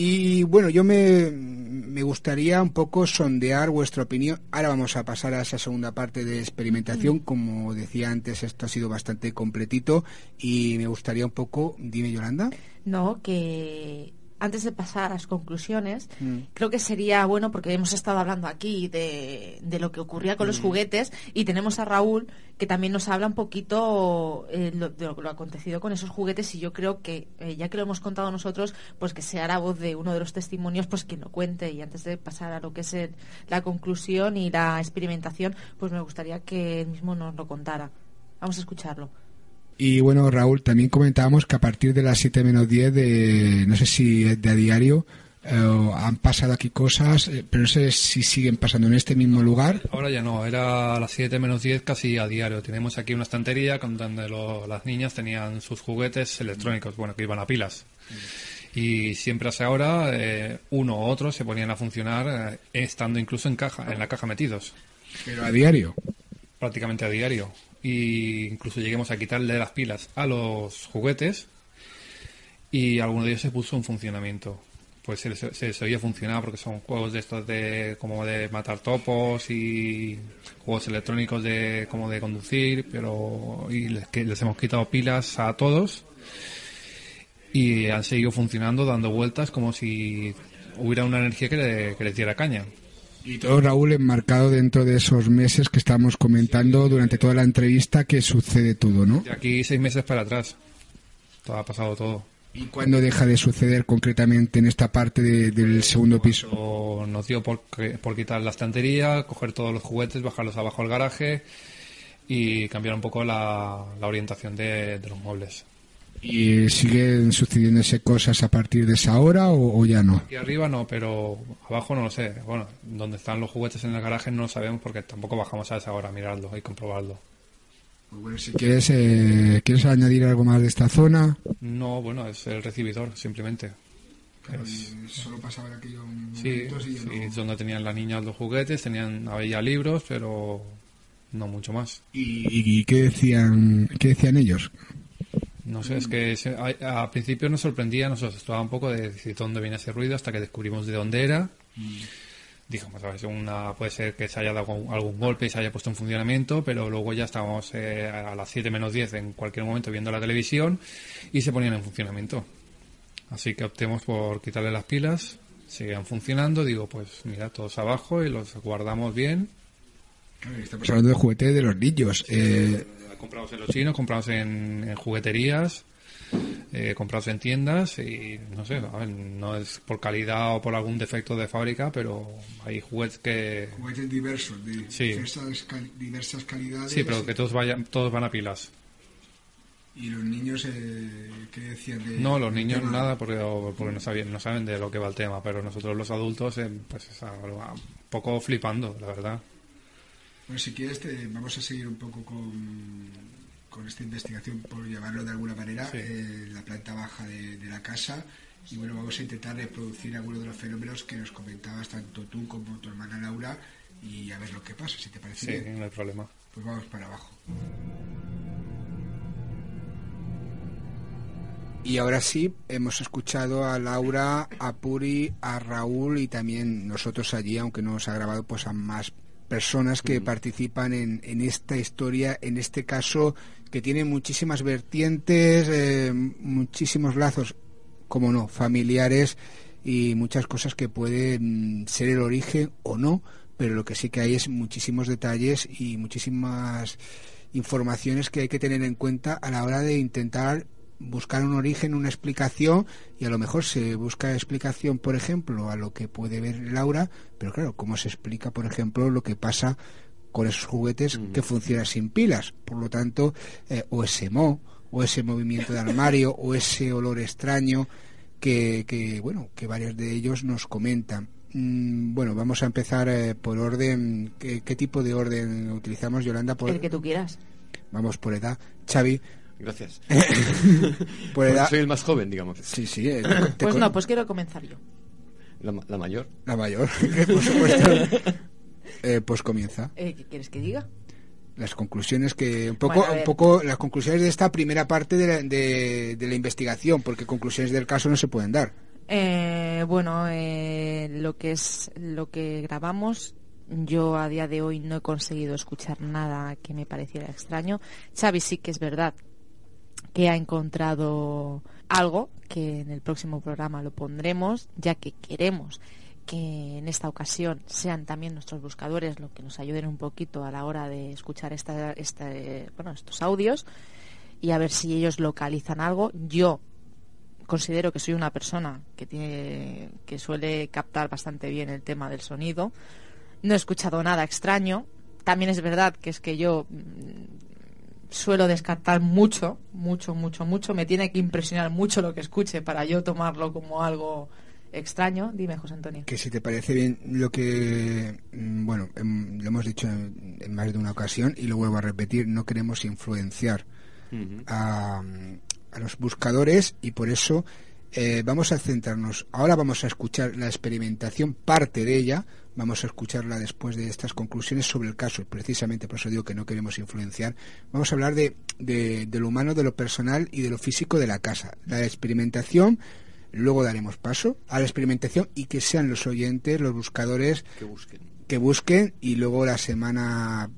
Y bueno, yo me, me gustaría un poco sondear vuestra opinión. Ahora vamos a pasar a esa segunda parte de experimentación. Como decía antes, esto ha sido bastante completito y me gustaría un poco, dime Yolanda. No, que antes de pasar a las conclusiones, Mm. creo que sería bueno, porque hemos estado hablando aquí de, de lo que ocurría con los Mm. juguetes, y tenemos a Raúl, que también nos habla un poquito eh, lo- de lo, lo acontecido con esos juguetes, y yo creo que, eh, ya que lo hemos contado nosotros, pues que sea la voz de uno de los testimonios, pues quien lo cuente, y antes de pasar a lo que es el- la conclusión y la experimentación, pues me gustaría que él mismo nos lo contara. Vamos a escucharlo. Y bueno, Raúl, también comentábamos que a partir de las 7 menos 10, de, no sé si es de a diario, eh, han pasado aquí cosas, eh, pero no sé si siguen pasando en este mismo lugar. Ahora ya no, era a las 7 menos 10 casi a diario. Tenemos aquí una estantería donde lo- las niñas tenían sus juguetes electrónicos, bueno, que iban a pilas. Y siempre a esa hora, eh, uno u otro se ponían a funcionar eh, estando incluso en caja, en la caja metidos. Pero a diario. prácticamente a diario. Y incluso lleguemos a quitarle las pilas a los juguetes y alguno de ellos se puso en funcionamiento. Pues se, se les oía funcionar porque son juegos de estos de como de matar topos y juegos electrónicos de como de conducir, pero y les, que les hemos quitado pilas a todos y han seguido funcionando dando vueltas como si hubiera una energía que, le- que les diera caña. Y todo, Raúl, enmarcado dentro de esos meses que estamos comentando durante toda la entrevista que sucede todo, ¿no? De aquí seis meses para atrás. Todo ha pasado todo. ¿Y cuándo deja de suceder concretamente en esta parte de- del segundo piso? Nos dio por, por quitar la estantería, coger todos los juguetes, bajarlos abajo al garaje y cambiar un poco la, la orientación de, de los muebles. ¿Y siguen sucediéndose cosas a partir de esa hora o, o ya no? Aquí arriba no, pero abajo no lo sé. Bueno, donde están los juguetes en el garaje no lo sabemos porque tampoco bajamos a esa hora a mirarlo y comprobarlo. Pues bueno, si quieres, eh, ¿quieres añadir algo más de esta zona? No, bueno, es el recibidor, simplemente. Es- Solo pasaba aquello un Sí, sí, es donde tenían las niñas los juguetes, tenían había libros, pero no mucho más. ¿Y, y qué decían, qué decían ellos? No sé, es que [CLEARS THROAT] se- a, a principio nos sorprendía, nos asustaba un poco de decir dónde viene ese ruido hasta que descubrimos de dónde era. Dijimos, a ver, una, puede ser que se haya dado algún, algún golpe y se haya puesto en funcionamiento, pero luego ya estábamos eh, a las 7 menos 10 en cualquier momento viendo la televisión y se ponían en funcionamiento. Así que optemos por quitarle las pilas, seguían funcionando, digo, pues mira, todos abajo y los guardamos bien. Estamos hablando de juguetes de los niños. Eh, Comprados en los chinos, comprados en, en jugueterías, eh, comprados en tiendas y no sé, a ver, no es por calidad o por algún defecto de fábrica, pero hay juguetes que... juguetes diversos, de Sí. diversas, cal- diversas calidades. Sí, pero que todos, vayan, todos van a pilas. Y los niños, eh, ¿qué decían de, No, los niños tema? nada porque, porque no, sabían, no saben de lo que va el tema, pero nosotros los adultos, eh, pues es algo un poco flipando, la verdad. Bueno, si quieres, te- vamos a seguir un poco con, con esta investigación, por llamarlo de alguna manera, Sí. eh, la planta baja de, de la casa. Y bueno, vamos a intentar reproducir algunos de los fenómenos que nos comentabas tanto tú como tu hermana Laura y a ver lo que pasa, si te parece Sí, bien. no hay problema. Pues vamos para abajo. Y ahora sí, hemos escuchado a Laura, a Puri, a Raúl y también nosotros allí, aunque no nos ha grabado, pues a más personas que participan en, en esta historia, en este caso que tiene muchísimas vertientes, eh, muchísimos lazos, como no, familiares y muchas cosas que pueden ser el origen o no, pero lo que sí que hay es muchísimos detalles y muchísimas informaciones que hay que tener en cuenta a la hora de intentar buscar un origen, una explicación y a lo mejor se busca explicación, por ejemplo, a lo que puede ver Laura, pero claro, ¿cómo se explica, por ejemplo, lo que pasa con esos juguetes que funcionan sin pilas? Por lo tanto, eh, o ese mo, o ese movimiento de armario, o ese olor extraño que, que bueno, que varios de ellos nos comentan. Mm, bueno, vamos a empezar eh, por orden. ¿Qué, qué tipo de orden utilizamos, Yolanda? Por, El que tú quieras. Vamos por edad. Xavi, Gracias. [LAUGHS] por edad. Soy el más joven, digamos. Sí, sí. eh, te Pues con- no, pues quiero comenzar yo. La, ma- la mayor. La mayor, [LAUGHS] por supuesto. Eh, pues comienza. Eh, ¿Qué quieres que diga? Las conclusiones que. Un poco, Bueno, un poco las conclusiones de esta primera parte de la, de, de la investigación, porque conclusiones del caso no se pueden dar. Eh, bueno, eh, lo que es lo que grabamos, yo a día de hoy no he conseguido escuchar nada que me pareciera extraño. Xavi sí que es verdad que ha encontrado algo que en el próximo programa lo pondremos, ya que queremos que en esta ocasión sean también nuestros buscadores los que nos ayuden un poquito a la hora de escuchar esta, esta, bueno, estos audios y a ver si ellos localizan algo. Yo considero que soy una persona que tiene que suele captar bastante bien el tema del sonido. No he escuchado nada extraño. También es verdad que es que yo mm, suelo descartar mucho, mucho, mucho, mucho. Me tiene que impresionar mucho lo que escuche para yo tomarlo como algo extraño. Dime, José Antonio. Que si te parece bien lo que, mm, bueno, em, lo hemos dicho en, en más de una ocasión y lo vuelvo a repetir, no queremos influenciar a, a los buscadores y por eso eh, vamos a centrarnos. Ahora vamos a escuchar la experimentación, parte de ella, vamos a escucharla después de estas conclusiones sobre el caso. Precisamente por eso digo que no queremos influenciar. Vamos a hablar de, de, de lo humano, de lo personal y de lo físico de la casa. La experimentación. Luego daremos paso a la experimentación y que sean los oyentes, los buscadores, Que busquen. que busquen y luego la semana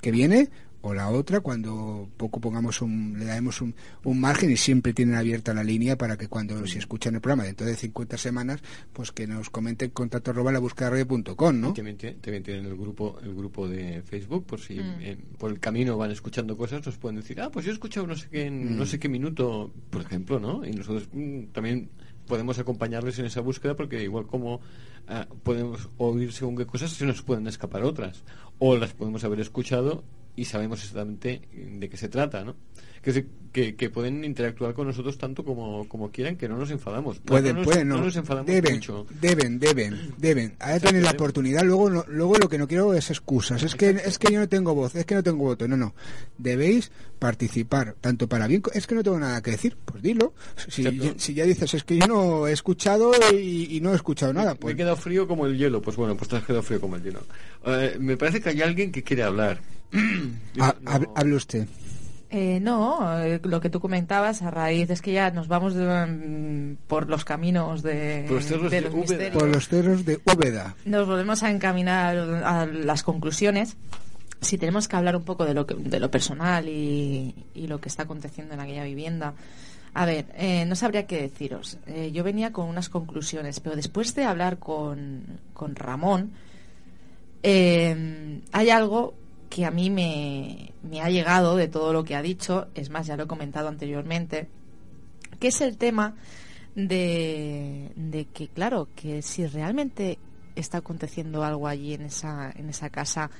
que viene o la otra cuando poco pongamos un le daremos un, un margen y siempre tienen abierta la línea para que cuando si escuchan el programa dentro de 50 semanas pues que nos comenten contacto arroba la buscaradio.com ¿no? Y También, tie- también tienen el grupo el grupo de Facebook por si Mm. eh, por el camino van escuchando cosas nos pueden decir ah pues yo he escuchado no sé qué en Mm. no sé qué minuto por ejemplo no y nosotros mm, también podemos acompañarles en esa búsqueda porque igual como ah, podemos oír según qué cosas se nos pueden escapar otras o las podemos haber escuchado y sabemos exactamente de qué se trata no que, se- que, que pueden interactuar con nosotros tanto como, como quieran que no nos enfadamos. Pueden no pueden no, no nos enfadamos deben, mucho. deben deben deben. Ahora tenéis la deben. oportunidad. Luego no- luego lo que no quiero es excusas. Es que es que yo no tengo voz es que no tengo voto. No no. Debéis participar tanto para bien es que no tengo nada que decir pues dilo. Si, Exacto. si ya dices es que yo no he escuchado y, y no he escuchado nada Me pues he quedado frío como el hielo. Pues bueno, pues te has quedado frío como el hielo. Eh, me parece que hay alguien que quiere hablar. [CLEARS THROAT] ha- hab- hable usted Eh, no, eh, lo que tú comentabas a raíz es que ya nos vamos de, mm, por los caminos de, Por los cerros de los Úbeda. misterios. por los cerros de Úbeda Nos volvemos a encaminar a las conclusiones. Si tenemos que hablar un poco de lo, que, de lo personal y, y lo que está aconteciendo en aquella vivienda. A ver, eh, no sabría qué deciros. Eh, yo venía con unas conclusiones, pero después de hablar con, con Ramón, eh, hay algo que a mí me, ha llegado de todo lo que ha dicho, es más, ya lo he comentado anteriormente, que es el tema de, que, claro, que si realmente está aconteciendo algo allí en esa, en esa casa,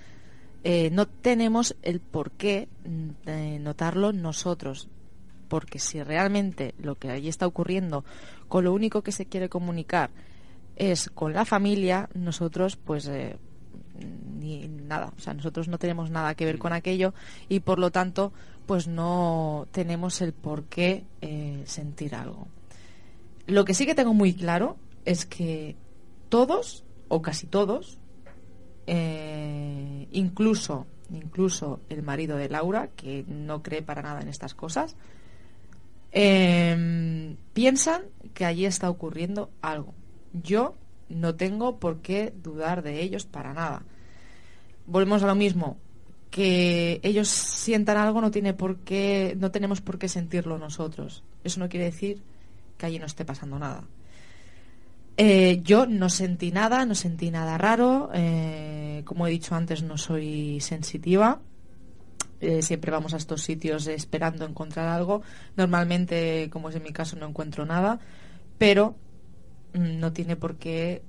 eh, no tenemos el por qué mm, notarlo nosotros. porque si realmente lo que allí está ocurriendo, con lo único que se quiere comunicar es con la familia, nosotros pues eh, ni nada, o sea, nosotros no tenemos nada que ver con aquello y por lo tanto pues no tenemos el por qué eh, sentir algo. Lo que sí que tengo muy claro es que todos o casi todos, eh, incluso incluso el marido de Laura, que no cree para nada en estas cosas, eh, piensan que allí está ocurriendo algo. Yo no tengo por qué dudar de ellos para nada. Volvemos a lo mismo, que ellos sientan algo no tiene por qué, no tenemos por qué sentirlo nosotros. Eso no quiere decir que allí no esté pasando nada. Eh, yo no sentí nada, no sentí nada raro. Eh, como he dicho antes, no soy sensitiva. Eh, siempre vamos a estos sitios esperando encontrar algo. Normalmente, como es en mi caso, no encuentro nada, pero no tiene por qué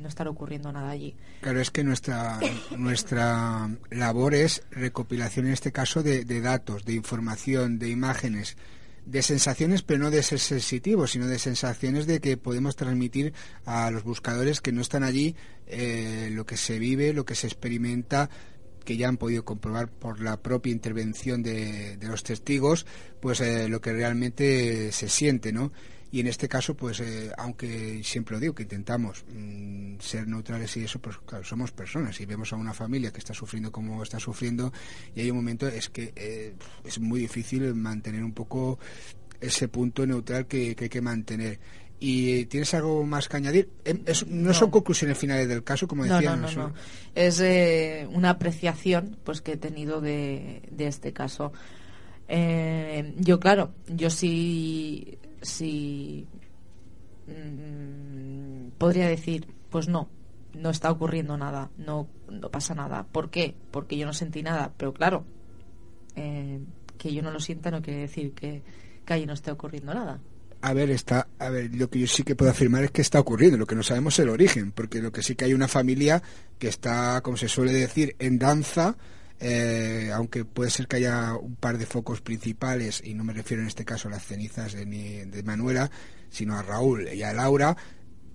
no estar ocurriendo nada allí. Claro, es que nuestra, [LAUGHS] nuestra labor es recopilación, en este caso, de datos, de información, de imágenes de sensaciones, pero no de ser sensitivos, sino de sensaciones de que podemos transmitir a los buscadores que no están allí eh, lo que se vive, lo que se experimenta que ya han podido comprobar por la propia intervención de, los testigos, pues eh, lo que realmente se siente, ¿no? Y en este caso pues eh, aunque siempre lo digo que intentamos mm, ser neutrales y eso pues claro somos personas y vemos a una familia que está sufriendo como está sufriendo y hay un momento es que eh, es muy difícil mantener un poco ese punto neutral que, hay que mantener ¿Y tienes algo más que añadir? Em, no, son conclusiones finales del caso, como decía. No, no, no. Es eh, una apreciación pues que he tenido de, de este caso. yo, claro, yo sí si mm, podría decir, pues no, no está ocurriendo nada, no, no pasa nada. ¿Por qué? Porque yo no sentí nada. Pero claro, eh, que yo no lo sienta no quiere decir que, que ahí no esté ocurriendo nada. A ver, está, a ver, lo que yo sí que puedo afirmar es que está ocurriendo, lo que no sabemos es el origen, porque lo que sí que hay una familia que está, como se suele decir, en danza, eh, aunque puede ser que haya un par de focos principales, y no me refiero en este caso a las cenizas de, de Manuela, sino a Raúl y a Laura,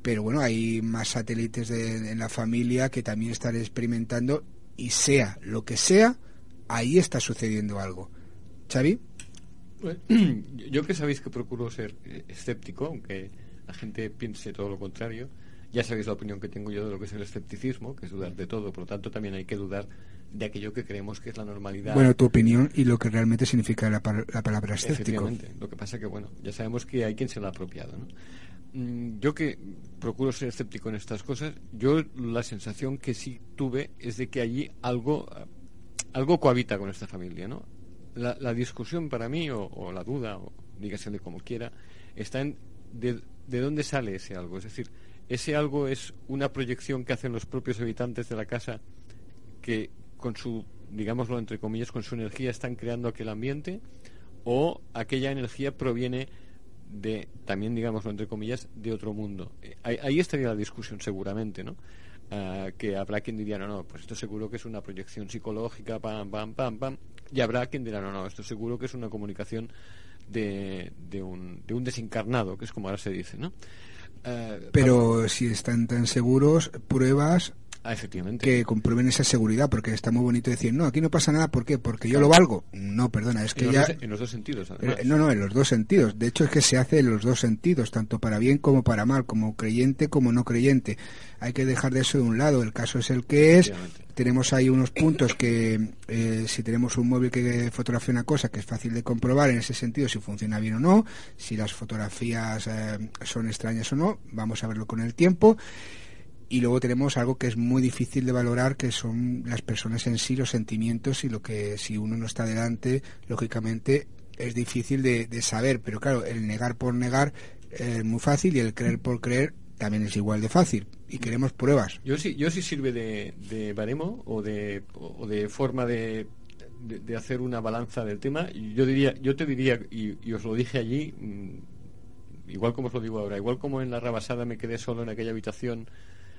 pero bueno, hay más satélites de, en la familia que también están experimentando y sea lo que sea, ahí está sucediendo algo. Xavi? Pues, [CLEARS THROAT] yo que sabéis que procuro ser eh, escéptico, aunque la gente piense todo lo contrario, ya sabéis la opinión que tengo yo de lo que es el escepticismo, que es dudar de todo, por lo tanto también hay que dudar de aquello que creemos que es la normalidad. Bueno, tu opinión y lo que realmente significa la, la palabra escéptico. Lo que pasa que, bueno, ya sabemos que hay quien se lo ha apropiado, ¿no? Mm, yo que procuro ser escéptico en estas cosas, yo la sensación que sí tuve es de que allí algo, algo cohabita con esta familia, ¿no? La, discusión para mí, o, la duda, o dígasele como quiera, está en de, de dónde sale ese algo. Es decir, ese algo es una proyección que hacen los propios habitantes de la casa que con su, digámoslo entre comillas, con su energía están creando aquel ambiente o aquella energía proviene de, también digámoslo entre comillas, de otro mundo. Eh, ahí, estaría la discusión seguramente, ¿no? Ah, que habrá quien diría, no, no, pues esto seguro que es una proyección psicológica, pam, pam, pam, pam, y habrá quien dirá, no, no, esto seguro que es una comunicación de, de, un, de un desencarnado, que es como ahora se dice, ¿no? Eh, Pero si están tan seguros, pruebas Ah, efectivamente. que comprueben esa seguridad, porque está muy bonito decir, no, aquí no pasa nada, ¿por qué? Porque yo lo valgo. No, perdona, es que en ya... Los en los dos sentidos, eh, No, no, en los dos sentidos. De hecho, es que se hace en los dos sentidos, tanto para bien como para mal, como creyente como no creyente. Hay que dejar de eso de un lado. El caso es el que es. Tenemos ahí unos puntos que, eh, si tenemos un móvil que fotografía una cosa, que es fácil de comprobar en ese sentido si funciona bien o no, si las fotografías eh, son extrañas o no, vamos a verlo con el tiempo y luego tenemos algo que es muy difícil de valorar que son las personas en sí los sentimientos y lo que si uno no está delante lógicamente es difícil de, saber. Pero claro el negar por negar es muy fácil y el creer por creer también es igual de fácil. Y queremos pruebas. Yo sí yo sí sirve de, de baremo o de o de forma de, de, hacer una balanza del tema. Yo diría yo te diría y, os lo dije allí mm, igual como os lo digo ahora igual como en la rabasada me quedé solo en aquella habitación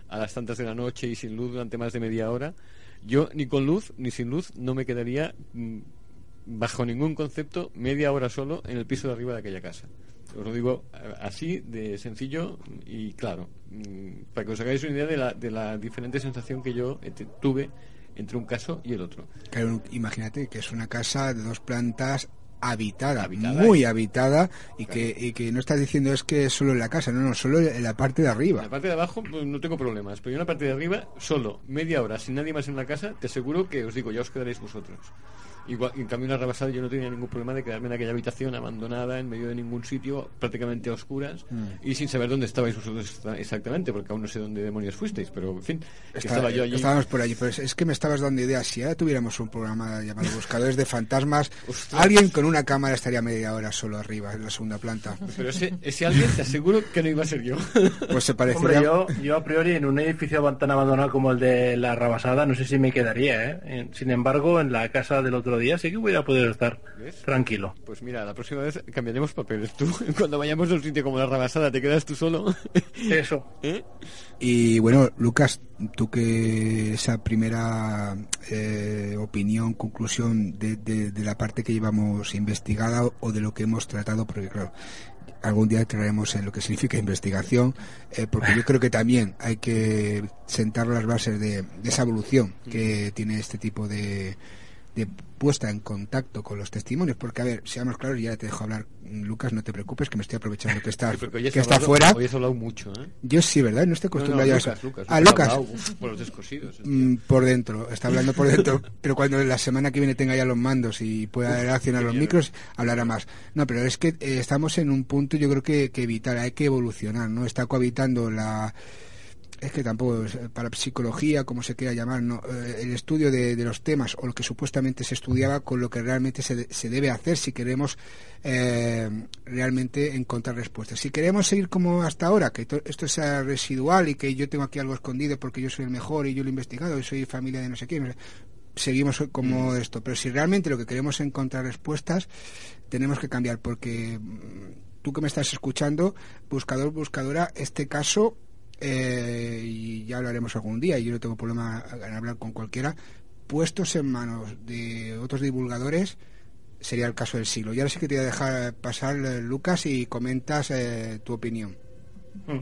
a las tantas de la noche y sin luz durante más de media hora, yo ni con luz ni sin luz no me quedaría mm, bajo ningún concepto, media hora solo en el piso de arriba de aquella casa. Os lo digo eh, así, de sencillo y claro, mm, para que os hagáis una idea de la, de la diferente sensación que yo eh, tuve entre un caso y el otro. Imagínate que es una casa de dos plantas habitada, Habitada muy y- habitada y que, y que no estás diciendo es que solo en la casa, no, no, solo en la parte de En arriba. la parte de abajo pues, no tengo problemas, pero yo en la parte de arriba, solo media hora, sin nadie más en la casa, te aseguro que os digo, ya os quedaréis vosotros. Igual, en cambio en la rebasada yo no tenía ningún problema de quedarme en aquella habitación abandonada, en medio de ningún sitio, prácticamente a oscuras, Mm. y sin saber dónde estabais vosotros exa- exactamente, porque aún no sé dónde demonios fuisteis, pero en fin, Está- estaba yo allí. Estábamos por allí, pero es, es que me estabas dando ideas. Si ahora tuviéramos un programa llamado Buscadores de Fantasmas, Ostras. alguien con una cámara estaría media hora solo arriba, en la segunda planta. Pero ese, ese alguien te aseguro que no iba a ser yo. [LAUGHS] Pues se Hombre, parecería. yo, yo a priori en un edificio tan abandonado como el de la Rabasada no sé si me quedaría, ¿eh? Sin embargo, en la casa del otro día sí que hubiera podido estar ¿Ves? tranquilo. Pues mira, la próxima vez cambiaremos papeles. Tú, [LAUGHS] cuando vayamos a un sitio como la Rabasada, te quedas tú solo. [LAUGHS] Eso. ¿Eh? Y bueno, Lucas, tú que esa primera eh, opinión, conclusión de, de- de la parte que llevamos investigada o de lo que hemos tratado, porque claro, algún día traeremos en lo que significa [LAUGHS] investigación, eh, porque yo creo que también hay que sentar las bases de, de esa evolución que tiene este tipo de, de puesta en contacto con los testimonios, porque a ver, seamos claros, ya te dejo hablar, Lucas, no te preocupes, que me estoy aprovechando que [LAUGHS] está, Sí, que está hablado- fuera. Hoy has hablado mucho, ¿eh? Yo sí, ¿verdad? No estoy No, no, acostumbrado ya a. Lucas, Lucas, Ah, Lucas Lucas. por los descosidos. Mm, por dentro, está hablando por dentro, [LAUGHS] pero cuando la semana que viene tenga ya los mandos y pueda reaccionar los micros, hablará más. No, pero es que eh, estamos en un punto, yo creo que, que vital, hay que evolucionar, ¿no? Está cohabitando la. Es que tampoco, es, para psicología, como se quiera llamar, ¿no? Eh, el estudio de, de los temas o lo que supuestamente se estudiaba con lo que realmente se, de- se debe hacer si queremos eh, realmente encontrar respuestas. Si queremos seguir como hasta ahora, que to- esto sea residual y que yo tengo aquí algo escondido porque yo soy el mejor y yo lo he investigado y soy familia de no sé quién, seguimos como esto. Pero si realmente lo que queremos es encontrar respuestas, tenemos que cambiar porque mm, tú que me estás escuchando, buscador, buscadora, este caso, eh, y ya lo haremos algún día, y yo no tengo problema en hablar con cualquiera, puestos en manos de otros divulgadores, sería el caso del siglo. Y ahora sí que te voy a dejar pasar, eh, Lucas, y comentas eh, tu opinión. Mm.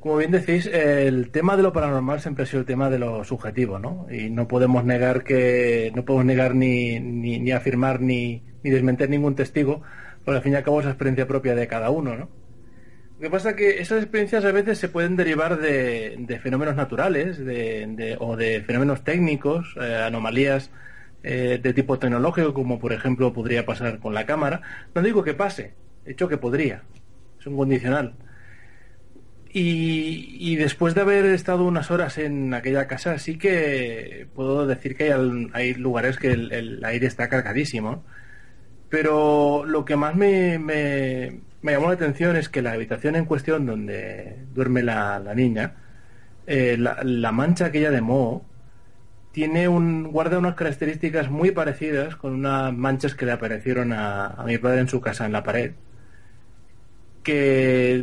Como bien decís, el tema de lo paranormal siempre ha sido el tema de lo subjetivo, ¿no? Y no podemos negar que no podemos negar ni, ni, ni afirmar ni, ni desmentir ningún testigo, porque al fin y al cabo es la experiencia propia de cada uno, ¿no? Lo que pasa es que esas experiencias a veces se pueden derivar de, fenómenos naturales de, o de fenómenos técnicos, eh, anomalías eh, de tipo tecnológico, como por ejemplo podría pasar con la cámara. No digo que pase, de hecho que podría, es un condicional. Y, después de haber estado unas horas en aquella casa, sí que puedo decir que hay, lugares que el, el aire está cargadísimo. Pero lo que más me, me- me llamó la atención es que la habitación en cuestión donde duerme la, la niña, eh, la, mancha aquella de moho, tiene un, guarda unas características muy parecidas con unas manchas que le aparecieron a, mi padre en su casa en la pared que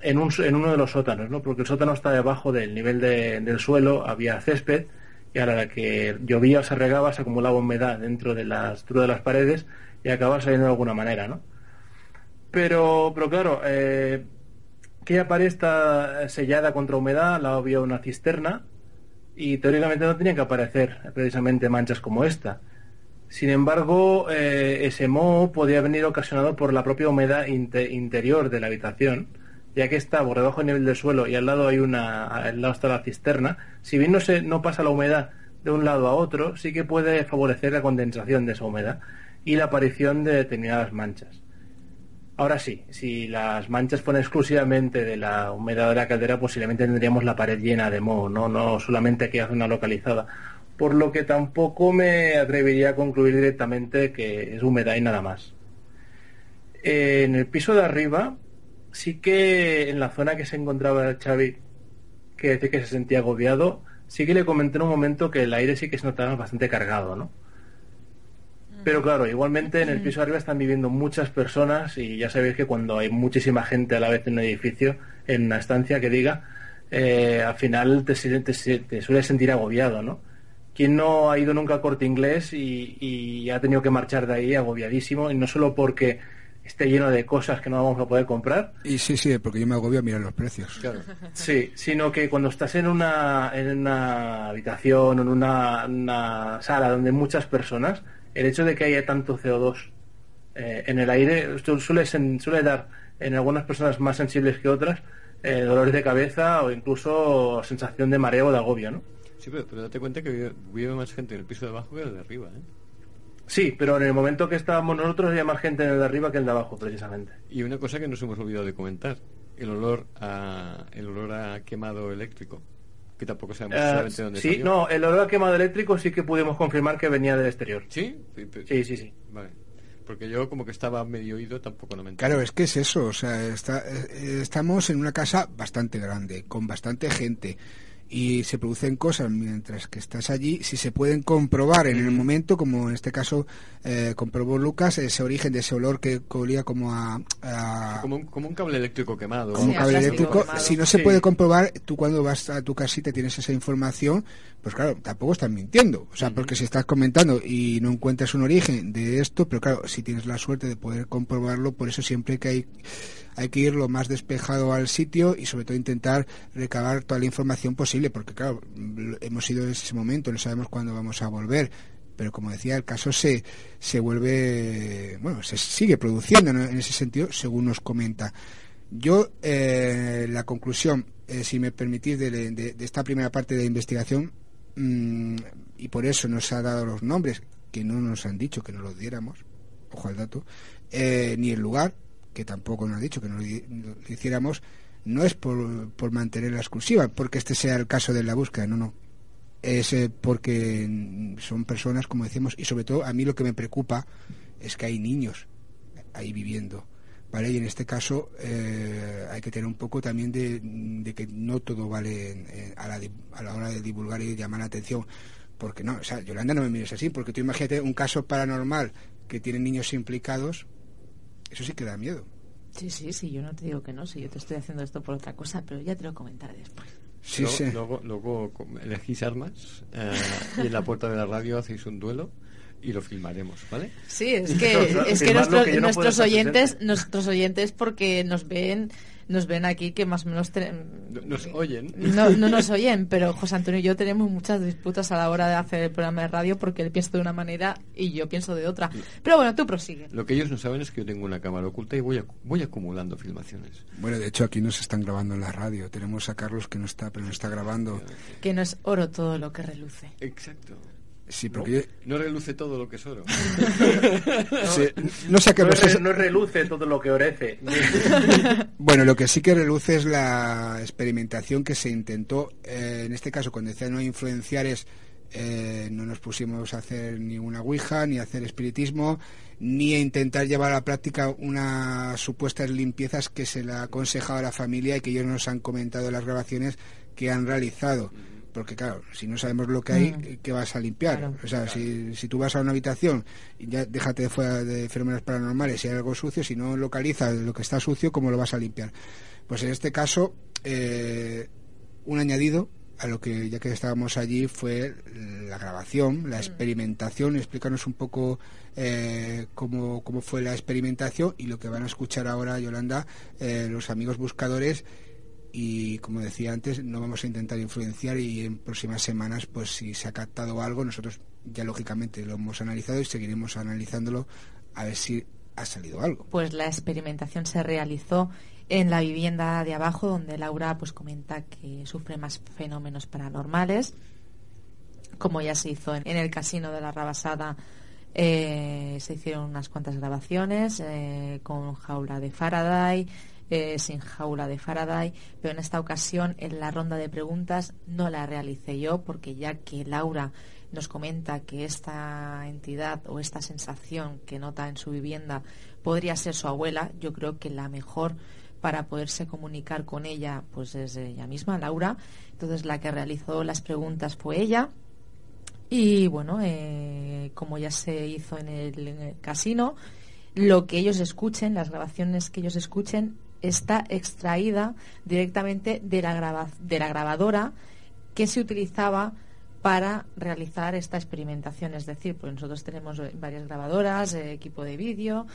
en, un, en uno de los sótanos, ¿no? Porque el sótano está debajo del nivel de- del suelo, había césped y a la que llovía o se regaba se acumulaba humedad dentro de las estructura de las paredes y acababa saliendo de alguna manera, ¿no? Pero, pero claro, eh, aquella está sellada contra humedad, lado había una cisterna y teóricamente no tenían que aparecer precisamente manchas como esta. Sin embargo, eh, ese moho podía venir ocasionado por la propia humedad inte- interior de la habitación, ya que está por debajo del nivel del suelo y al lado hay una, al lado está la cisterna. Si bien no se no pasa la humedad de un lado a otro, sí que puede favorecer la condensación de esa humedad y la aparición de determinadas manchas. Ahora sí, si las manchas fueran exclusivamente de la humedad de la caldera, posiblemente tendríamos la pared llena de moho, no, no solamente aquella zona localizada. Por lo que tampoco me atrevería a concluir directamente que es humedad y nada más. En el piso de arriba, sí que en la zona que se encontraba Xavi, que decía que se sentía agobiado, sí que le comenté en un momento que el aire sí que se notaba bastante cargado, ¿no? Pero claro, igualmente en el piso de arriba están viviendo muchas personas y ya sabéis que cuando hay muchísima gente a la vez en un edificio, en una estancia que diga, eh, al final te, te, te suele sentir agobiado, ¿no? ¿Quién no ha ido nunca a corte inglés y, y ha tenido que marchar de ahí agobiadísimo? Y no solo porque esté lleno de cosas que no vamos a poder comprar. Y sí, sí, porque yo me agobio a mirar los precios. Sí, sino que cuando estás en una, en una habitación o en una, una sala donde hay muchas personas, el hecho de que haya tanto CO2 eh, en el aire esto suele, dar en algunas personas más sensibles que otras eh, dolores de cabeza o incluso sensación de mareo o de agobio, ¿no? Sí, pero, pero date cuenta que vive, vive más gente en el piso de abajo que en el de arriba, ¿eh? Sí, pero en el momento que estábamos nosotros había más gente en el de arriba que en el de abajo, precisamente. Y una cosa que nos hemos olvidado de comentar, el olor a, el olor a quemado eléctrico, que tampoco sabemos Eh, exactamente dónde sí, salió. no, el olor a quemado eléctrico sí que pudimos confirmar que venía del exterior. ¿Sí? Sí, sí, sí. Vale. Porque yo como que estaba medio oído, tampoco no me enteré. Claro, es que es eso, o sea, está- eh, estamos en una casa bastante grande, con bastante gente, y se producen cosas mientras que estás allí, si se pueden comprobar en el momento, como en este caso eh, comprobó Lucas, ese origen de ese olor que olía como a... a- Como un, como un cable eléctrico quemado. como un cable eléctrico, si no se Sí. puede comprobar, tú cuando vas a tu casita tienes esa información, pues claro, tampoco estás mintiendo. O sea, porque si estás comentando y no encuentras un origen de esto, pero claro, si tienes la suerte de poder comprobarlo, por eso siempre que hay, hay que ir lo más despejado al sitio y sobre todo intentar recabar toda la información posible, porque claro, hemos ido en ese momento, no sabemos cuándo vamos a volver. Pero como decía, el caso se, se vuelve, bueno, se sigue produciendo ¿no? en ese sentido, según nos comenta. Yo, eh, la conclusión, eh, si me permitís, de, de- de esta primera parte de investigación, mm, y por eso nos ha dado los nombres, que no nos han dicho que nos los diéramos, ojo al dato, eh, ni el lugar, que tampoco nos han dicho que nos lo lo hiciéramos, no es por, por mantener la exclusiva, porque este sea el caso de la búsqueda, no, no. Es eh, porque son personas, como decimos, y sobre todo a mí lo que me preocupa es que hay niños ahí viviendo. ¿Vale? Y en este caso eh, hay que tener un poco también de, de que no todo vale en- en- a, la, di- a la hora de divulgar y llamar la atención. Porque no, o sea, Yolanda, no me mires así, porque tú imagínate un caso paranormal que tiene niños implicados, eso sí que da miedo. Sí, sí, sí, yo no te digo que no, si yo te estoy haciendo esto por otra cosa, pero ya te lo comentaré después. Sí, luego, sí. Luego, luego elegís armas eh, y en la puerta de la radio hacéis un duelo y lo filmaremos, ¿vale? Sí, [LAUGHS] es que, es que nuestros, nuestros oyentes, nuestros oyentes porque nos ven, nos ven aquí que más o menos te- Nos oyen. no, no nos [LAUGHS] oyen, pero José Antonio y yo tenemos muchas disputas a la hora de hacer el programa de radio porque él piensa de una manera y yo pienso de otra. Pero bueno, tú prosigue. Lo que ellos no saben es que yo tengo una cámara oculta y voy, ac- voy acumulando filmaciones. Bueno, de hecho aquí nos están grabando en la radio. Tenemos a Carlos que no está, pero nos está grabando. Que no es oro todo lo que reluce. Exacto. Sí, No, porque no reluce todo lo que es oro. [LAUGHS] Sí, no sé no, re- no reluce todo lo que orece. [LAUGHS] Bueno, lo que sí que reluce es la experimentación que se intentó, eh, en este caso, cuando decía no influenciar es, eh, no nos pusimos a hacer ni una ouija, ni a hacer espiritismo, ni a intentar llevar a la práctica unas supuestas limpiezas que se le ha aconsejado a la familia y que ellos nos han comentado en las grabaciones que han realizado. Porque claro, si no sabemos lo que hay, Mm. ¿qué vas a limpiar? Claro. O sea, si, si tú vas a una habitación y ya déjate de fuera de fenómenos paranormales, si hay algo sucio, si no localizas lo que está sucio, ¿cómo lo vas a limpiar? Pues en este caso, eh, un añadido a lo que ya que estábamos allí fue la grabación, la experimentación. Explícanos un poco eh, cómo, cómo fue la experimentación y lo que van a escuchar ahora, Yolanda, eh, los amigos buscadores y como decía antes no vamos a intentar influenciar y en próximas semanas pues si se ha captado algo nosotros ya lógicamente lo hemos analizado y seguiremos analizándolo a ver si ha salido algo Pues la experimentación se realizó en la vivienda de abajo, donde Laura pues comenta que sufre más fenómenos paranormales, como ya se hizo en, el casino de la Rabasada. eh, se hicieron unas cuantas grabaciones eh, con jaula de Faraday, eh, sin jaula de Faraday, pero en esta ocasión en la ronda de preguntas no la realicé yo porque ya que Laura nos comenta que esta entidad o esta sensación que nota en su vivienda podría ser su abuela, yo creo que la mejor para poderse comunicar con ella pues es ella misma, Laura. Entonces la que realizó las preguntas fue ella. Y bueno, eh, como ya se hizo en el, en el casino, lo que ellos escuchen, las grabaciones que ellos escuchen, está extraída directamente de la, graba- de la grabadora que se utilizaba para realizar esta experimentación. Es decir, pues nosotros tenemos varias grabadoras, eh, equipo de vídeo,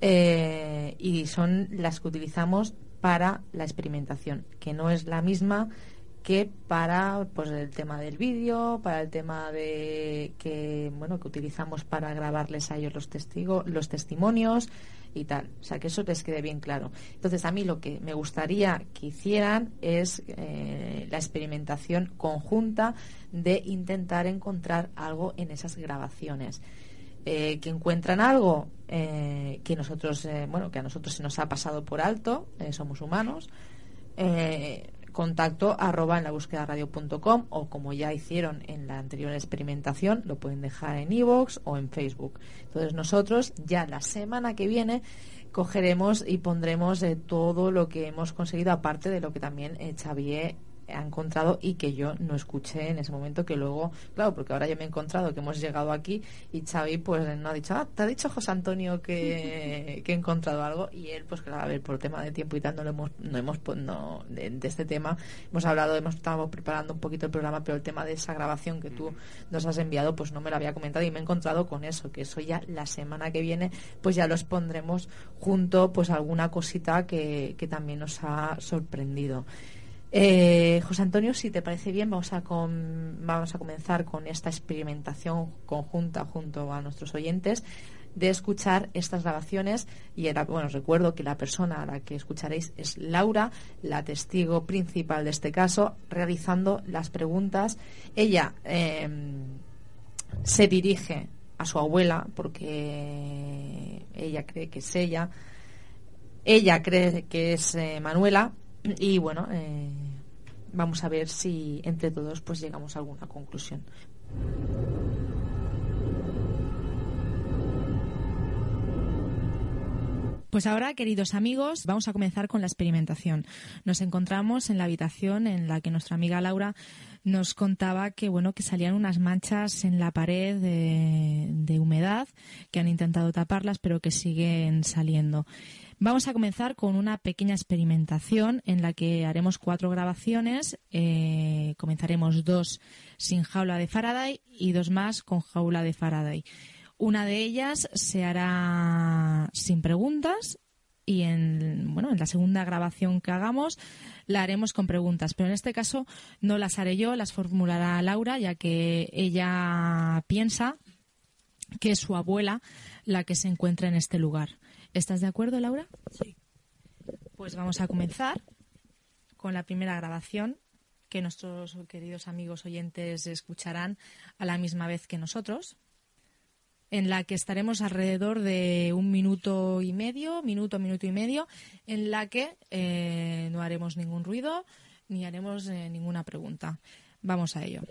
eh, y son las que utilizamos para la experimentación, que no es la misma que para pues el tema del vídeo, para el tema de que bueno que utilizamos para grabarles a ellos los testigos, los testimonios y tal. O sea que eso les quede bien claro. Entonces a mí lo que me gustaría que hicieran es eh, la experimentación conjunta de intentar encontrar algo en esas grabaciones. Eh, que encuentran algo eh, que nosotros bueno que a nosotros se nos ha pasado por alto somos humanos contacto arroba en la búsqueda radio.com o como ya hicieron en la anterior experimentación, lo pueden dejar en iVoox o en Facebook. Entonces nosotros ya la semana que viene cogeremos y pondremos eh, todo lo que hemos conseguido, aparte de lo que también eh, Xavier ha encontrado y que yo no escuché en ese momento que luego, claro, porque ahora yo me he encontrado que hemos llegado aquí y Xavi pues no ha dicho, ah, te ha dicho José Antonio que, [LAUGHS] que he encontrado algo y él pues claro, a ver, por tema de tiempo y tal no lo hemos, no hemos no, de, este tema hemos hablado, hemos estado preparando un poquito el programa, pero el tema de esa grabación que tú nos has enviado pues no me lo había comentado y me he encontrado con eso, que eso ya la semana que viene pues ya los pondremos junto pues alguna cosita que, que también nos ha sorprendido. Eh, José Antonio, si te parece bien, vamos a, vamos a comenzar con esta experimentación conjunta junto a nuestros oyentes de escuchar estas grabaciones. Y era, bueno, os recuerdo que la persona a la que escucharéis es Laura, la testigo principal de este caso, realizando las preguntas. Ella em, se dirige a su abuela porque ella cree que es ella, ella cree que es eh, Manuela y bueno, eh, vamos a ver si entre todos pues llegamos a alguna conclusión. Pues ahora, queridos amigos, vamos a comenzar con la experimentación. Nos encontramos en la habitación en la que nuestra amiga Laura nos contaba que bueno que salían unas manchas en la pared de, de humedad que han intentado taparlas, pero que siguen saliendo. Vamos a comenzar con una pequeña experimentación en la que haremos cuatro grabaciones. Eh, comenzaremos dos sin jaula de Faraday y dos más con jaula de Faraday. Una de ellas se hará sin preguntas y en, bueno, en la segunda grabación que hagamos la haremos con preguntas. Pero en este caso no las haré yo, las formulará Laura, ya que ella piensa que es su abuela la que se encuentra en este lugar. ¿Estás de acuerdo, Laura? Sí. Pues vamos a comenzar con la primera grabación que nuestros queridos amigos oyentes escucharán a la misma vez que nosotros, en la que estaremos alrededor de un minuto y medio, minuto, minuto y medio, en la que eh, no haremos ningún ruido ni haremos eh, ninguna pregunta. Vamos a ello.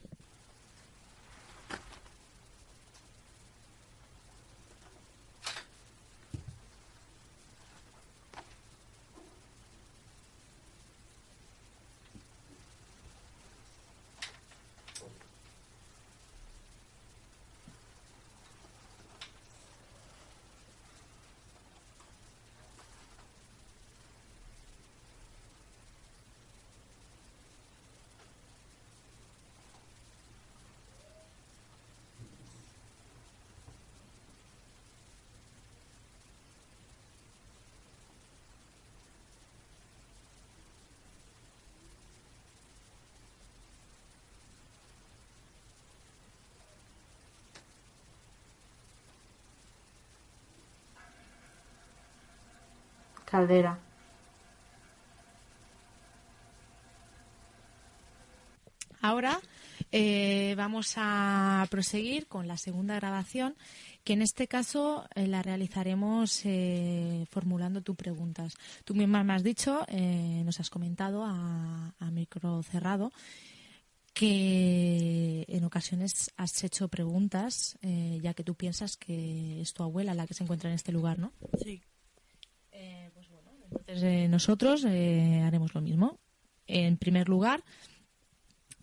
Caldera. Ahora eh, vamos a proseguir con la segunda grabación, que en este caso eh, la realizaremos eh, formulando tus preguntas. Tú misma me has dicho, nos has comentado a, a, micro cerrado, que en ocasiones has hecho preguntas, ya que tú piensas que es tu abuela la que se encuentra en este lugar, ¿no? Sí. Entonces eh, nosotros eh, haremos lo mismo. En primer lugar,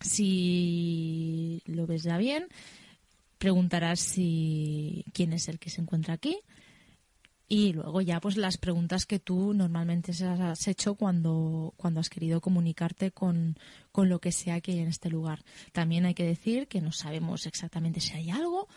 si lo ves ya bien, preguntarás si quién es el que se encuentra aquí. y luego ya pues las preguntas que tú normalmente has hecho cuando, cuando has querido comunicarte con, con lo que sea que hay en este lugar. También hay que decir que no sabemos exactamente si hay algo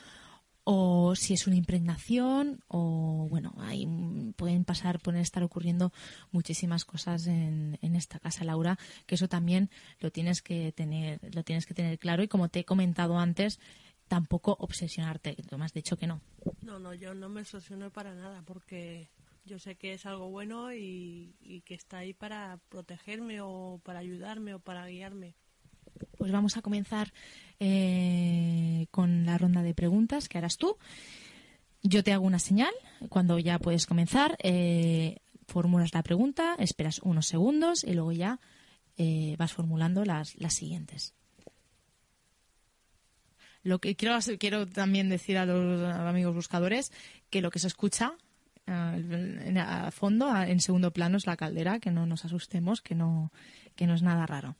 o si es una impregnación o bueno ahí pueden pasar pueden estar ocurriendo muchísimas cosas en, en, esta casa Laura que eso también lo tienes que tener lo tienes que tener claro. Y como te he comentado antes tampoco obsesionarte tú me has dicho que no. No no yo no me obsesiono para nada porque yo sé que es algo bueno y, y que está ahí para protegerme o para ayudarme o para guiarme pues vamos a comenzar eh, con la ronda de preguntas que harás tú. Yo te hago una señal cuando ya puedes comenzar. Eh, formulas la pregunta, esperas unos segundos y luego ya eh, vas formulando las, las siguientes. Lo que quiero, quiero también decir a los amigos buscadores que lo que se escucha a fondo, en segundo plano, es la caldera, que no nos asustemos, que no, que no es nada raro.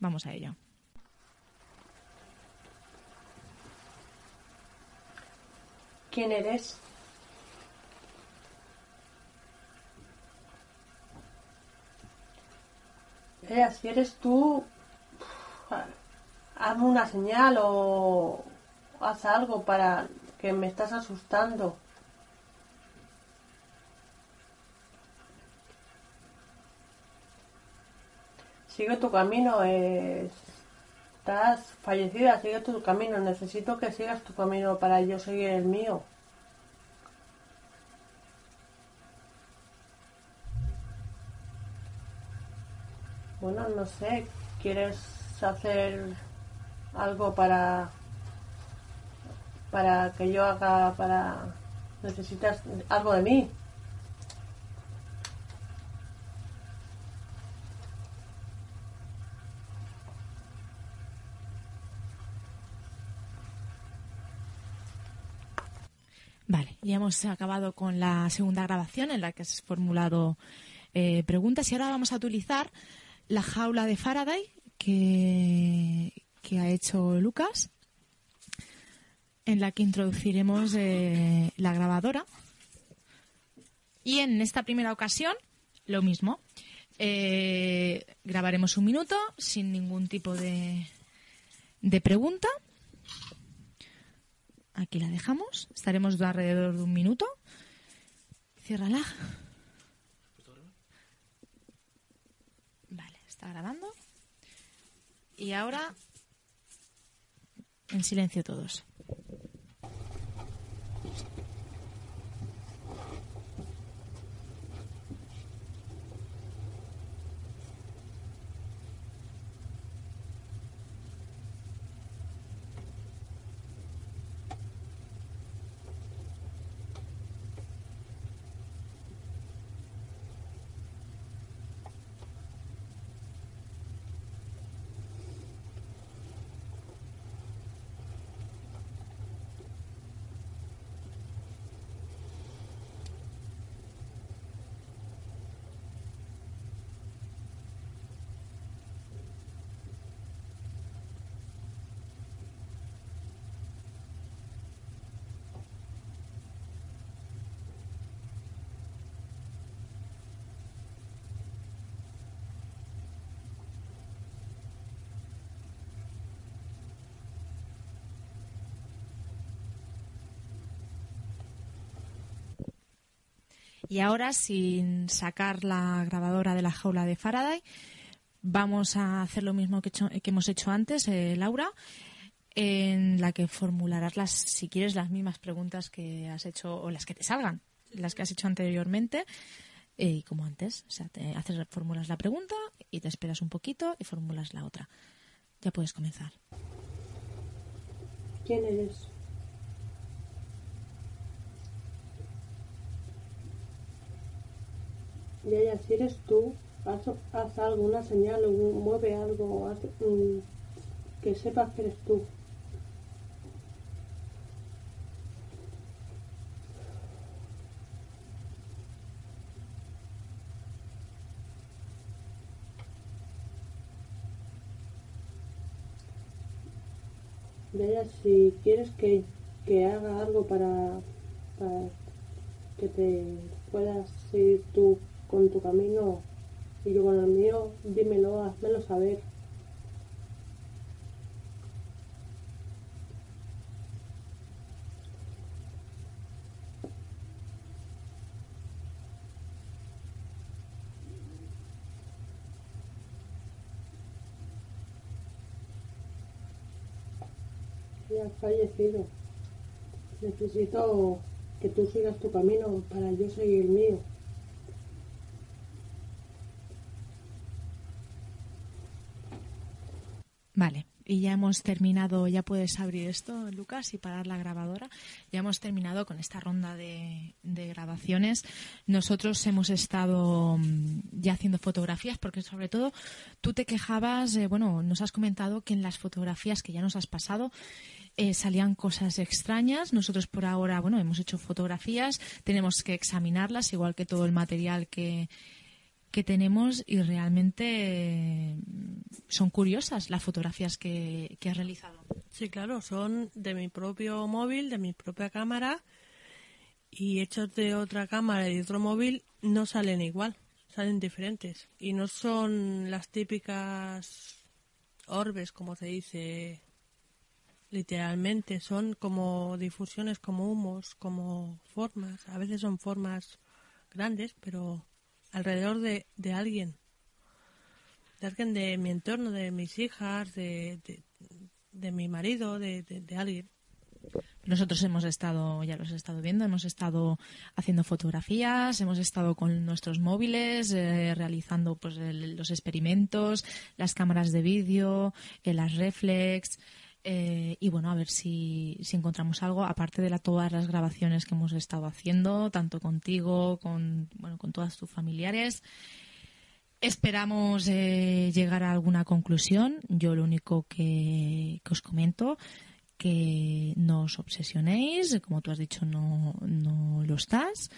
Vamos a ello. ¿Quién eres? Si eres tú, hazme una señal o haz algo para que me estás asustando. sigue tu camino, estás fallecida, sigue tu camino, necesito que sigas tu camino para yo seguir el mío. Bueno, no sé, ¿quieres hacer algo para para que yo haga para necesitas algo de mí? Ya hemos acabado con la segunda grabación en la que has formulado eh, preguntas y ahora vamos a utilizar la jaula de Faraday que, que ha hecho Lucas, en la que introduciremos eh, la grabadora. Y en esta primera ocasión, lo mismo. Eh, grabaremos un minuto sin ningún tipo de, de pregunta Aquí la dejamos. Estaremos alrededor de un minuto. Ciérrala. Vale, está grabando. Y ahora en silencio todos. Y ahora, sin sacar la grabadora de la jaula de Faraday, vamos a hacer lo mismo que, hemos hecho antes, eh, Laura, en la que formularás, las, si quieres, las mismas preguntas que has hecho o las que te salgan, las que has hecho anteriormente. Eh, y como antes, o sea, te haces, formulas la pregunta y te esperas un poquito y formulas la otra. Ya puedes comenzar. ¿Quién eres? Ya si eres tú, haz, haz algo, una señal, mueve algo, haz, que sepas que eres tú. ya si quieres que, que haga algo para, para que te puedas seguir tú con tu camino y yo con el mío, dímelo, házmelo saber. Y has fallecido. Necesito que tú sigas tu camino para yo seguir el mío. Vale, y ya hemos terminado, ya puedes abrir esto, Lucas, y parar la grabadora. Ya hemos terminado con esta ronda de, de grabaciones. Nosotros hemos estado mm, ya haciendo fotografías, porque sobre todo tú te quejabas, eh, bueno, nos has comentado que en las fotografías que ya nos has pasado eh, salían cosas extrañas. Nosotros por ahora, bueno, hemos hecho fotografías, tenemos que examinarlas, igual que todo el material que, que tenemos y realmente eh, son curiosas las fotografías que, que realizado. Sí, claro, son de mi propio móvil, de mi propia cámara y hechos de otra cámara y de otro móvil no salen igual, salen diferentes y no son las típicas orbes, como se dice literalmente, son como difusiones, como humos, como formas, a veces son formas grandes, pero alrededor de, de alguien, de alguien de mi entorno, de mis hijas, de, de, mi marido, de, de, de alguien. Nosotros hemos estado, ya los he estado viendo, hemos estado haciendo fotografías, hemos estado con nuestros móviles, eh, realizando pues el- los experimentos, las cámaras de vídeo, eh, las reflex, eh, y bueno, a ver si, si encontramos algo, aparte de la, todas las grabaciones que hemos estado haciendo, tanto contigo, con, bueno, con todas tus familiares. Esperamos eh, llegar a alguna conclusión. Yo lo único que, que os comento que no os obsesionéis, como tú has dicho, no, no lo estás.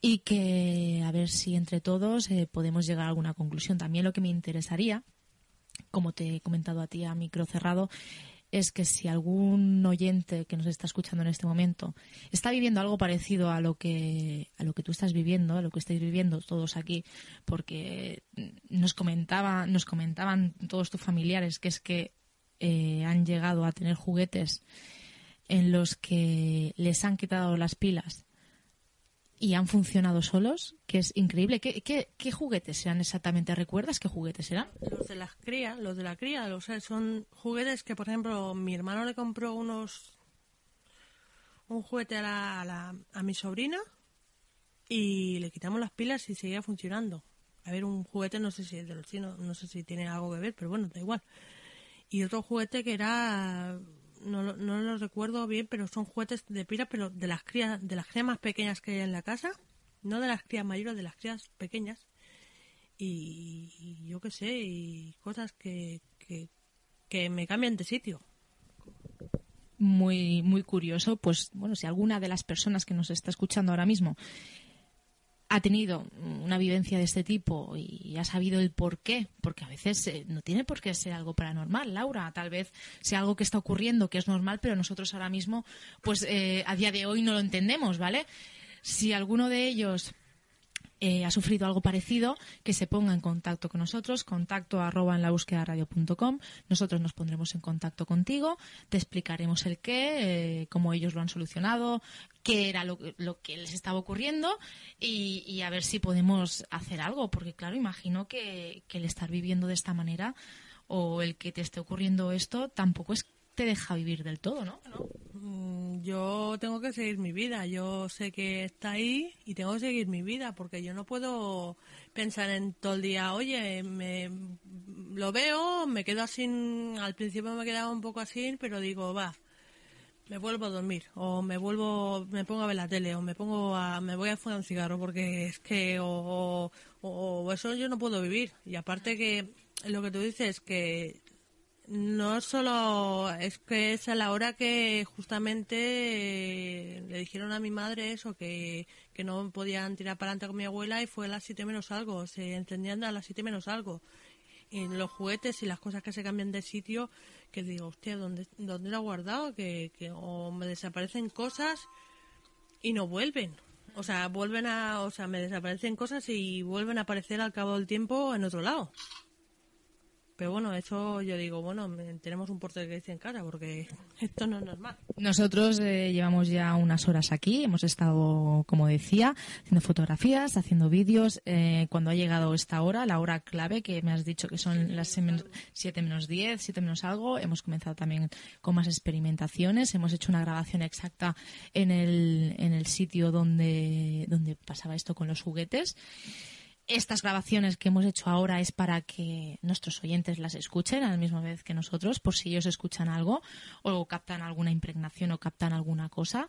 Y que a ver si entre todos eh, podemos llegar a alguna conclusión. También lo que me interesaría, como te he comentado a ti a micro cerrado, es que si algún oyente que nos está escuchando en este momento está viviendo algo parecido a lo que a lo que tú estás viviendo, a lo que estáis viviendo todos aquí, porque nos comentaba, nos comentaban todos tus familiares que es que eh, han llegado a tener juguetes en los que les han quitado las pilas y han funcionado solos, que es increíble. ¿Qué, qué, qué juguetes eran exactamente? ¿Recuerdas qué juguetes eran? Los de las crías, los de la cría, los, son juguetes que, por ejemplo, mi hermano le compró unos un juguete a, la, a, la- a mi sobrina y le quitamos las pilas y seguía funcionando. A ver, un juguete, no sé si es de los chinos, no sé si tiene algo que ver, pero bueno, da igual. Y otro juguete que era, no, no lo recuerdo bien, pero son juguetes de pila, pero de las crías, de las crías más pequeñas que hay en la casa, no de las crías mayores, de las crías pequeñas y, y yo qué sé, y cosas que, que, que me cambian de sitio. muy muy curioso pues bueno si alguna de las personas que nos está escuchando ahora mismo ha tenido una vivencia de este tipo y ha sabido el por qué, porque a veces eh, no tiene por qué ser algo paranormal, Laura, tal vez sea algo que está ocurriendo que es normal, pero nosotros ahora mismo, pues eh, a día de hoy no lo entendemos, ¿vale? Si alguno de ellos eh, ha sufrido algo parecido, que se ponga en contacto con nosotros, contacto arroba en la búsqueda radio.com. Nosotros nos pondremos en contacto contigo, te explicaremos el qué, eh, cómo ellos lo han solucionado, qué era lo, lo que les estaba ocurriendo y, y a ver si podemos hacer algo, porque claro, imagino que, que el estar viviendo de esta manera o el que te esté ocurriendo esto tampoco es te deja vivir del todo, ¿no? Mm, Yo tengo que seguir mi vida. Yo sé que está ahí y tengo que seguir mi vida porque yo no puedo pensar en todo el día, oye, me, lo veo, me quedo así. Al principio me quedaba un poco así, pero digo, va, me vuelvo a dormir o me vuelvo, me pongo a ver la tele o me pongo a, me voy a fumar un cigarro porque es que o, o, o eso yo no puedo vivir. Y aparte que lo que tú dices que no solo es que es a la hora que justamente eh, le dijeron a mi madre eso, que, que no podían tirar para adelante con mi abuela y fue a las siete menos algo, se encendían a las siete menos algo. Y los juguetes y las cosas que se cambian de sitio, que digo, hostia, ¿dónde, dónde lo he guardado? Que, que o me desaparecen cosas y no vuelven. O sea, vuelven a, o sea, me desaparecen cosas y vuelven a aparecer al cabo del tiempo en otro lado. Pero bueno, eso yo digo, bueno, tenemos un portero que dice en cara porque [LAUGHS] esto no es normal. Nosotros eh, llevamos ya unas horas aquí, hemos estado, como decía, haciendo fotografías, haciendo vídeos. Eh, cuando ha llegado esta hora, la hora clave que me has dicho que son las 7 menos 10, 7 menos algo, hemos comenzado también con más experimentaciones. Hemos hecho una grabación exacta en el, en el sitio donde, donde pasaba esto con los juguetes estas grabaciones que hemos hecho ahora es para que nuestros oyentes las escuchen a la misma vez que nosotros, por si ellos escuchan algo o captan alguna impregnación o captan alguna cosa.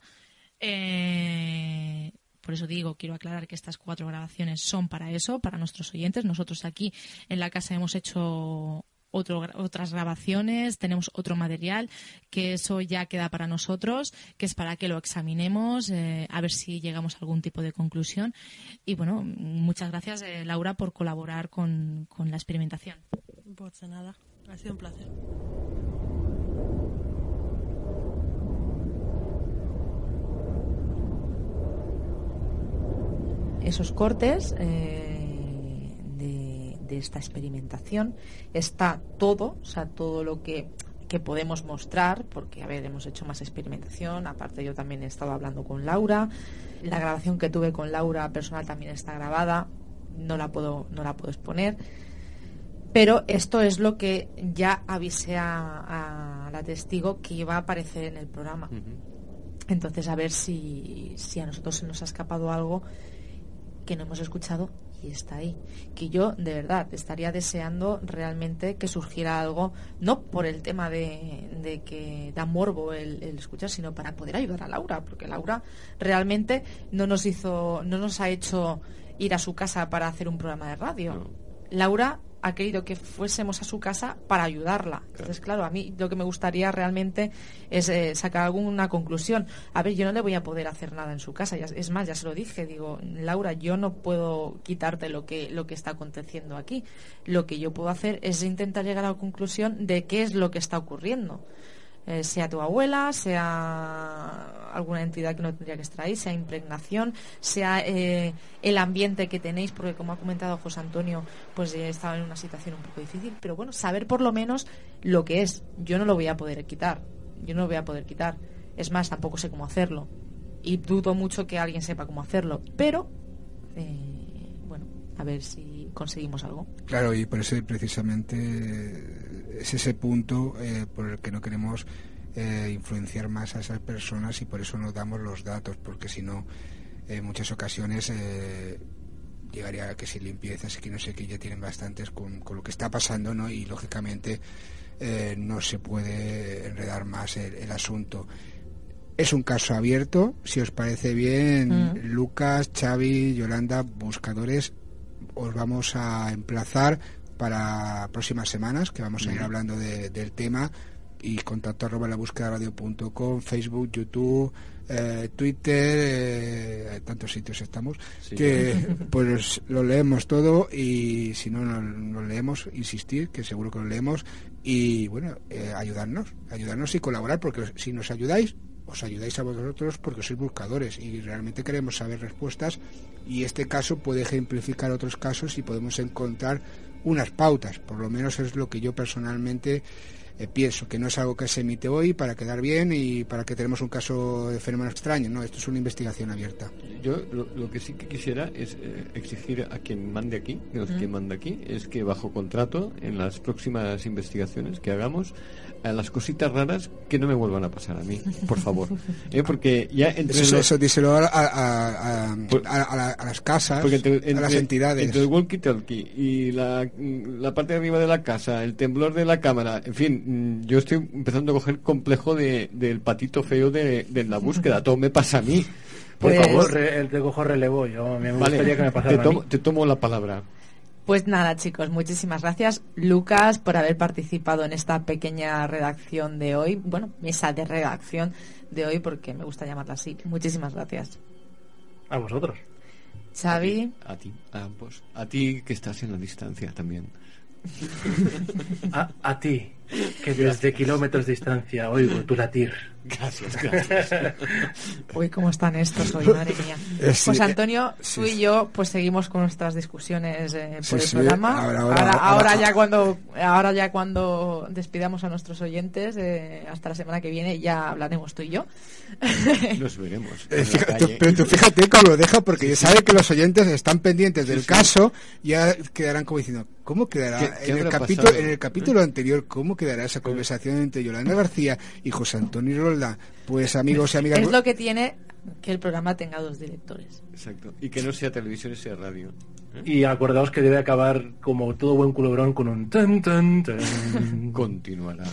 Eh, por eso digo, quiero aclarar que estas cuatro grabaciones son para eso, para nuestros oyentes. Nosotros aquí en la casa hemos hecho otras grabaciones, tenemos otro material, que eso ya queda para nosotros, que es para que lo examinemos, eh, a ver si llegamos a algún tipo de conclusión. Y bueno, muchas gracias, eh, Laura, por colaborar con, con la experimentación. Pues nada, ha sido un placer. Esos cortes. Eh de esta experimentación. Está todo, o sea, todo lo que, que podemos mostrar, porque, a ver, hemos hecho más experimentación, aparte yo también he estado hablando con Laura, la grabación que tuve con Laura personal también está grabada, no la puedo, no la puedo exponer, pero esto es lo que ya avisé a, la testigo que iba a aparecer en el programa. Entonces, a ver si, si a nosotros se nos ha escapado algo que no hemos escuchado y está ahí. Que yo, de verdad, estaría deseando realmente que surgiera algo, no por el tema de, que da morbo el, escuchar, sino para poder ayudar a Laura, porque Laura realmente no nos hizo, no nos ha hecho ir a su casa para hacer un programa de radio. Laura ha querido que fuésemos a su casa para ayudarla. Entonces, claro, a mí lo que me gustaría realmente es eh, sacar alguna conclusión. A ver, yo no le voy a poder hacer nada en su casa. es más, ya se lo dije. Digo, Laura, yo no puedo quitarte lo que, lo que está aconteciendo aquí. Lo que yo puedo hacer es intentar llegar a la conclusión de qué es lo que está ocurriendo. Eh, sea tu abuela, sea alguna entidad que no tendría que estar ahí, sea impregnación, sea eh, el ambiente que tenéis, porque como ha comentado José Antonio, pues he estado en una situación un poco difícil, pero bueno, saber por lo menos lo que es. Yo no lo voy a poder quitar, yo no lo voy a poder quitar. Es más, tampoco sé cómo hacerlo. Y dudo mucho que alguien sepa cómo hacerlo, pero eh, bueno, a ver si conseguimos algo. Claro, y por eso precisamente es ese punto eh, por el que no queremos eh, influenciar más a esas personas y por eso no damos los datos, porque si no, en muchas ocasiones eh, llegaría a que si limpiezas y que no sé qué, ya tienen bastantes con, lo que está pasando, ¿no? Y lógicamente no se puede enredar más el, asunto. Es un caso abierto, si os parece bien, mm. Lucas, Xavi, Yolanda, buscadores, os vamos a emplazar para próximas semanas, que vamos a ir hablando del tema y contacto arroba la búsqueda radio.com, Facebook, YouTube, eh, Twitter, eh, tantos sitios estamos, que pues lo leemos todo y si no lo leemos, insistir, que seguro que lo leemos y bueno, eh, ayudarnos, ayudarnos y colaborar, porque si nos ayudáis, os ayudáis a vosotros porque sois buscadores y realmente queremos saber respuestas y este caso puede ejemplificar otros casos y podemos encontrar unas pautas, por lo menos es lo que yo personalmente eh, pienso, que no es algo que se emite hoy para quedar bien y para que tenemos un caso de fenómeno extraño, no, esto es una investigación abierta. Yo lo, que sí que quisiera es eh, exigir a quien mande aquí, a quien manda aquí, es que bajo contrato en las próximas investigaciones que hagamos a las cositas raras que no me vuelvan a pasar a mí, por favor. [LAUGHS] ¿Eh? Porque ya entre eso, eso díselo a, a, a, las casas, a las entidades. Entre el walkie-talkie y la, la, parte de arriba de la casa, el temblor de la cámara, en fin, mm, yo estoy empezando a coger complejo de, del patito feo de, de la búsqueda. Todo me pasa a mí. Por pues, favor. El te cojo relevo. Yo me gustaría que me pasara te tomo, te tomo la palabra. Pues nada, chicos, muchísimas gracias, Lucas, por haber participado en esta pequeña redacción de hoy. Bueno, mesa de redacción de hoy, porque me gusta llamarla así. Muchísimas gracias. A vosotros. Xavi. A ti, a, ambos. A ti que estás en la distancia también. [LAUGHS] a, a ti, que desde kilómetros de distancia oigo tu latir. Gracias, gracias. [LAUGHS] Uy, cómo están estos hoy, madre mía. Eh, sí, Pues eh, Antonio, sí, tú y yo, pues seguimos con nuestras discusiones eh, por Sí, el sí, programa. ahora- Ahora, ahora- ahora ahora- ya cuando, ahora ya cuando despidamos a nuestros oyentes, eh, hasta la semana que viene ya hablaremos tú y yo. [LAUGHS] Nos veremos. Eh, fíjate- pero tú fíjate cómo lo deja, porque sabe que los oyentes están pendientes del caso y ya quedarán como diciendo, ¿cómo quedará ¿Qué- qué en, el capítulo, en el capítulo anterior, cómo quedará esa conversación entre Yolanda García y José Antonio Rolda? Pues amigos y amigas, Es lo que tiene que el programa tenga dos directores. Exacto. Y que no sea televisión, sea radio. ¿Eh? Y acordaos que debe acabar como todo buen culebrón con un tan tan tan. [LAUGHS] Continuará.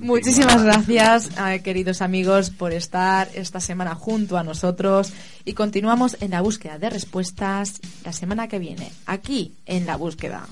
Muchísimas gracias, eh, queridos amigos, por estar esta semana junto a nosotros y continuamos en la búsqueda de respuestas la semana que viene, aquí en la búsqueda.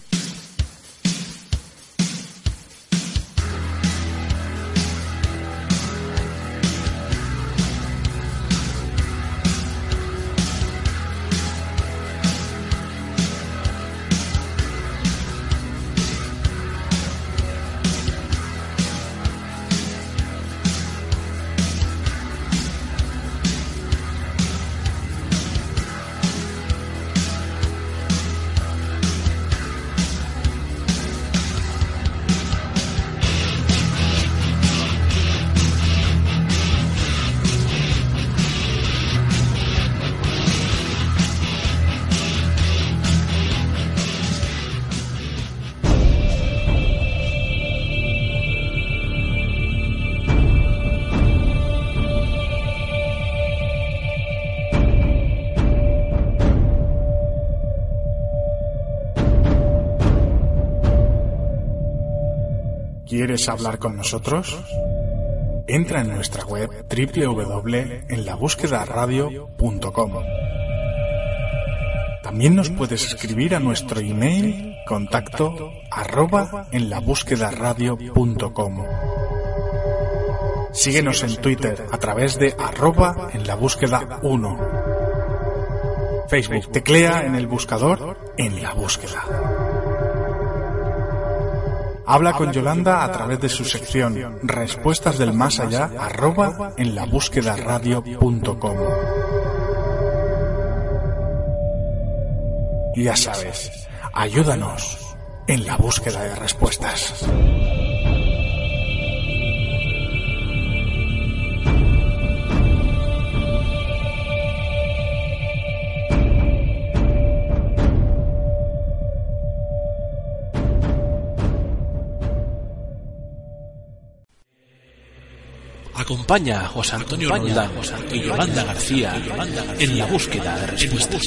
¿Quieres hablar con nosotros? Entra en nuestra web www.enlabúsquedaradio.com. También nos puedes escribir a nuestro email contacto arroba en la Síguenos en Twitter a través de arroba en la búsqueda 1. Facebook teclea en el buscador en la búsqueda. Habla con Yolanda a través de su sección Respuestas del Más Allá arroba en la búsqueda radio.com. Ya sabes, ayúdanos en la búsqueda de respuestas. Acompaña a José Antonio Roldán y Yolanda García en la búsqueda de respuestas.